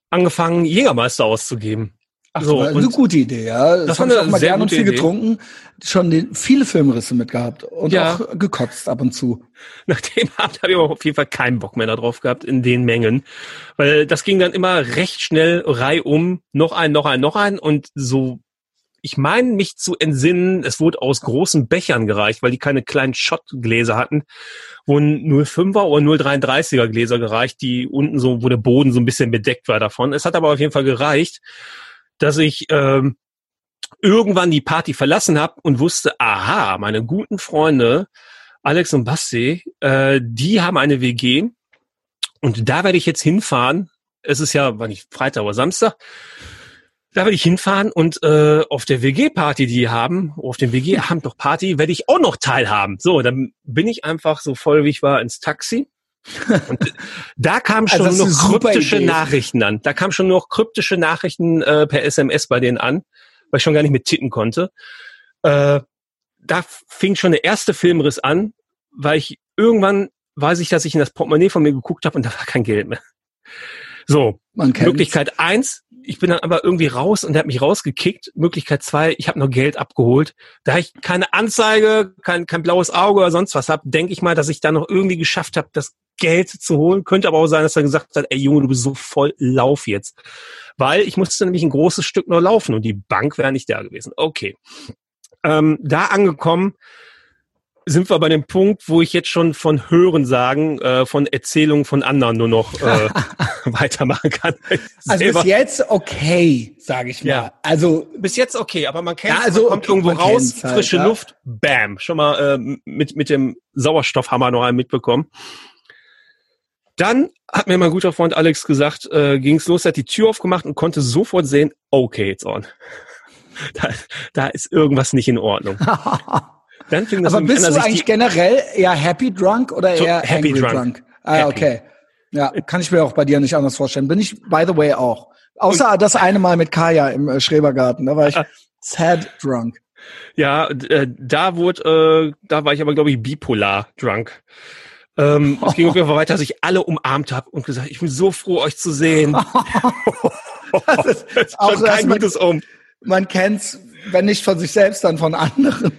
Angefangen, Jägermeister auszugeben. Ach, so, war eine gute Idee, ja. Das, das haben wir auch mal gerne und viel Idee. getrunken. Schon den, viele Filmrisse mitgehabt und ja. auch gekotzt ab und zu. Nach dem Abend habe ich aber auf jeden Fall keinen Bock mehr darauf gehabt in den Mengen. Weil das ging dann immer recht schnell reihum, noch ein, noch ein, noch ein und so ich meine mich zu entsinnen, es wurde aus großen Bechern gereicht, weil die keine kleinen Schottgläser hatten, wurden 05er oder 033er Gläser gereicht, die unten so, wo der Boden so ein bisschen bedeckt war davon. Es hat aber auf jeden Fall gereicht dass ich ähm, irgendwann die Party verlassen habe und wusste, aha, meine guten Freunde Alex und Basti, äh, die haben eine WG und da werde ich jetzt hinfahren. Es ist ja, war nicht Freitag oder Samstag. Da werde ich hinfahren und äh, auf der WG-Party, die haben, auf dem WG-Abend doch Party, werde ich auch noch teilhaben. So, dann bin ich einfach so voll, wie ich war, ins Taxi und da kamen schon also noch kryptische Idee. Nachrichten an. Da kamen schon noch kryptische Nachrichten äh, per SMS bei denen an, weil ich schon gar nicht mit tippen konnte. Äh, da fing schon der erste Filmriss an, weil ich irgendwann weiß ich, dass ich in das Portemonnaie von mir geguckt habe und da war kein Geld mehr. So, Möglichkeit eins, ich bin dann aber irgendwie raus und der hat mich rausgekickt. Möglichkeit zwei, ich habe noch Geld abgeholt. Da ich keine Anzeige, kein, kein blaues Auge oder sonst was habe, denke ich mal, dass ich da noch irgendwie geschafft habe, das Geld zu holen. Könnte aber auch sein, dass er gesagt hat, ey Junge, du bist so voll Lauf jetzt. Weil ich musste nämlich ein großes Stück noch laufen und die Bank wäre nicht da gewesen. Okay. Ähm, da angekommen, sind wir bei dem Punkt, wo ich jetzt schon von Hören sagen, äh, von Erzählungen von anderen nur noch äh, weitermachen kann. Also bis jetzt okay, sage ich mal. Ja. Also bis jetzt okay, aber man kennt, ja, also man kommt okay, irgendwo raus, halt, frische ja. Luft, bam, schon mal äh, mit mit dem Sauerstoffhammer noch einen mitbekommen. Dann hat mir mein guter Freund Alex gesagt, äh, ging's los, hat die Tür aufgemacht und konnte sofort sehen, okay, it's on. Da, da ist irgendwas nicht in Ordnung. Dann fing das Aber bist an, du eigentlich generell eher happy drunk oder eher happy drunk? drunk? Ah, happy. okay. Ja, kann ich mir auch bei dir nicht anders vorstellen. Bin ich, by the way, auch. Außer das eine Mal mit Kaya im äh, Schrebergarten, da war ich sad drunk. Ja, äh, da wurde, äh, da war ich aber, glaube ich, bipolar drunk. Ähm, oh. Es ging auf jeden Fall weiter, dass ich alle umarmt habe und gesagt, ich bin so froh, euch zu sehen. das ist, das ist schon kein gutes Um. Man kennt's, wenn nicht von sich selbst, dann von anderen.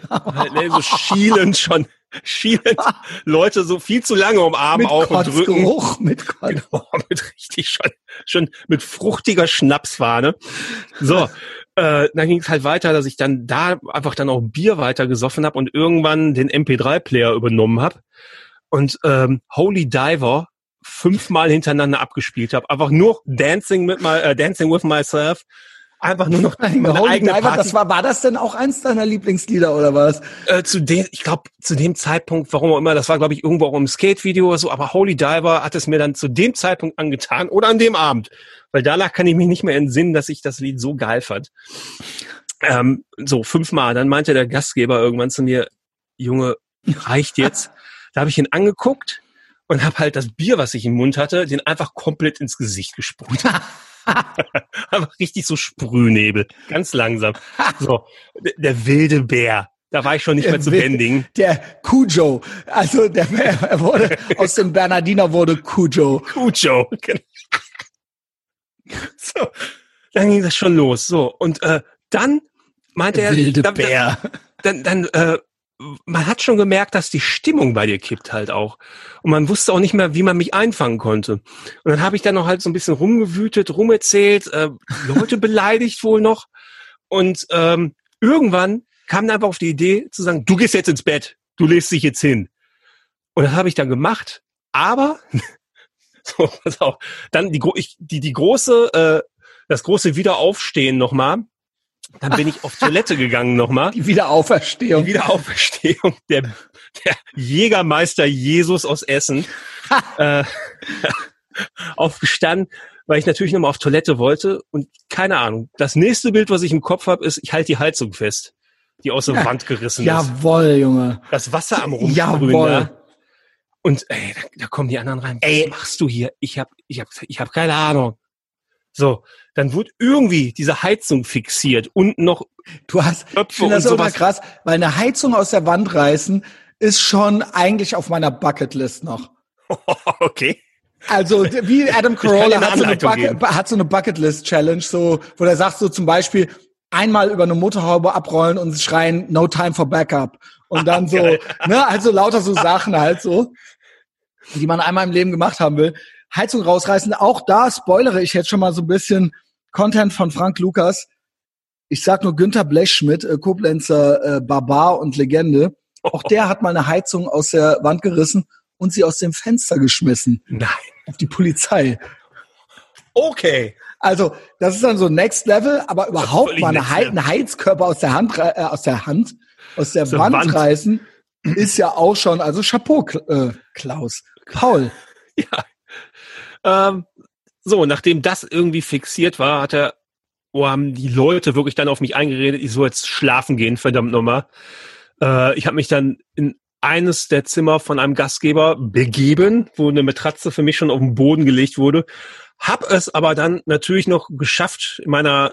nee, so schielend schon. Schielend. Leute so viel zu lange umarmen mit auch und drücken. Geruch, mit genau, mit richtig schon, schon mit fruchtiger Schnapsfahne. So. Äh, dann ging es halt weiter, dass ich dann da einfach dann auch Bier weiter gesoffen habe und irgendwann den MP3-Player übernommen habe und ähm, Holy Diver fünfmal hintereinander abgespielt habe. Einfach nur Dancing mit my, äh, Dancing with Myself einfach nur noch meine Holy eigene Diver, Party. Das war, war das denn auch eins deiner Lieblingslieder oder was? Äh, zu dem, ich glaube, zu dem Zeitpunkt, warum auch immer, das war, glaube ich, irgendwo auch im Skate-Video oder so, aber Holy Diver hat es mir dann zu dem Zeitpunkt angetan oder an dem Abend. Weil danach kann ich mich nicht mehr entsinnen, dass ich das Lied so geil fand. Ähm, so, fünfmal. Dann meinte der Gastgeber irgendwann zu mir, Junge, reicht jetzt. Da habe ich ihn angeguckt und habe halt das Bier, was ich im Mund hatte, den einfach komplett ins Gesicht gesprüht. einfach richtig so Sprühnebel, ganz langsam. So, der, der wilde Bär. Da war ich schon nicht der mehr zu bändigen. Der Cujo. Also der er wurde aus dem Bernardiner wurde Cujo. Cujo. Genau. So, dann ging das schon los. So und äh, dann meinte er, wilde dann, Bär. Dann, dann, dann äh, man hat schon gemerkt, dass die Stimmung bei dir kippt halt auch. Und man wusste auch nicht mehr, wie man mich einfangen konnte. Und dann habe ich dann noch halt so ein bisschen rumgewütet, rumerzählt, äh, Leute beleidigt wohl noch. Und ähm, irgendwann kam dann einfach auf die Idee zu sagen, du gehst jetzt ins Bett, du legst dich jetzt hin. Und das habe ich dann gemacht. Aber so, pass auf, dann die, ich, die, die große, äh, das große Wiederaufstehen nochmal dann bin ich auf Toilette gegangen nochmal. Die Wiederauferstehung. Die Wiederauferstehung. Der, der Jägermeister Jesus aus Essen. äh, aufgestanden, weil ich natürlich nochmal auf Toilette wollte. Und keine Ahnung. Das nächste Bild, was ich im Kopf habe, ist, ich halte die Heizung fest, die aus der ja, Wand gerissen jawohl, ist. Jawoll, Junge. Das Wasser am Rumsprühen. Jawohl. Und ey, da, da kommen die anderen rein. Ey, was machst du hier? Ich hab, ich hab, ich hab keine Ahnung. So, dann wird irgendwie diese Heizung fixiert und noch du hast ich finde das sowas krass, weil eine Heizung aus der Wand reißen ist schon eigentlich auf meiner Bucketlist noch. okay. Also wie Adam Carolla hat so, eine Bucket, hat so eine Bucketlist Challenge, so wo er sagt so zum Beispiel einmal über eine Motorhaube abrollen und schreien No time for backup und dann so, ne, also lauter so Sachen halt so, die man einmal im Leben gemacht haben will. Heizung rausreißen. Auch da spoilere ich jetzt schon mal so ein bisschen Content von Frank Lukas. Ich sag nur Günther Blechschmidt, äh, Koblenzer äh, Barbar und Legende. Auch der hat mal eine Heizung aus der Wand gerissen und sie aus dem Fenster geschmissen. Nein. Auf die Polizei. Okay. Also, das ist dann so Next Level, aber überhaupt mal eine He ein Heizkörper aus der Hand, äh, aus der Hand, aus der Wand, Wand, reißen, ist ja auch schon, also Chapeau, äh, Klaus. Paul. Ja, ähm, so, nachdem das irgendwie fixiert war, hat er, oh, haben die Leute wirklich dann auf mich eingeredet, ich soll jetzt schlafen gehen, verdammt nochmal. Äh, ich habe mich dann in eines der Zimmer von einem Gastgeber begeben, wo eine Matratze für mich schon auf den Boden gelegt wurde. Hab es aber dann natürlich noch geschafft, in meiner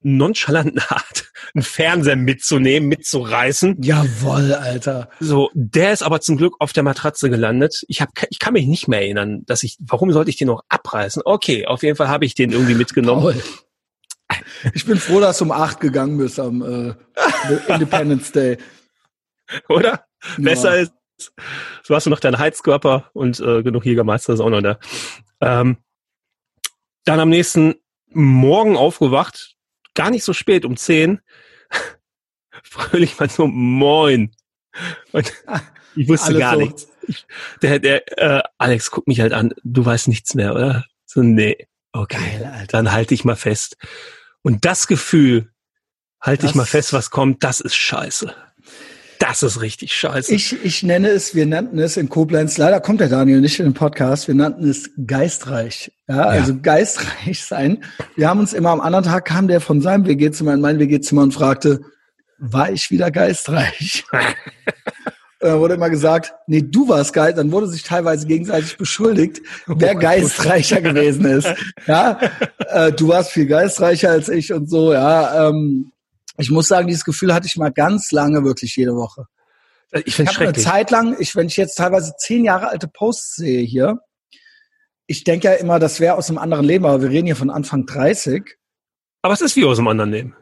nonchalanten Art, einen Fernseher mitzunehmen, mitzureißen. Jawoll, Alter. So, der ist aber zum Glück auf der Matratze gelandet. Ich hab, ich kann mich nicht mehr erinnern, dass ich, warum sollte ich den noch abreißen? Okay, auf jeden Fall habe ich den irgendwie mitgenommen. Paul. Ich bin froh, dass du um acht gegangen bist am äh, Independence Day. Oder? Ja. Besser ist, so hast du noch deinen Heizkörper und äh, genug Jägermeister ist auch noch da. Ähm, dann am nächsten Morgen aufgewacht, gar nicht so spät, um zehn, fröhlich mal so, moin. Und ich wusste Alles gar so. nichts. Der, der, äh, Alex guckt mich halt an, du weißt nichts mehr, oder? So, nee. Okay, Geil, dann halte ich mal fest. Und das Gefühl, halte ich mal fest, was kommt, das ist scheiße. Das ist richtig scheiße. Ich, ich nenne es, wir nannten es in Koblenz, leider kommt der Daniel nicht in den Podcast, wir nannten es geistreich. Ja, ja. also geistreich sein. Wir haben uns immer am anderen Tag kam der von seinem WG-Zimmer in mein WG-Zimmer und fragte, war ich wieder geistreich? Da wurde immer gesagt, nee, du warst geil. Dann wurde sich teilweise gegenseitig beschuldigt, wer oh geistreicher gewesen ist. Ja, äh, du warst viel geistreicher als ich und so. Ja, ähm, ich muss sagen, dieses Gefühl hatte ich mal ganz lange, wirklich jede Woche. Ich, finde ich habe eine Zeit lang, ich, wenn ich jetzt teilweise zehn Jahre alte Posts sehe hier, ich denke ja immer, das wäre aus einem anderen Leben, aber wir reden hier von Anfang 30. Aber es ist wie aus einem anderen Leben.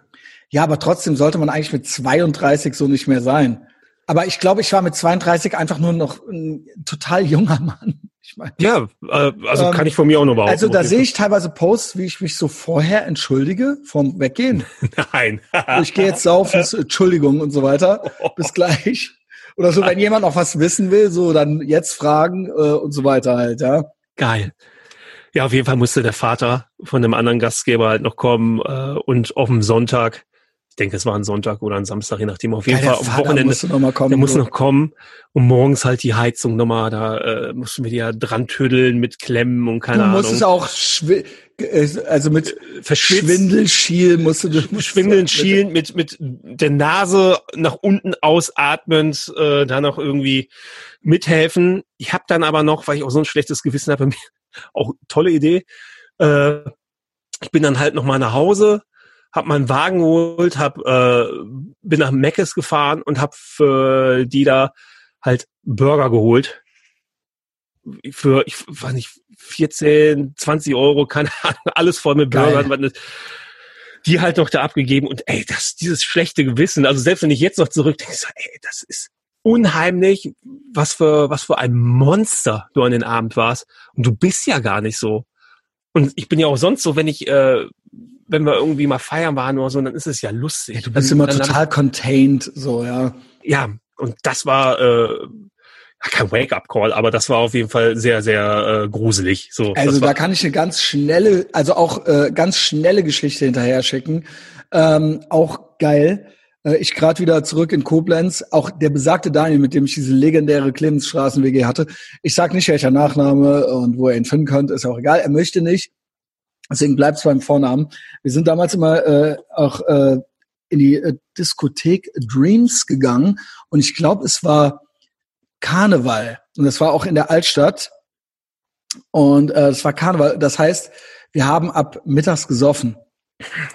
Ja, aber trotzdem sollte man eigentlich mit 32 so nicht mehr sein. Aber ich glaube, ich war mit 32 einfach nur noch ein total junger Mann. Ich meine, ja, äh, also ähm, kann ich von mir auch noch behaupten. Also da sehe ich teilweise Posts, wie ich mich so vorher entschuldige vom Weggehen. Nein. ich gehe jetzt saufen, Entschuldigung und so weiter. Bis gleich. Oder so, wenn jemand noch was wissen will, so dann jetzt fragen äh, und so weiter halt, ja. Geil. Ja, auf jeden Fall musste der Vater von einem anderen Gastgeber halt noch kommen äh, und auf dem Sonntag, ich denke, es war ein Sonntag oder ein Samstag, je nachdem, auf jeden Ja, Fall am Wochenende, musste noch mal kommen, der muss noch kommen und morgens halt die Heizung nochmal, da äh, mussten wir die ja dran tüddeln mit Klemmen und keine Du Ahnung. musstest auch äh, also mit verschwitzt. Schwindel schielen musst du Schwindeln, schielen, mit, mit der Nase nach unten ausatmend, äh, da noch irgendwie mithelfen. Ich habe dann aber noch, weil ich auch so ein schlechtes Gewissen habe, auch tolle Idee. Äh, ich bin dann halt noch mal nach Hause, hab meinen Wagen geholt, hab, äh, bin nach Meckes gefahren und hab für die da halt Burger geholt. Für, ich weiß nicht, 14, 20 Euro, keine Ahnung, alles voll mit Geil. Burgern. was- Die halt noch da abgegeben und ey, das, dieses schlechte Gewissen, also selbst wenn ich jetzt noch zurückdenke, so, ey, das ist unheimlich, was für, was für ein Monster du an den Abend warst. Und du bist ja gar nicht so. Und ich bin ja auch sonst so, wenn ich, äh, wenn wir irgendwie mal feiern waren oder so, dann ist es ja lustig. Ja, du bist dann, immer dann, total contained, so, ja. ja, und das war äh, kein Wake-up-Call, aber das war auf jeden Fall sehr, sehr äh, gruselig. So, Also da kann ich eine ganz schnelle, also auch äh, ganz schnelle Geschichte hinterher schicken. Ähm, auch geil. Äh, ich gerade wieder zurück in Koblenz. Auch der besagte Daniel, mit dem ich diese legendäre Clemensstraßen-WG hatte. Ich sag nicht, welcher Nachname und wo ihr ihn finden könnt, ist auch egal. Er möchte nicht. Deswegen bleibt's beim Vornamen. Wir sind damals immer äh, auch äh, in die äh, Diskothek Dreams gegangen und ich glaube, es war Karneval und das war auch in der Altstadt und äh, es war Karneval. Das heißt, wir haben ab mittags gesoffen.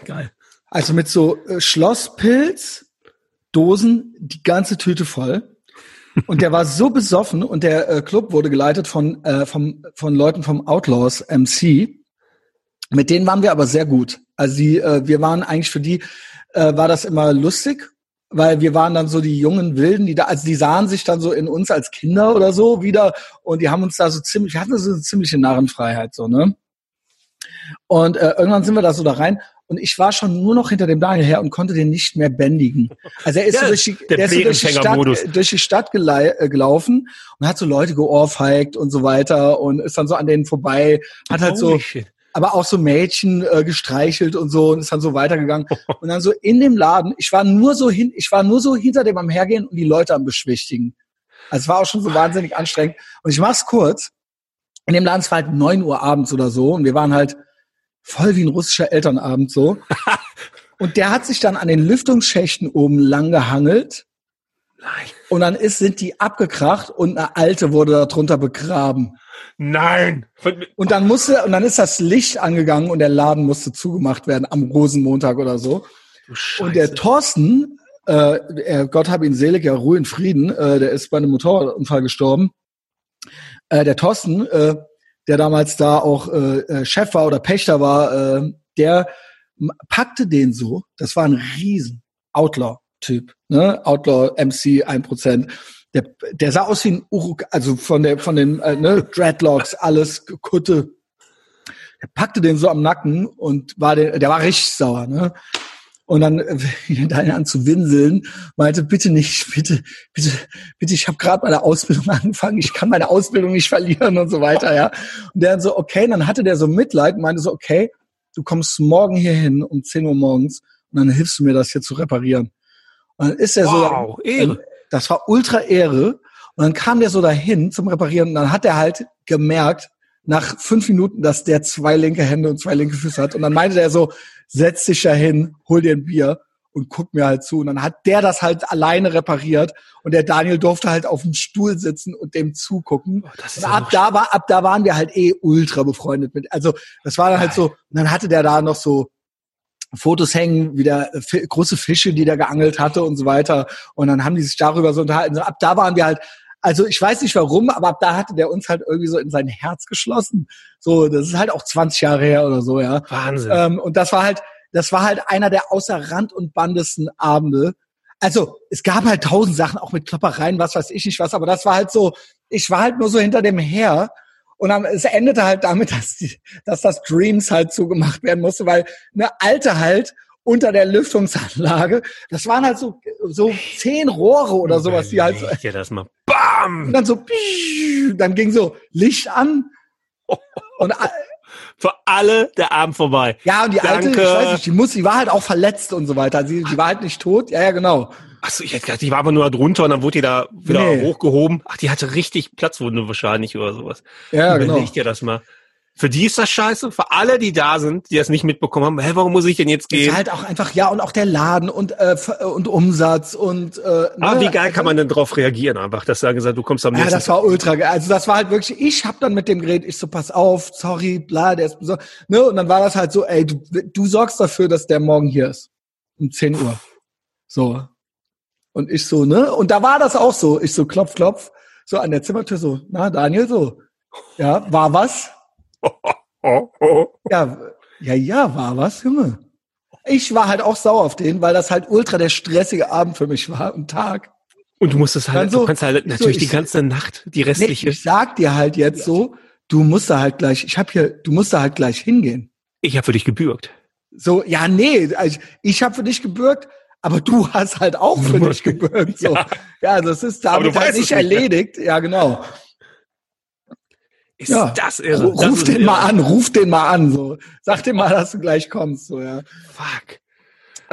geil. Also mit so äh, Schlosspilz, Dosen, die ganze Tüte voll. Und der war so besoffen und der äh, Club wurde geleitet von, äh, vom, von Leuten vom Outlaws MC. Mit denen waren wir aber sehr gut. Also die, äh, wir waren eigentlich für die, äh, war das immer lustig, weil wir waren dann so die jungen Wilden, die da, also die sahen sich dann so in uns als Kinder oder so wieder und die haben uns da so ziemlich, wir hatten so eine ziemliche Narrenfreiheit, so, ne? Und äh, irgendwann sind wir da so da rein und ich war schon nur noch hinter dem Daniel her und konnte den nicht mehr bändigen. Also er ist Ja, so durch die, der der durch die, Stadt, durch die Stadt äh, gelaufen und hat so Leute geohrfeigt und so weiter und ist dann so an denen vorbei, hat halt so, shit. Aber auch so Mädchen äh, gestreichelt und so und ist dann so weitergegangen und dann so in dem Laden, ich war nur so hin, ich war nur so hinter dem am hergehen und die Leute am beschwichtigen. Also es war auch schon so wahnsinnig anstrengend und ich mach's kurz. In dem Laden es war halt neun Uhr abends oder so und wir waren halt voll wie ein russischer Elternabend so. und der hat sich dann an den Lüftungsschächten oben lang gehangelt Nein. und dann ist, sind die abgekracht und eine alte wurde da drunter begraben. Nein. Und dann musste, und dann ist das Licht angegangen und der Laden musste zugemacht werden am Rosenmontag oder so. Und der Thorsten, äh, er, Gott hab ihn selig, ja, Ruhe in Frieden, äh, der ist bei einem Motorradunfall gestorben. Äh, der Thorsten, äh, der damals da auch äh, äh, Chef war oder Pächter war, äh, der packte den so, das war ein riesen Outlaw-Typ, ne? Outlaw MC 1%. Der, der sah aus wie ein Uruk, also von der, von den äh, ne, Dreadlocks, alles Kutte. Der packte den so am Nacken und war der, der war richtig sauer, ne? Und dann äh, fing er an zu winseln, meinte, bitte nicht, bitte, bitte, bitte, ich habe gerade meine Ausbildung angefangen, ich kann meine Ausbildung nicht verlieren und so weiter, ja. Und der dann so, okay, dann hatte der so Mitleid und meinte so, okay, du kommst morgen hier hin um 10 Uhr morgens und dann hilfst du mir, das hier zu reparieren. Und dann ist er wow, so, Ehre. Das war ultra Ehre. Und dann kam der so dahin zum Reparieren und dann hat er halt gemerkt, nach fünf Minuten, dass der zwei linke Hände und zwei linke Füße hat. Und dann meinte der so, setz dich da hin, hol dir ein Bier und guck mir halt zu. Und dann hat der das halt alleine repariert und der Daniel durfte halt auf dem Stuhl sitzen und dem zugucken. Oh, Und ab da war, ab da waren wir halt eh ultra befreundet mit. Also das war dann halt so, und dann hatte der da noch so Fotos hängen, wieder fi- große Fische, die der geangelt hatte und so weiter. Und dann haben die sich darüber so unterhalten. Ab da waren wir halt, also ich weiß nicht warum, aber ab da hatte der uns halt irgendwie so in sein Herz geschlossen. So, das ist halt auch 20 Jahre her oder so, ja. Wahnsinn. Ähm, und das war halt, das war halt einer der außer Rand und Bandesten Abende. Also es gab halt tausend Sachen, auch mit Kloppereien, was weiß ich nicht was, aber das war halt so, ich war halt nur so hinter dem her. Und dann, es endete halt damit, dass, die, dass das Dreams halt zugemacht werden musste, weil eine alte halt unter der Lüftungsanlage, das waren halt so, so zehn Rohre oder sowas, die halt so, Überleg dir das mal. und Bam! dann so, dann ging so Licht an und, Für alle der Abend vorbei. Ja, und die Danke. alte, ich weiß nicht, die muss, die war halt auch verletzt und so weiter. Sie, die war halt nicht tot. Ja, ja, genau. Achso, ich hätte gedacht, die war aber nur drunter und dann wurde die da wieder nee. hochgehoben. Ach, die hatte richtig Platzwunde wahrscheinlich oder sowas. Ja, genau. Ich dir das mal. Für die ist das scheiße. Für alle, die da sind, die das nicht mitbekommen haben, hä, warum muss ich denn jetzt gehen? Ist halt auch einfach, ja, und auch der Laden und, äh, und Umsatz und äh, ne? Aber wie geil kann man denn darauf reagieren einfach, dass sagen gesagt, du kommst am nächsten Ja, das war ultra geil. Also das war halt wirklich, ich hab dann mit dem Gerät, ich so, pass auf, sorry, bla, der ist so, ne? Und dann war das halt so, ey, du, du sorgst dafür, dass der morgen hier ist. Um 10 Uhr. So. Und ich so, ne? Und da war das auch so. Ich so, klopf, klopf. So an der Zimmertür so, na, Daniel, so. Ja, war was? ja, ja, ja, war was, Junge. Ich war halt auch sauer auf den, weil das halt ultra der stressige Abend für mich war, ein Tag. Und du musstest halt, so, du kannst halt natürlich so, ich, die ganze Nacht, die restliche. Nee, ich sag dir halt jetzt so, du musst da halt gleich, ich hab hier, du musst da halt gleich hingehen. Ich habe für dich gebürgt. So, ja, nee, also ich habe für dich gebürgt, aber du hast halt auch für dich gebürgt. So. Ja. ja, das ist damit halt nicht erledigt. Ja, genau. Ist ja. das irre? Ruf das den irre. mal an, ruf den mal an. So. Sag dir mal, dass du gleich kommst. So, ja. Fuck.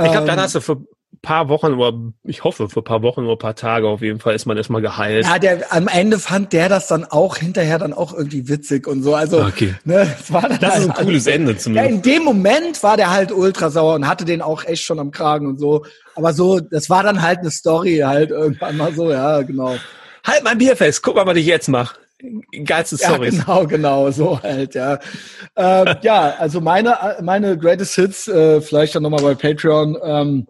Ich glaube, dann ähm. hast du für paar Wochen oder ich hoffe für paar Wochen oder paar Tage auf jeden Fall ist man erstmal geheilt. Ja, der am Ende fand der das dann auch hinterher dann auch irgendwie witzig und so. Also okay. ne, das, war dann das halt ist ein cooles Ende zumindest. Ja, in dem Moment war der halt ultra sauer und hatte den auch echt schon am Kragen und so. Aber so, das war dann halt eine Story halt irgendwann mal so, ja, genau. Halt mein Bier fest, guck mal, was ich jetzt mache. Geilste Story. Ja, genau, genau, so halt, ja. ähm, ja, also meine, meine Greatest Hits, äh, vielleicht dann nochmal bei Patreon. Ähm,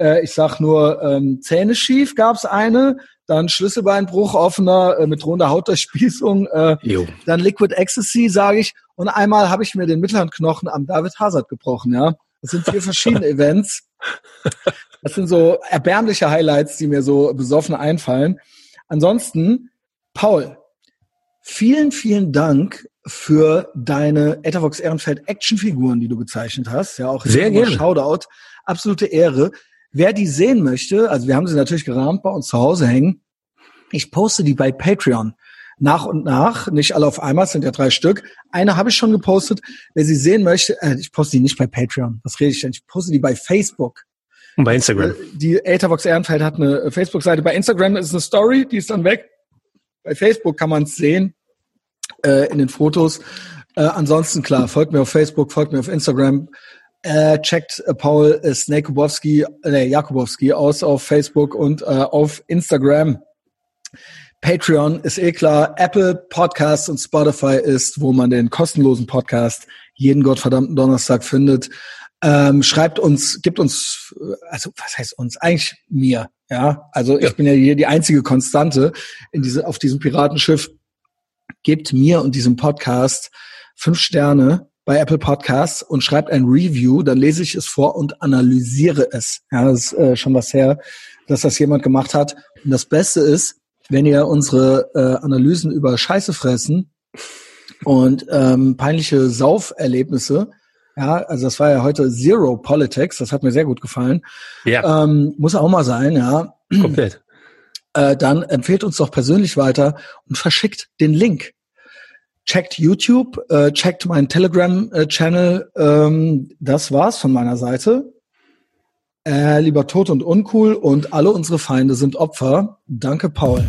äh, ich sag nur, ähm, Zähne schief gab's eine, dann Schlüsselbeinbruch offener äh, mit drohender Hauterspießung, äh, dann Liquid Ecstasy, sage ich. Und einmal habe ich mir den Mittelhandknochen am David Hazard gebrochen, ja. Das sind vier verschiedene Events. Das sind so erbärmliche Highlights, die mir so besoffen einfallen. Ansonsten, Paul, Vielen, vielen Dank für deine Etavox Ehrenfeld Actionfiguren, die du gezeichnet hast. Ja, auch sehr gerne. Shoutout. Absolute Ehre. Wer die sehen möchte, also wir haben sie natürlich gerahmt bei uns zu Hause hängen. Ich poste die bei Patreon nach und nach, nicht alle auf einmal, es sind ja drei Stück. Eine habe ich schon gepostet. Wer sie sehen möchte, äh, ich poste die nicht bei Patreon. Was rede ich denn? Ich poste die bei Facebook. Und bei Instagram. Die Etavox Ehrenfeld hat eine Facebook-Seite. Bei Instagram ist eine Story, die ist dann weg. Bei Facebook kann man es sehen äh, in den Fotos. Äh, ansonsten klar, folgt mir auf Facebook, folgt mir auf Instagram. Äh, checkt äh, Paul äh, Snakubowski, äh, Jakubowski aus auf Facebook und äh, auf Instagram. Patreon ist eh klar. Apple Podcasts und Spotify ist, wo man den kostenlosen Podcast jeden gottverdammten Donnerstag findet. Ähm, schreibt uns, gibt uns, also was heißt uns? Eigentlich mir, ja. Also ich ja. bin ja hier die einzige Konstante in diese, auf diesem Piratenschiff gebt mir und diesem Podcast fünf Sterne bei Apple Podcasts und schreibt ein Review, dann lese ich es vor und analysiere es. Ja, das ist äh, schon was her, dass das jemand gemacht hat. Und das Beste ist, wenn ihr unsere äh, Analysen über Scheiße fressen und ähm, peinliche Sauferlebnisse, ja, also das war ja heute Zero Politics, das hat mir sehr gut gefallen. Ja. Ähm, muss auch mal sein, ja. Komplett äh, dann empfehlt uns doch persönlich weiter und verschickt den Link. Checkt YouTube, äh, checkt meinen Telegram-Channel. Ähm, das war's von meiner Seite. Äh, lieber tot und uncool und alle unsere Feinde sind Opfer. Danke, Paul.